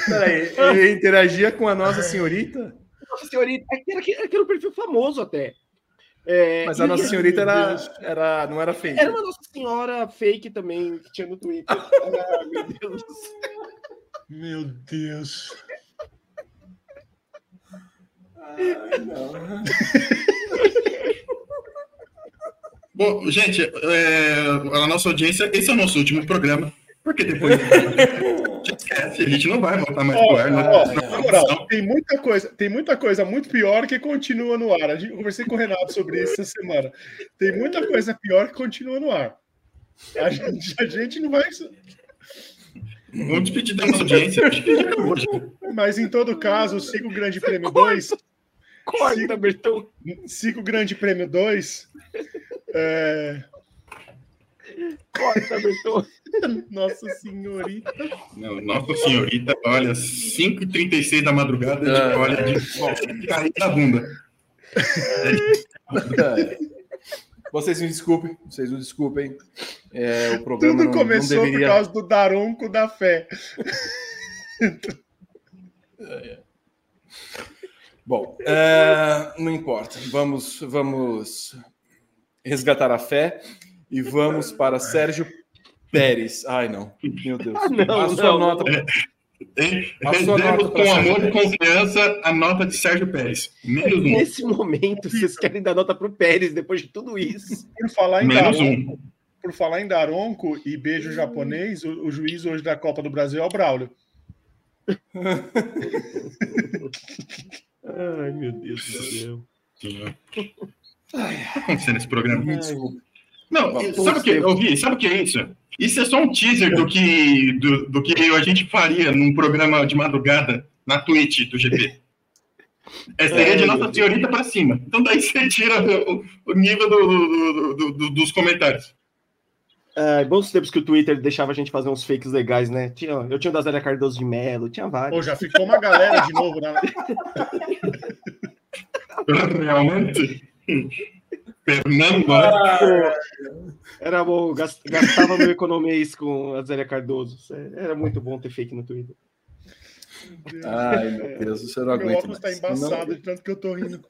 Peraí, ele interagia com a Nossa Senhorita? Nossa Senhorita, era, era um perfil famoso até. É, Mas a Nossa Senhorita era, era, não era fake. Era uma Nossa Senhora fake também, que tinha no Twitter. *laughs* ah, meu Deus. Meu Deus. Ai, não. *laughs* Bom, gente, é, a nossa audiência, esse é o nosso último programa, porque depois esquece, a gente não vai voltar mais oh, pro ar. Oh, moral, tem muita coisa, tem muita coisa muito pior que continua no ar. Eu conversei com o Renato sobre isso essa semana. Tem muita coisa pior que continua no ar. A gente, a gente não vai. Vamos despedir da nossa audiência. Mas em todo caso, siga o Grande Prêmio 2 Corta, Bertão. Cinco Grande Prêmio 2. É... Corta, Bertão. *laughs* Nossa Senhorita. Não, Nossa Senhorita, olha, 5h36 da madrugada, Ah. olha, de cair da bunda. Vocês me desculpem, vocês me desculpem. É, o programa Tudo não, não começou deveria. por causa do Daronco da fé. Bom, é, não importa. Vamos, vamos resgatar a fé e vamos para Sérgio Pérez. Ai, não. Meu Deus. Ah, não, a sua não, nota. Nota pra com amor e confiança a nota de Sérgio Pérez. Menos um. Nesse momento, vocês querem dar nota pro Pérez depois de tudo isso. Por falar em Menos Daronco, um. por falar em Daronco e beijo japonês, o, o juiz hoje da Copa do Brasil é o Braulio. *laughs* Ai, meu Deus do céu. *laughs* O que tá acontecendo nesse programa? Me desculpe. Não, sabe o que, eu vi? Sabe o que é isso? Isso é só um teaser do que, do, do que a gente faria num programa de madrugada na Twitch do GP. É, seria É, de Nossa. Senhorita para cima. Então daí você tira o, o nível do- do- do- do- dos comentários. Bons tempos que o Twitter deixava a gente fazer uns fakes legais, né? Tinha, eu tinha o da Zélia Cardoso de Mello, tinha vários. Pô, já ficou uma galera de novo na. *laughs* Realmente. Fernando? Pô, era bom, gas- gastava meu economês com a Zélia Cardoso. Era muito bom ter fake no Twitter. Ai, meu Deus, isso eu não Meu aguento óculos tá mais. embaçado de tanto que eu tô rindo. *laughs*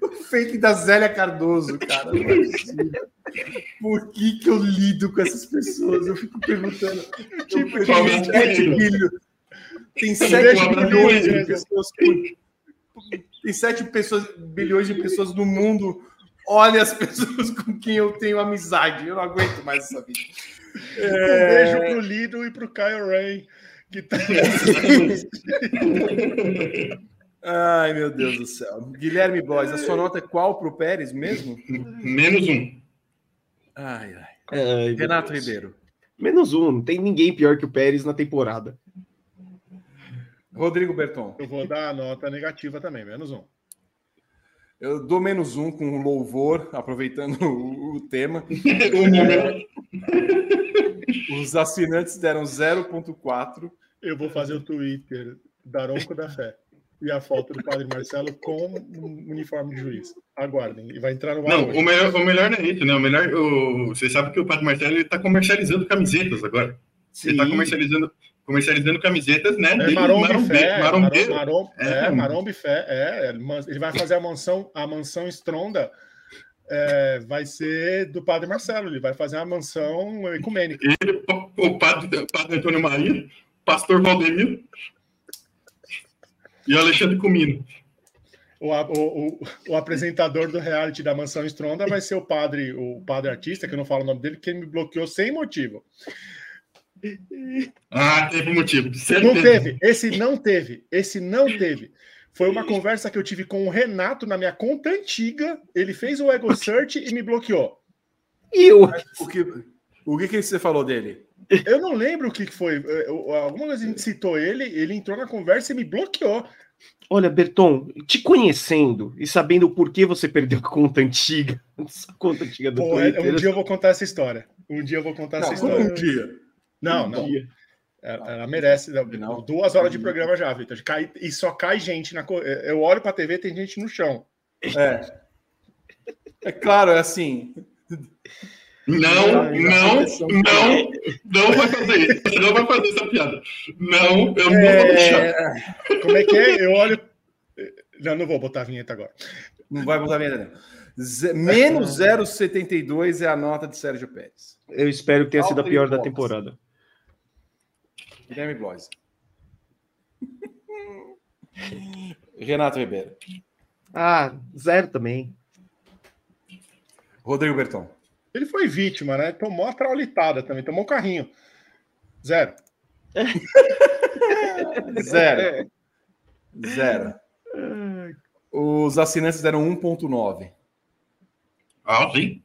Não- Fake da Zélia Cardoso, cara. Não é. Por que, que eu lido com essas pessoas? Eu fico perguntando. Tipo, Tem 7 querido. bilhões. Tem Deixa 7 eu abrir bilhões o de olho. pessoas. por- Tem 7 pessoas, bilhões de pessoas no mundo. Olha as pessoas com quem eu tenho amizade. Eu não aguento mais essa vida. Um beijo pro Lido e pro Kyle Ray. Que tá... Ai, meu Deus do céu. Guilherme Blois, a sua nota é qual pro Pérez mesmo? Menos um. Ai, ai. Ai, Renato. Ribeiro. Menos um, não tem ninguém pior que o Pérez na temporada. Rodrigo Berton. Eu vou dar a nota negativa também, menos um. Eu dou menos um com louvor, aproveitando o, o tema. *laughs* Os assinantes deram 0,4. Eu vou fazer o Twitter Daronco da Fé. E a foto do Padre Marcelo com um uniforme de juiz. Aguardem. E vai entrar no ar Não, hoje. o melhor, o melhor não é isso, né? O melhor, o, você sabe que o Padre Marcelo está comercializando camisetas agora. Ele está comercializando, comercializando camisetas, né? É dele, Marombe Marombe- Fé, Marombeiro. Marom, É. é, Marombe Fé, é, ele vai fazer a mansão, a mansão Stronda, é, vai ser do Padre Marcelo, ele vai fazer a mansão ecumênica. Ele, o, padre, o padre Antônio Maria, pastor Valdemiro e Alexandre Comino. O, o, o, apresentador do reality da mansão Stronda vai ser o padre, o padre artista, que eu não falo o nome dele, que ele me bloqueou sem motivo. Ah, teve motivo. Não Certeza. teve, esse não teve, esse não teve. Foi uma conversa que eu tive com o Renato na minha conta antiga. Ele fez o Ego Search e me bloqueou. E o O que, o que, que você falou dele? Eu não lembro o que que foi. eh, Alguma vez a gente citou ele, ele entrou na conversa e me bloqueou. Olha, Berton, te conhecendo e sabendo o porquê você perdeu a conta antiga, *laughs* essa conta antiga do Pô, é- Twitter. um dia eu vou contar essa história. Um dia eu vou contar essa como história. um dia. Não, Um não. dia. Ela, ela merece. Não. Duas horas de programa já, Vitor. Cai- E só cai gente na. co- Eu olho pra TV tem gente no chão. É. É claro, é assim. Não, não, não, não vai fazer isso. Você não vai fazer essa piada. Não, eu não vou deixar. É, Como é que é? Eu olho. Não, não vou botar a vinheta agora. não vai mudar a minha não. Ze- Menos 0,72 é a nota de Sérgio Pérez. Eu espero que tenha sido a pior da temporada. Guilherme Blois. Renato Ribeiro. Ah, zero também. Rodrigo Berton. Ele foi vítima, né? Tomou a traulitada também, tomou o carrinho. Zero. *laughs* Zero. Zero. Os assinantes deram 1,9. Ah, sim.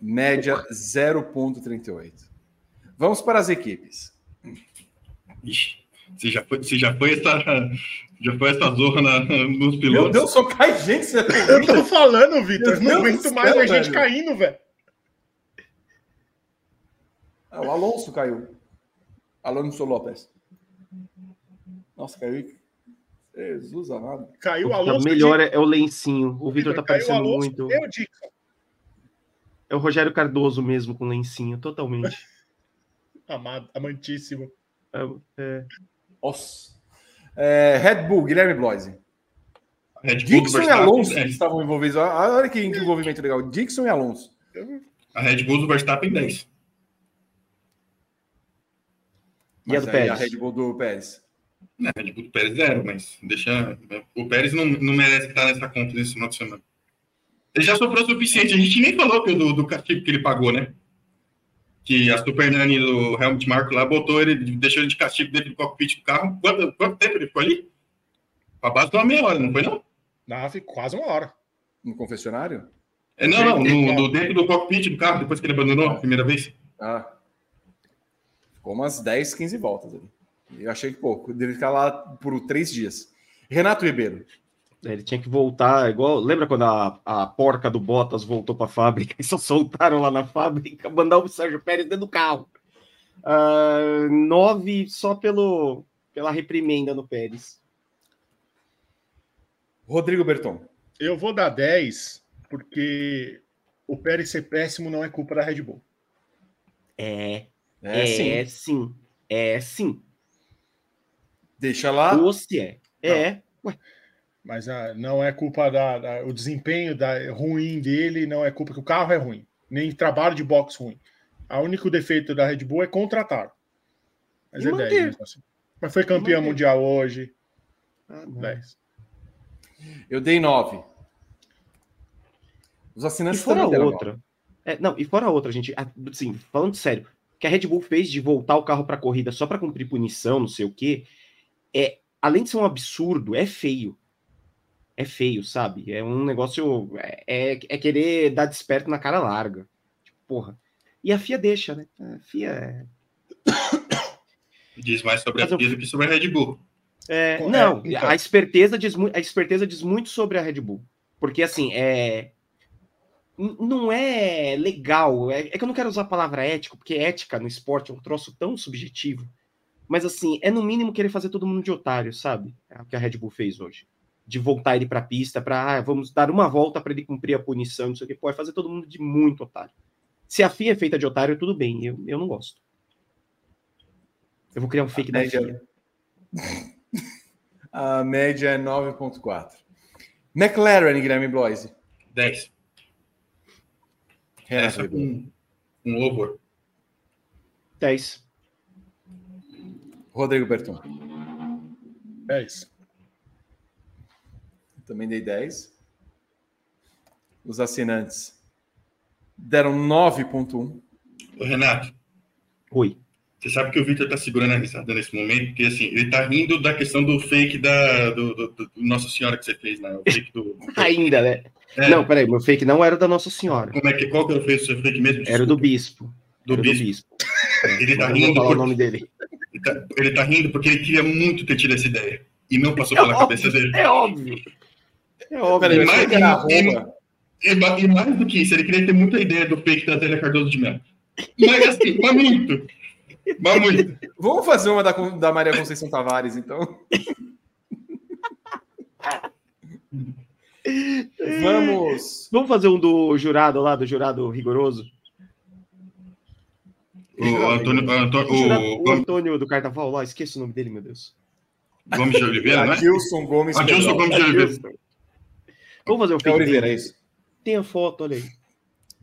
Média 0,38. Vamos para as equipes. Ixi. Você já foi, você já foi essa, *laughs* já foi essa zorra na, nos pilotos? Meu Deus, só cai gente. Você Eu tô falando, Vitor. Não aguento mais céu, a gente velho. caindo, velho. Ah, o Alonso caiu. Alonso Lopes. Nossa, caiu. Jesus amado. Caiu o O Alonso. melhor é, é o lencinho. O Vitor tá o parecendo muito. o. É o Rogério Cardoso mesmo com lencinho, totalmente. Amado, amantíssimo. É, é. Nossa. É, Red Bull, Guilherme Bloise. Red Bull Dixon e Alonso é. estavam envolvidos. Olha olha que envolvimento legal. Dixon e Alonso. A Red Bull do Verstappen 10. E a Mas do Pérez? A Red Bull do Pérez. Não, a Red Bull do Pérez zero, mas deixa. O Pérez não, não merece estar nessa conta nesse final de semana. Ele já sofreu o suficiente. A gente nem falou do, do castigo que ele pagou, né? Que a Super Nani do Helmut Marko lá botou ele, deixou ele de castigo dentro do cockpit do carro. Quanto, quanto tempo ele ficou ali? Pra base de uma meia hora, não foi não? Nave, quase uma hora. No confessionário? É, não, não, no, no- dentro do cockpit do carro, depois que ele abandonou a primeira vez. Ah. Ficou umas 10, 15 voltas ali. Eu achei que pouco. Deve ficar lá por três dias. Renato Ribeiro. Ele tinha que voltar, igual. Lembra quando a, a porca do Bottas voltou para a fábrica e só soltaram lá na fábrica, mandar o Sérgio Pérez dentro do carro? Ah, nove só pelo, pela reprimenda no Pérez. Rodrigo Berton. Eu vou dar 10, porque o Pérez ser péssimo não é culpa da Red Bull. É, É, é, sim. sim. É sim. Deixa lá. Ou se é. É. Mas ah, não é culpa da, da- O desempenho da, ruim dele não é culpa que o carro é ruim. Nem trabalho de boxe ruim. O único defeito da Red Bull é contratar. Mas E é manter. 10 mesmo assim. Mas foi campeão mundial hoje. Ah, não. 10. Eu dei 9. Os E assinantes fora também deram outra. É, não, e fora outra, gente. Assim, falando sério, o que a Red Bull fez de voltar o carro para corrida só para cumprir punição, não sei o quê, é, além de ser um absurdo, é feio. É feio, sabe? É um negócio. É, é, é querer dar desperto na cara larga. Tipo, porra. E a FIA deixa, né? A FIA é. *coughs* Diz mais sobre a Mas eu- FIA do que sobre a Red Bull. É, Correto, não, então. a esperteza, diz, a esperteza diz muito sobre a Red Bull. Porque, assim, é. Não é legal. É, é que eu não quero usar a palavra ético, porque ética no esporte é um troço tão subjetivo. Mas, assim, é no mínimo querer fazer todo mundo de otário, sabe? É o que a Red Bull fez hoje. De voltar ele pra pista, pra. Ah, vamos dar uma volta para ele cumprir a punição, não sei o que. Pode fazer todo mundo de muito otário. Se a FIA é feita de otário, tudo bem. Eu, eu não gosto. Eu vou criar um fake da média- FIA. *laughs* A média é 9,4. McLaren, Guilherme Bloise. 10. Renato Essa Ribeiro. com um louvor. 10. Rodrigo Berton. 10. Também dei 10. Os assinantes deram 9,1. Ô, Renato, Oi. você sabe que o Victor tá segurando a risada nesse momento, porque assim, ele tá rindo da questão do fake da do, do- do Nossa Senhora que você fez, né? O fake do. *laughs* Ainda, né? É, Não, peraí, meu fake não era o da Nossa Senhora. Como é que qual que era o fake, seu fake mesmo? Era o do Desculpa. bispo. Do Era bispo. Ele tá Mas eu não vou rindo falar o nome dele. ele tá, ele tá rindo porque ele queria muito ter tido essa ideia e não passou É pela óbvio. cabeça dele. É óbvio. É óbvio. Peraí, E mais- e-. E, e mais do que isso, ele queria ter muita ideia do fake da Zélia Cardoso de Mello. Mas assim, *laughs* mas muito. Mas muito. Vamos fazer uma da, da Maria Conceição Tavares, então. *laughs* Vamos. Vamos fazer um do jurado lá, do jurado rigoroso? O Antônio, o Antônio, O, jurado- o Antônio do Carnaval lá, esqueça o nome dele, meu Deus. Gomes de Oliveira, né? Adilson Gomes. Adilson. Gomes de Oliveira. Vamos fazer um É Oliveira, é dele. isso? Tem a foto, olha aí.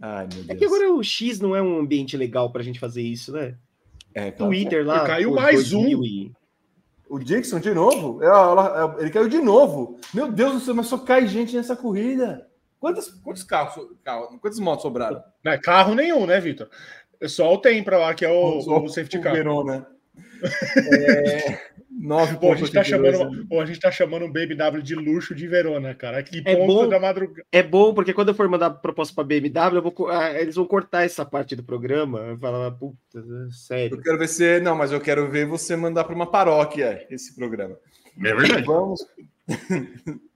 Ai, meu É que Deus. agora o X não é um ambiente legal pra gente fazer isso, né? É, claro. Twitter lá. Caiu pô, mais um. 2000 e- O Dixon de novo? É, é, Ele caiu de novo. Meu Deus do céu, mas só cai gente nessa corrida. Quantos, quantos carros, carro, quantas motos sobraram? Não é carro nenhum, né, Vitor? É só o Tempra lá, que é o, o safety o car. Verona. É, 9 Pô, a gente tá chamando, pô, a gente tá chamando um BMW de luxo de Verona, cara. Que É ponto bom. da madrugada. É bom, porque quando eu for mandar proposta pra BMW, eu vou ah, eles vão cortar essa parte do programa. Eu falar, puta, é sério. Eu quero ver se. Não, mas eu quero ver você mandar para uma paróquia esse programa. É verdade. Vamos. *laughs*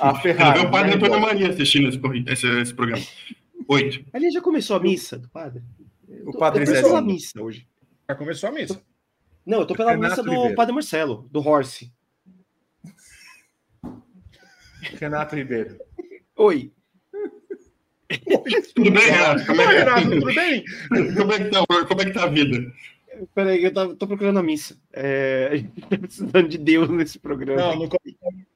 A Ferrari. o padre né, Antônio igual. Maria assistindo esse, esse, esse programa. Oito. Ali já começou a missa do padre? O padre pela Zinho. missa hoje. Já começou a missa. Não, eu tô pela Renato missa do Oliveira. padre Marcelo, do Horse. Renato Ribeiro. Oi. *laughs* Tudo bem, Renato? Como é, que- Renato, tudo bem? *laughs* como é que tá, como é que tá a vida? Peraí, eu tava- tô procurando a missa. É, a gente tá precisando de Deus nesse programa. Não, não,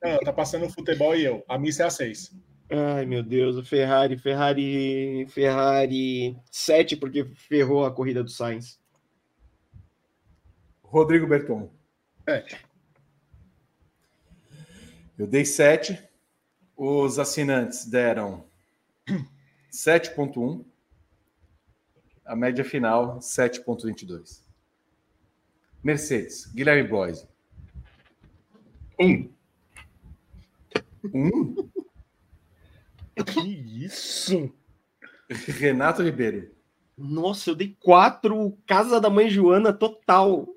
não, tá passando futebol e eu. A missa é às seis. Ai, meu Deus, o Ferrari, Ferrari, Ferrari 7, porque ferrou a corrida do Sainz. Rodrigo Berton. É. Eu dei 7. Os assinantes deram 7,1. A média final, 7,22. Mercedes, Guilherme Bloise. Um. 1. Que isso? Renato Ribeiro. Nossa, eu dei 4, casa da mãe Joana total.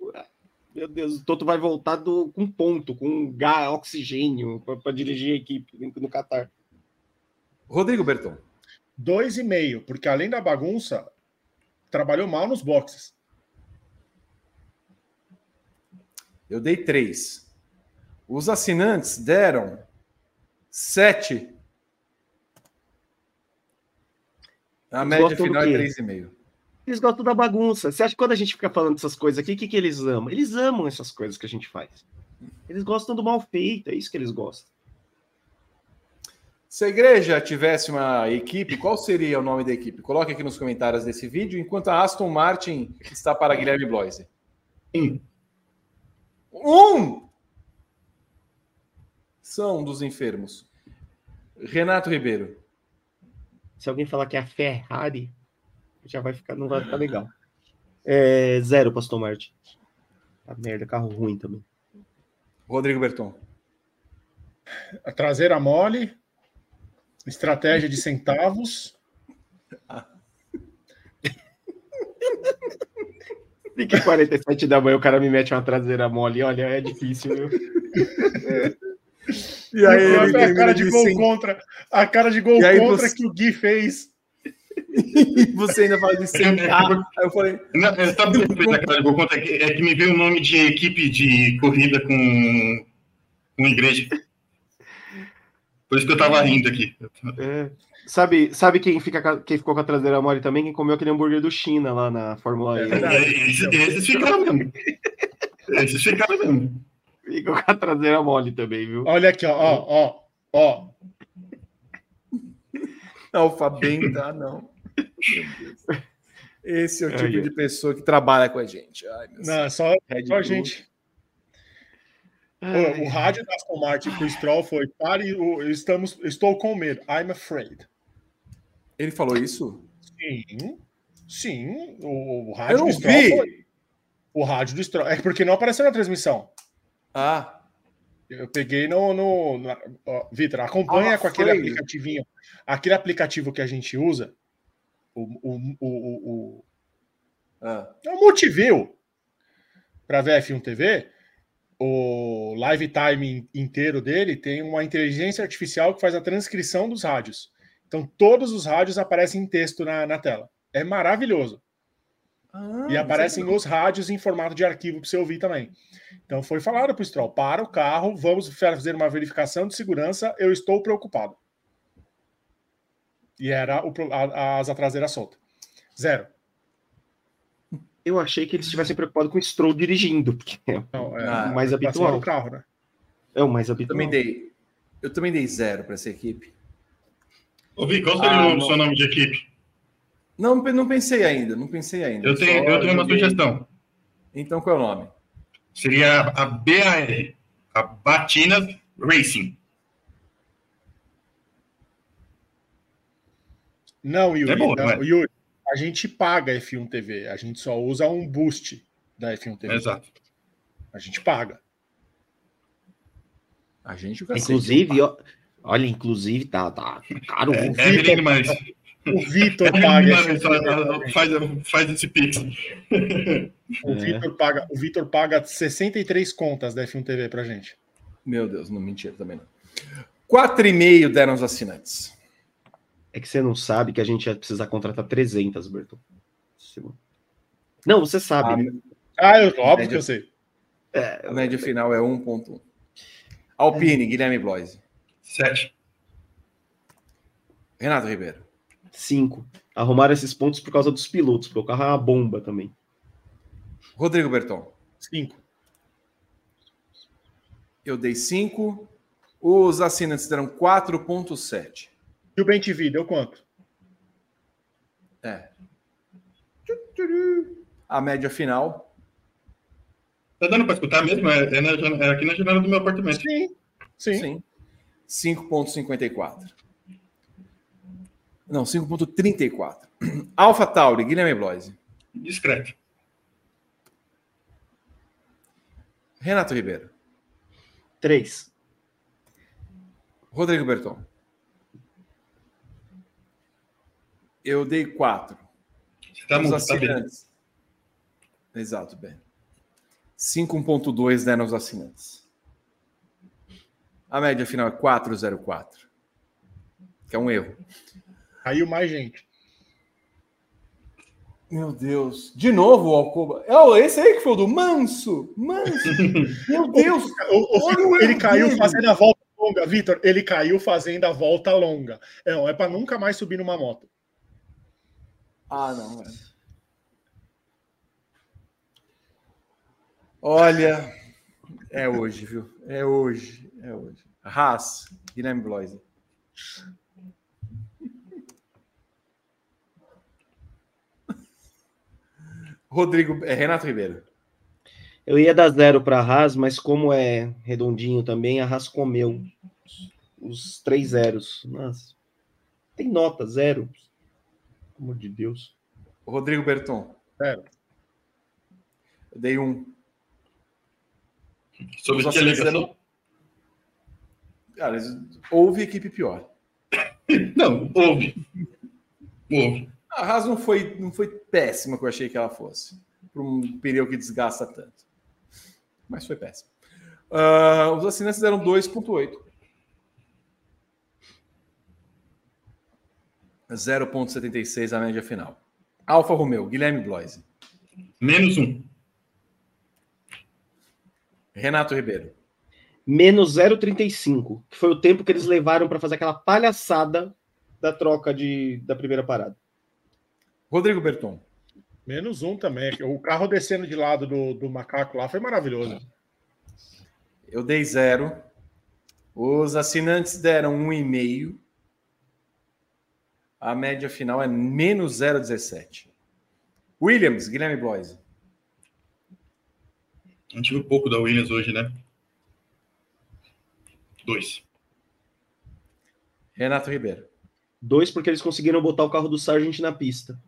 Meu Deus, o Toto vai voltar do, com ponto, com gás, oxigênio, para dirigir a equipe no Qatar. Rodrigo Berton. Dois e meio, porque além da bagunça, trabalhou mal nos boxes. Eu dei 3. Os assinantes deram 7. A média final é quê? 3,5. Eles gostam da bagunça. Você acha que quando a gente fica falando dessas coisas aqui, o que, que eles amam? Eles amam essas coisas que a gente faz. Eles gostam do mal feito, é isso que eles gostam. Se a igreja tivesse uma equipe, qual seria o nome da equipe? Coloque aqui nos comentários desse vídeo, enquanto a Aston Martin está para Guilherme Bloise. Um. Um! São dos enfermos. Renato Ribeiro. Se alguém falar que é a Ferrari, já vai ficar, não vai ficar legal. É, zero, Pastor Martin. A merda, carro ruim também. Rodrigo Berton. A traseira mole, estratégia de centavos. Fica 47 da manhã, o cara me mete uma traseira mole. Olha, é difícil, viu? E a cara de gol cem- contra, a cara de gol aí contra você- que o Gui fez. E *laughs* você ainda fala de sentar. Aí eu falei, Não, é, sabe o que a cara gol contra? É que, é que me veio o nome de equipe de corrida com, com igreja. Por isso que eu tava rindo aqui. É. Sabe, sabe quem, fica, quem ficou com a traseira mole também? Quem comeu aquele hambúrguer do China lá na Fórmula É E. verdade. Esses, esses ficaram mesmo. Esses ficaram mesmo. Ficou com a traseira mole também, viu? Olha aqui, ó, ó, ó, ó. alfabenta, não. Esse é o tipo de pessoa que trabalha com a gente. Ai, Não, só, só a gente. Ai, O, rádio da Aston Martin pro Stroll foi: pare, estamos, estou com medo. I'm afraid. Ele falou isso? Sim, sim. O, o Eu rádio não do Stroll vi. foi. O rádio do Stroll. É porque não apareceu na transmissão. Ah, Eu peguei no. no ó, Vitor, acompanha Ah, com aquele foi. aplicativinho. Aquele aplicativo que a gente usa. O, o, o, o, o, ah. é o Multiview para ver F1 TV. O live time inteiro dele tem uma inteligência artificial que faz a transcrição dos rádios. Então, todos os rádios aparecem em texto na, na tela. É maravilhoso. Ah, e aparecem os rádios em formato de arquivo para você ouvir também. Então, foi falado para o Stroll: para o carro, vamos fazer uma verificação de segurança. Eu estou preocupado. E era o, a, a asa traseira solta. Zero. Eu achei que eles estivessem preocupados com o Stroll dirigindo, porque é Não, é, Ah, o mais cima habitual. do carro, né? É o mais Eu habitual. também dei. Eu também dei zero para essa equipe. Ô, Vi, qual seria Ah, o seu nome de equipe? Não, não pensei ainda, não pensei ainda. Eu tenho, Só eu tenho uma sugestão. Então qual é o nome? Seria a BAR, a Batina Racing. Não, Yuri, É bom, não, não é? Yuri, a gente paga F1 TV, a gente só usa um boost da F1 TV. Exato. A gente paga. A gente Inclusive, ó, olha, inclusive, tá, tá caro. É, o é menino mais. O Vitor É paga. mais. Faz, faz esse pix. O É. Vitor paga, o Vitor paga 63 contas da F1 TV pra gente. Meu Deus, não mentira também não. 4,5 deram os assinantes. É que você não sabe que a gente ia precisar contratar 300, Berton. Não, você sabe. né? Ah, eu, óbvio Média. que eu sei. A média final é 1,1. Alpine, Guilherme Bloise. Sete. Renato Ribeiro. Cinco. Arrumaram esses pontos por causa dos pilotos, porque o carro é uma bomba também. Rodrigo Berton. 5. Eu dei 5. Os assinantes deram 4,7. E o Bem TV deu quanto? É. A média final. Tá dando pra escutar mesmo? É, é na é aqui na janela do meu apartamento. Sim. Sim. Sim. 5,54. Não, 5,34. *clears throat* Alpha Tauri, Guilherme Bloise. Discreto. Renato Ribeiro. Três. Rodrigo Berton. Eu dei 4. Você tá Os muito, tá bem. assinantes. Exato, bem. 5,2 deram os assinantes. A média final é 4,04. Que é um erro. Caiu mais gente. Meu Deus. De novo o Alcoba. Oh, esse aí que foi o do Manso. Manso. *laughs* Meu Deus. O- o- ele caiu dele. fazendo a volta longa, Vitor. Ele caiu fazendo a volta longa. É, é para nunca mais subir numa moto. Ah, não, velho. Olha, é hoje, viu? É hoje, é hoje. Haas, Guilherme Bloise. Rodrigo, é Renato Ribeiro. Eu ia dar zero para a Haas, mas como é redondinho também, a Haas comeu os três zeros. Nossa, tem nota, zero. Amor de Deus. Rodrigo Berton. Zero. Eu dei um. Sobre Os que alegação? Cara, houve equipe pior. *coughs* Não, houve. Houve. A Haas não foi, não foi péssima que eu achei que ela fosse. Para um pneu que desgasta tanto. Mas foi péssimo. Ah, os assinantes deram 2,8. 0,76 a média final. Alfa Romeo, Guilherme Bloise. Menos um. Renato Ribeiro. Menos 0,35, que foi o tempo que eles levaram para fazer aquela palhaçada da troca de, da primeira parada. Rodrigo Berton. Menos um também. O carro descendo de lado do, do macaco lá foi maravilhoso. Eu dei zero. Os assinantes deram 1,5. A média final é menos 0,17. Williams, Guilherme Bloise. A gente viu pouco da Williams hoje, né? Dois. Renato Ribeiro. Dois, porque eles conseguiram botar o carro do Sargent na pista.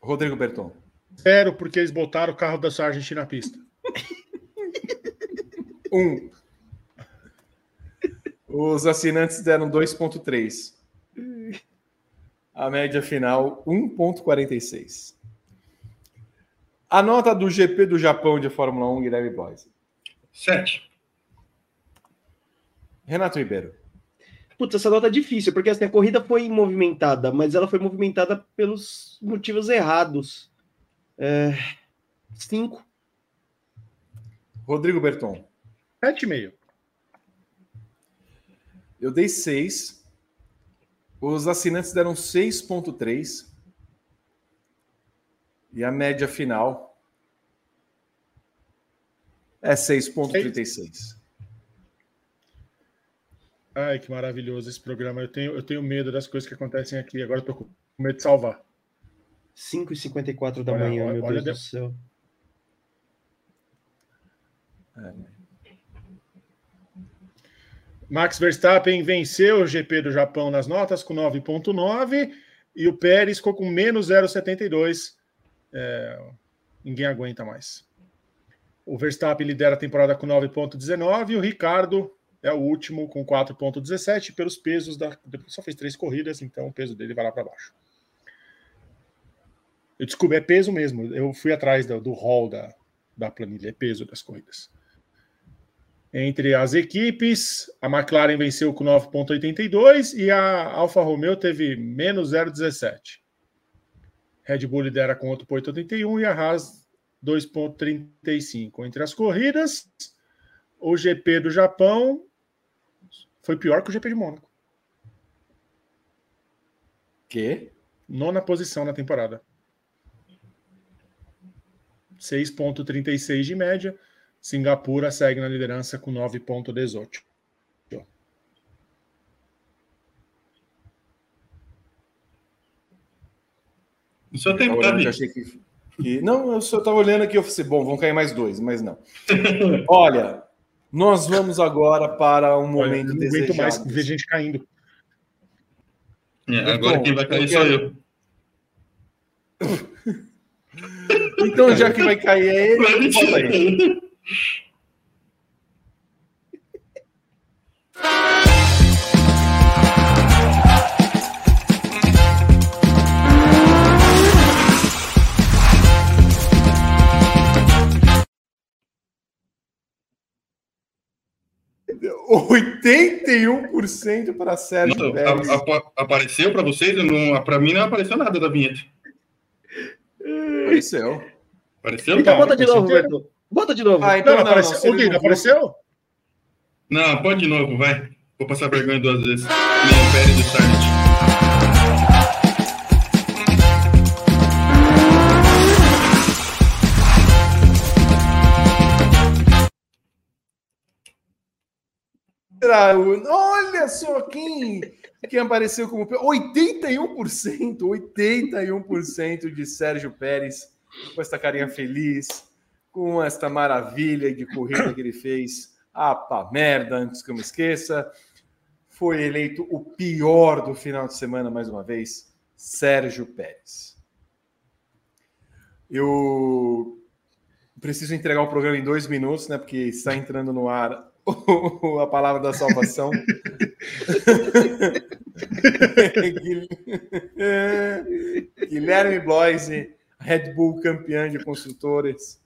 Rodrigo Berton. Zero, porque eles botaram o carro da Sargent na pista. Um. Os assinantes deram 2,3. A média final, 1,46. A nota do GP do Japão de Fórmula 1, Guilherme Bloise. Sete. Renato Ribeiro. Putz, essa nota é difícil, porque assim, a corrida foi movimentada, mas ela foi movimentada pelos motivos errados. É... Cinco. Rodrigo Berton. Sete e meio. Eu dei 6. Os assinantes deram 6,3. E a média final é 6,36. Ai, que maravilhoso esse programa. Eu tenho, eu tenho medo das coisas que acontecem aqui. Agora eu tô com medo de salvar. 5 e 54 da Olha, manhã, olha, meu olha Deus de- do céu. Max Verstappen venceu o GP do Japão nas notas com 9,9 e o Pérez ficou com menos 0,72. É, Ninguém aguenta mais. O Verstappen lidera a temporada com 9,19 e o Ricardo é o último com 4,17 pelos pesos da. Só fez três corridas, então o peso dele vai lá para baixo. Eu descobri, é peso mesmo. Eu fui atrás do, do hall da, da planilha, é peso das corridas. Entre as equipes, a McLaren venceu com 9,82 e a Alfa Romeo teve menos 0,17. Red Bull lidera com 8,81 e a Haas 2,35. Entre as corridas, o GP do Japão foi pior que o GP de Mônaco. Que? Nona posição na temporada. 6,36 de média. Singapura segue na liderança com 9,18. Só tem Eu achei que, que- Não, eu só estava olhando aqui e eu falei, bom, vão cair mais dois, mas não. *laughs* Olha, nós vamos agora para um Olha, momento não aguento mais desejado. ver gente caindo. É, agora Bom, quem vai cair eu sou *laughs* eu. Então, já que vai cair é ele, fala aí. Oitenta por cento para Sérgio Não, Pérez. a- a- apareceu para vocês? Para mim não apareceu nada da vinheta. Apareceu. Apareceu? Então bota de novo, certeza. Bota de novo. Ah, então Não, não, apareceu. não, o Guido, apareceu? Não, pode de novo, vai. Vou passar vergonha duas vezes. Leon Pérez e Sargent. Será o- Olha só quem, quem apareceu como 81%, 81% de Sérgio Pérez com esta carinha feliz, com esta maravilha de corrida que ele fez. Pá, merda, antes que eu me esqueça. Foi eleito o pior do final de semana mais uma vez, Sérgio Pérez. Eu preciso entregar o programa em dois minutos, né? Porque está entrando no ar *laughs* a palavra da salvação. *laughs* Guilherme Bloise, Red Bull campeão de construtores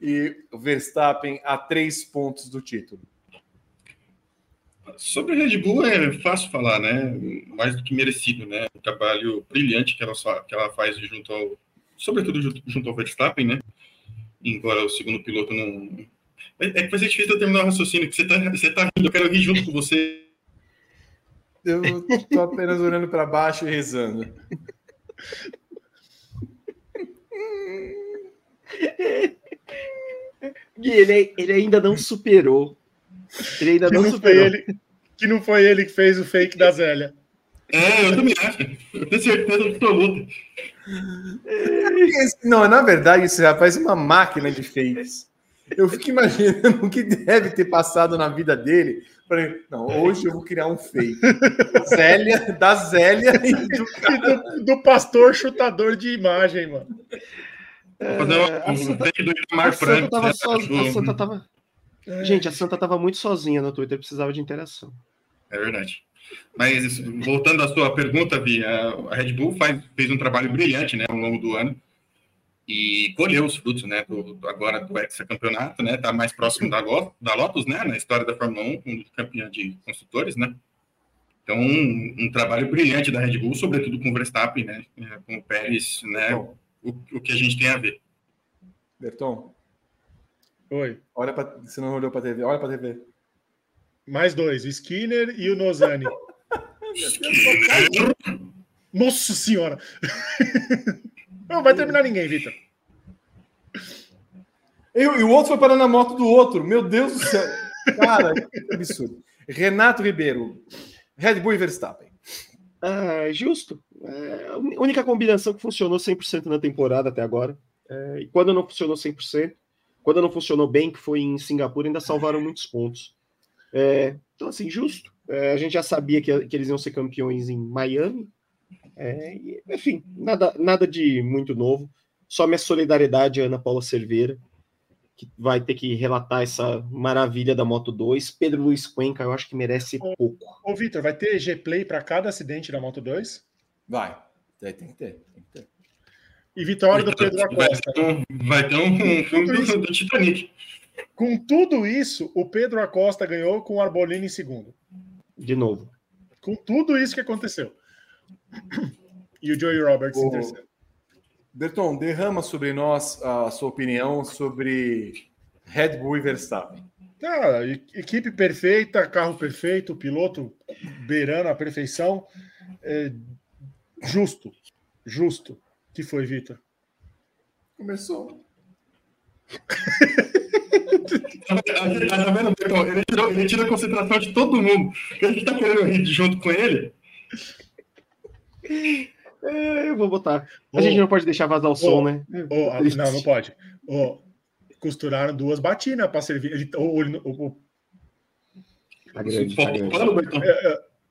e o Verstappen a três pontos do título. Sobre a Red Bull é fácil falar, né? Mais do que merecido, né? O trabalho brilhante que ela, que ela faz junto ao. Sobretudo junto, ao Verstappen, né? Embora o segundo piloto não. É, é que vai ser difícil eu terminar o raciocínio, que você tá, você tá rindo, eu quero rir junto com você. Eu estou apenas olhando para baixo e rezando. *laughs* Gui, ele, ele ainda não superou. Ele ainda Que não não, foi superou. ele, que não foi ele que fez o fake da Zélia. É, eu também acho. Eu tenho certeza absoluta. Não, na verdade, esse rapaz é uma máquina de fakes. Eu fico imaginando *laughs* o que deve ter passado na vida dele. Falei, não, hoje eu vou criar um fake. Zélia, da Zélia e do *laughs* E do, do pastor chutador de imagem, mano. Vou fazer uma- É, a um Santa- take do A Itamar Santa Franco. tava né? A Santa tava... Gente, a Santa tava muito sozinha no Twitter, precisava de interação. É verdade. Mas voltando à sua pergunta, Vi, a Red Bull faz, fez um trabalho brilhante né, ao longo do ano e colheu os frutos né, do, do- agora do hexacampeonato, né? Está mais próximo da, da Lotus, né? Na história da Fórmula 1, como campeã de construtores, né? Então, um, um trabalho brilhante da Red Bull, sobretudo com o Verstappen, né? é, Com o Pérez, né? Bom, O, o que a gente tem a ver. Berton, Oi. olha para. Você não olhou para TV? Olha para TV. Mais dois, o Skinner e o Nozani. Nossa senhora! Não vai terminar ninguém, Vitor. E, e o outro foi parar na moto do outro. Meu Deus do céu. Cara, que absurdo. Renato Ribeiro, Red Bull e Verstappen. Ah, justo. É a única combinação que funcionou 100% na temporada até agora. É, e quando não funcionou 100%, quando não funcionou bem, que foi em Singapura, ainda salvaram muitos pontos. É, então, assim, justo. É, a gente já sabia que, que eles iam ser campeões em Miami. É, e, enfim, nada, nada de muito novo. Só minha solidariedade Ana Paula Cerveira, que vai ter que relatar essa maravilha da Moto 2. Pedro Luiz Cuenca, eu acho que merece pouco. Ô, Vitor, vai ter G-Play para cada acidente da Moto 2? Vai. Tem, que ter. Tem que ter. E vitória do Pedro Acosta. Vai ter um, um filme do, do Titanic. Com tudo isso, o Pedro Acosta ganhou com o Arbolino em segundo. De novo. Com tudo isso que aconteceu. E o Joey Roberts em terceiro. Berton, derrama sobre nós a sua opinião sobre Red Bull e Verstappen. Equipe perfeita, carro perfeito, piloto beirando a perfeição. É, justo. Justo. que foi, Vitor? Começou. Tá vendo? Ele tirou, ele tira a concentração de todo mundo. A gente tá querendo rir junto com ele. É, eu vou botar. A Ô, gente não pode deixar vazar o som, né? ô, a- não, não pode. Costuraram duas batinas para servir. Ele, o- Tá grande, tá grande. Fala, Bertão.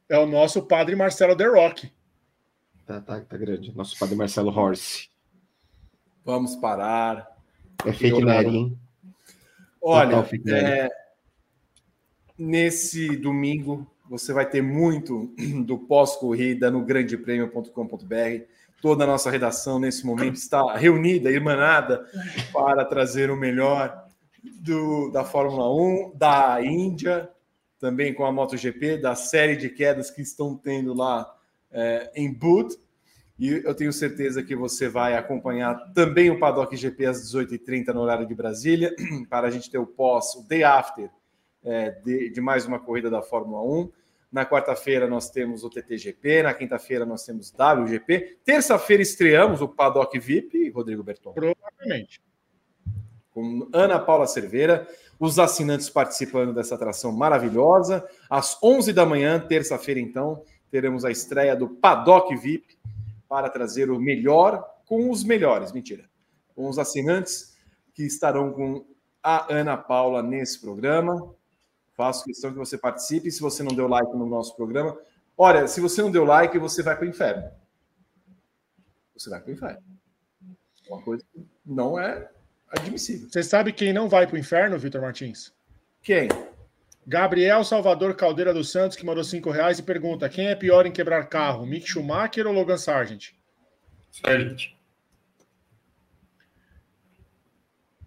é o nosso padre Marcelo The Rock. Tá, tá, tá grande. Nosso padre Marcelo Horse. Vamos parar. É fake nerd, hein? Olha, Total é, nesse domingo você vai ter muito do pós-corrida no grandepremio.com.br. Toda a nossa redação nesse momento está reunida, irmanada, para trazer o melhor do, da Fórmula 1, da Índia, também com a MotoGP, da série de quedas que estão tendo lá é, em Bud. E eu tenho certeza que você vai acompanhar também o Paddock GP às 18h30 no horário de Brasília, *clears throat* para a gente ter o pós, o day after é, de, de mais uma corrida da Fórmula 1. Na quarta-feira nós temos o TTGP, na quinta-feira nós temos WGP. Terça-feira estreamos o Paddock VIP, Rodrigo Berton, Provavelmente. com Ana Paula Cerveira, os assinantes participando dessa atração maravilhosa. Às 11 da manhã, terça-feira, então, teremos a estreia do Paddock VIP para trazer o melhor com os melhores. Mentira. Com os assinantes que estarão com a Ana Paula nesse programa. Faço questão que você participe. Se você não deu like no nosso programa, olha, se você não deu like, você vai para o inferno. Você vai para o inferno. Uma coisa que não é admissível. Você sabe quem não vai para o inferno, Vitor Martins? Quem? Gabriel Salvador Caldeira dos Santos, que mandou cinco reais e pergunta: quem é pior em quebrar carro, Mick Schumacher ou Logan Sargent? Sargent.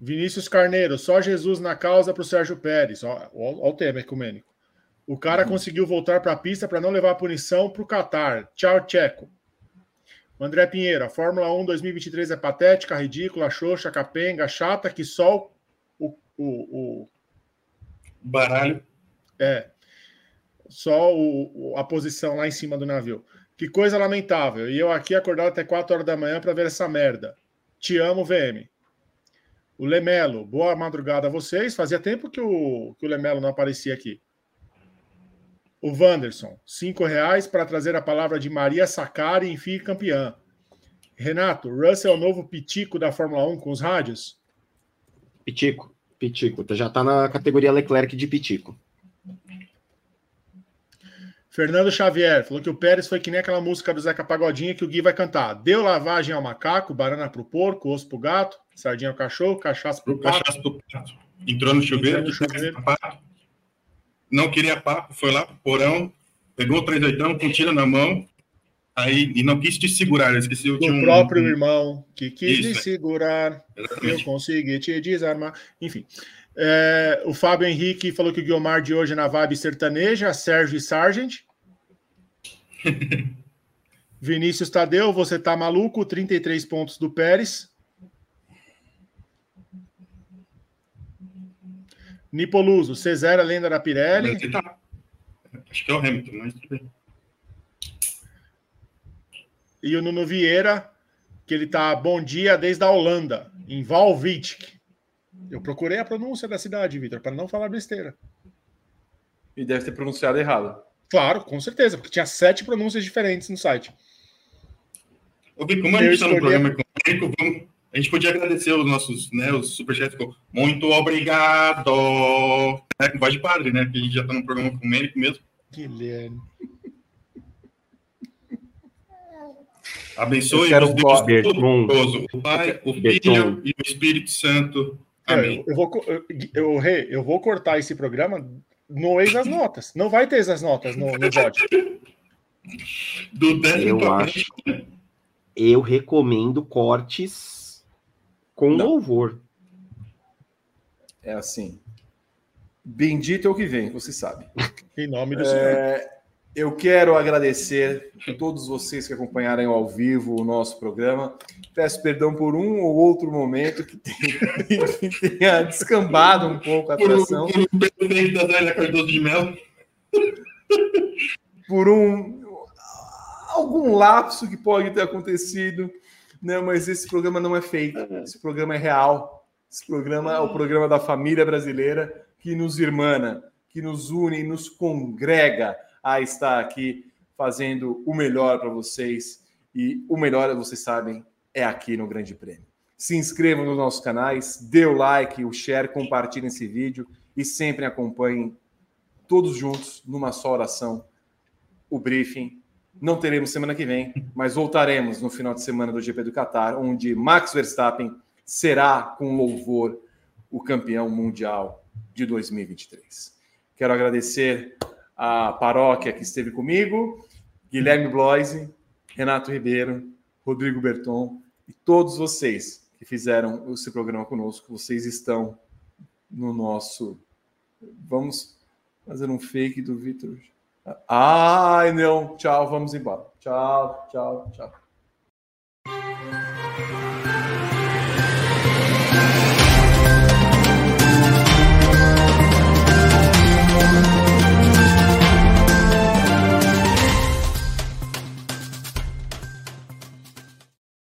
Vinícius Carneiro, só Jesus na causa para o Sérgio Pérez. Ó o tema ecumênico. O cara conseguiu voltar para a pista para não levar a punição para o Qatar. Tchau, Tcheco. André Pinheiro, a Fórmula 1 2023 é patética, ridícula, xoxa, capenga, chata, que só o, o, o, Baralho. É. Só o- a posição lá em cima do navio. Que coisa lamentável. E eu aqui acordado até 4 horas da manhã para ver essa merda. Te amo, VM. O Lemelo, boa madrugada a vocês. Fazia tempo que o, que o Lemelo não aparecia aqui. O Wanderson, cinco reais para trazer a palavra de Maria Sacari e fique campeã. Renato, Russell é o novo pitico da Fórmula 1 com os rádios? Pitico. Pitico. Já tá na categoria Leclerc de Pitico. Fernando Xavier falou que o Pérez foi que nem aquela música do Zeca Pagodinha que o Gui vai cantar. Deu lavagem ao macaco, banana pro porco, osso pro gato, sardinha ao cachorro, cachaça pro Pro pato. cachaço do pato. Entrou no chuveiro, Entrou no chuveiro. pato. não queria papo, foi lá pro porão, pegou o 38 com tira na mão, aí e não quis te segurar, de Do um. próprio irmão que quis Isso, me é. segurar, eu Exatamente. consegui te desarmar. Enfim. É, o Fábio Henrique falou que o Guiomar de hoje é na vibe sertaneja, Sérgio e Sargent. *laughs* Vinícius Tadeu, você tá maluco? 33 pontos do Pérez. Nipoluso, C0 a lenda da Pirelli. Tá. Acho que é o Hamilton, mas tudo bem. E o Nuno Vieira, que ele tá bom dia desde a Holanda, em Valvitic. Eu procurei a pronúncia da cidade, Vitor, para não falar besteira. E deve ter pronunciado errado. Claro, com certeza, porque tinha sete pronúncias diferentes no site. Ô, Gui, como a Eu gente está no programa econômico, vamos- a gente podia agradecer os nossos, né, os superchats com muito obrigado, né, com voz de padre, né, que a gente já está no programa ecumênico mesmo. Guilherme. Abençoe quero os Deus. Todo-Poderoso, o Pai, o. Filho e o Espírito Santo. É, Amém. eu, vou, eu, eu, eu vou cortar esse programa no ex as notas. Não vai ter ex as notas no, no VOD. Do décimo Eu acho. Eu recomendo cortes com Não. louvor. É assim. Bendito é o que vem, você sabe. *laughs* Em nome do Senhor. É, eu quero agradecer a todos vocês que acompanharam ao vivo o nosso programa. Peço perdão por um ou outro momento que tenha, *laughs* que tenha descambado um pouco a atração. por um perfeito da Zélia Cardoso de Melo. por um algum lapso que pode ter acontecido, né? Mas esse programa não é fake, esse programa é real. Esse programa é o programa da família brasileira que nos irmana, que nos une e nos congrega a estar aqui fazendo o melhor para vocês e o melhor, vocês sabem, é aqui no Grande Prêmio. Se inscrevam nos nossos canais, dê o like, o share, compartilhem esse vídeo e sempre acompanhem todos juntos numa só oração o briefing. Não teremos semana que vem, mas voltaremos no final de semana do GP do Qatar, onde Max Verstappen será com louvor o campeão mundial de 2023. Quero agradecer a paróquia que esteve comigo, Guilherme Bloise, Renato Ribeiro, Rodrigo Berton e todos vocês que fizeram esse programa conosco. Vocês estão no nosso. Vamos fazer um fake do Vitor. Ai, não. Tchau, vamos embora. Tchau, tchau, tchau.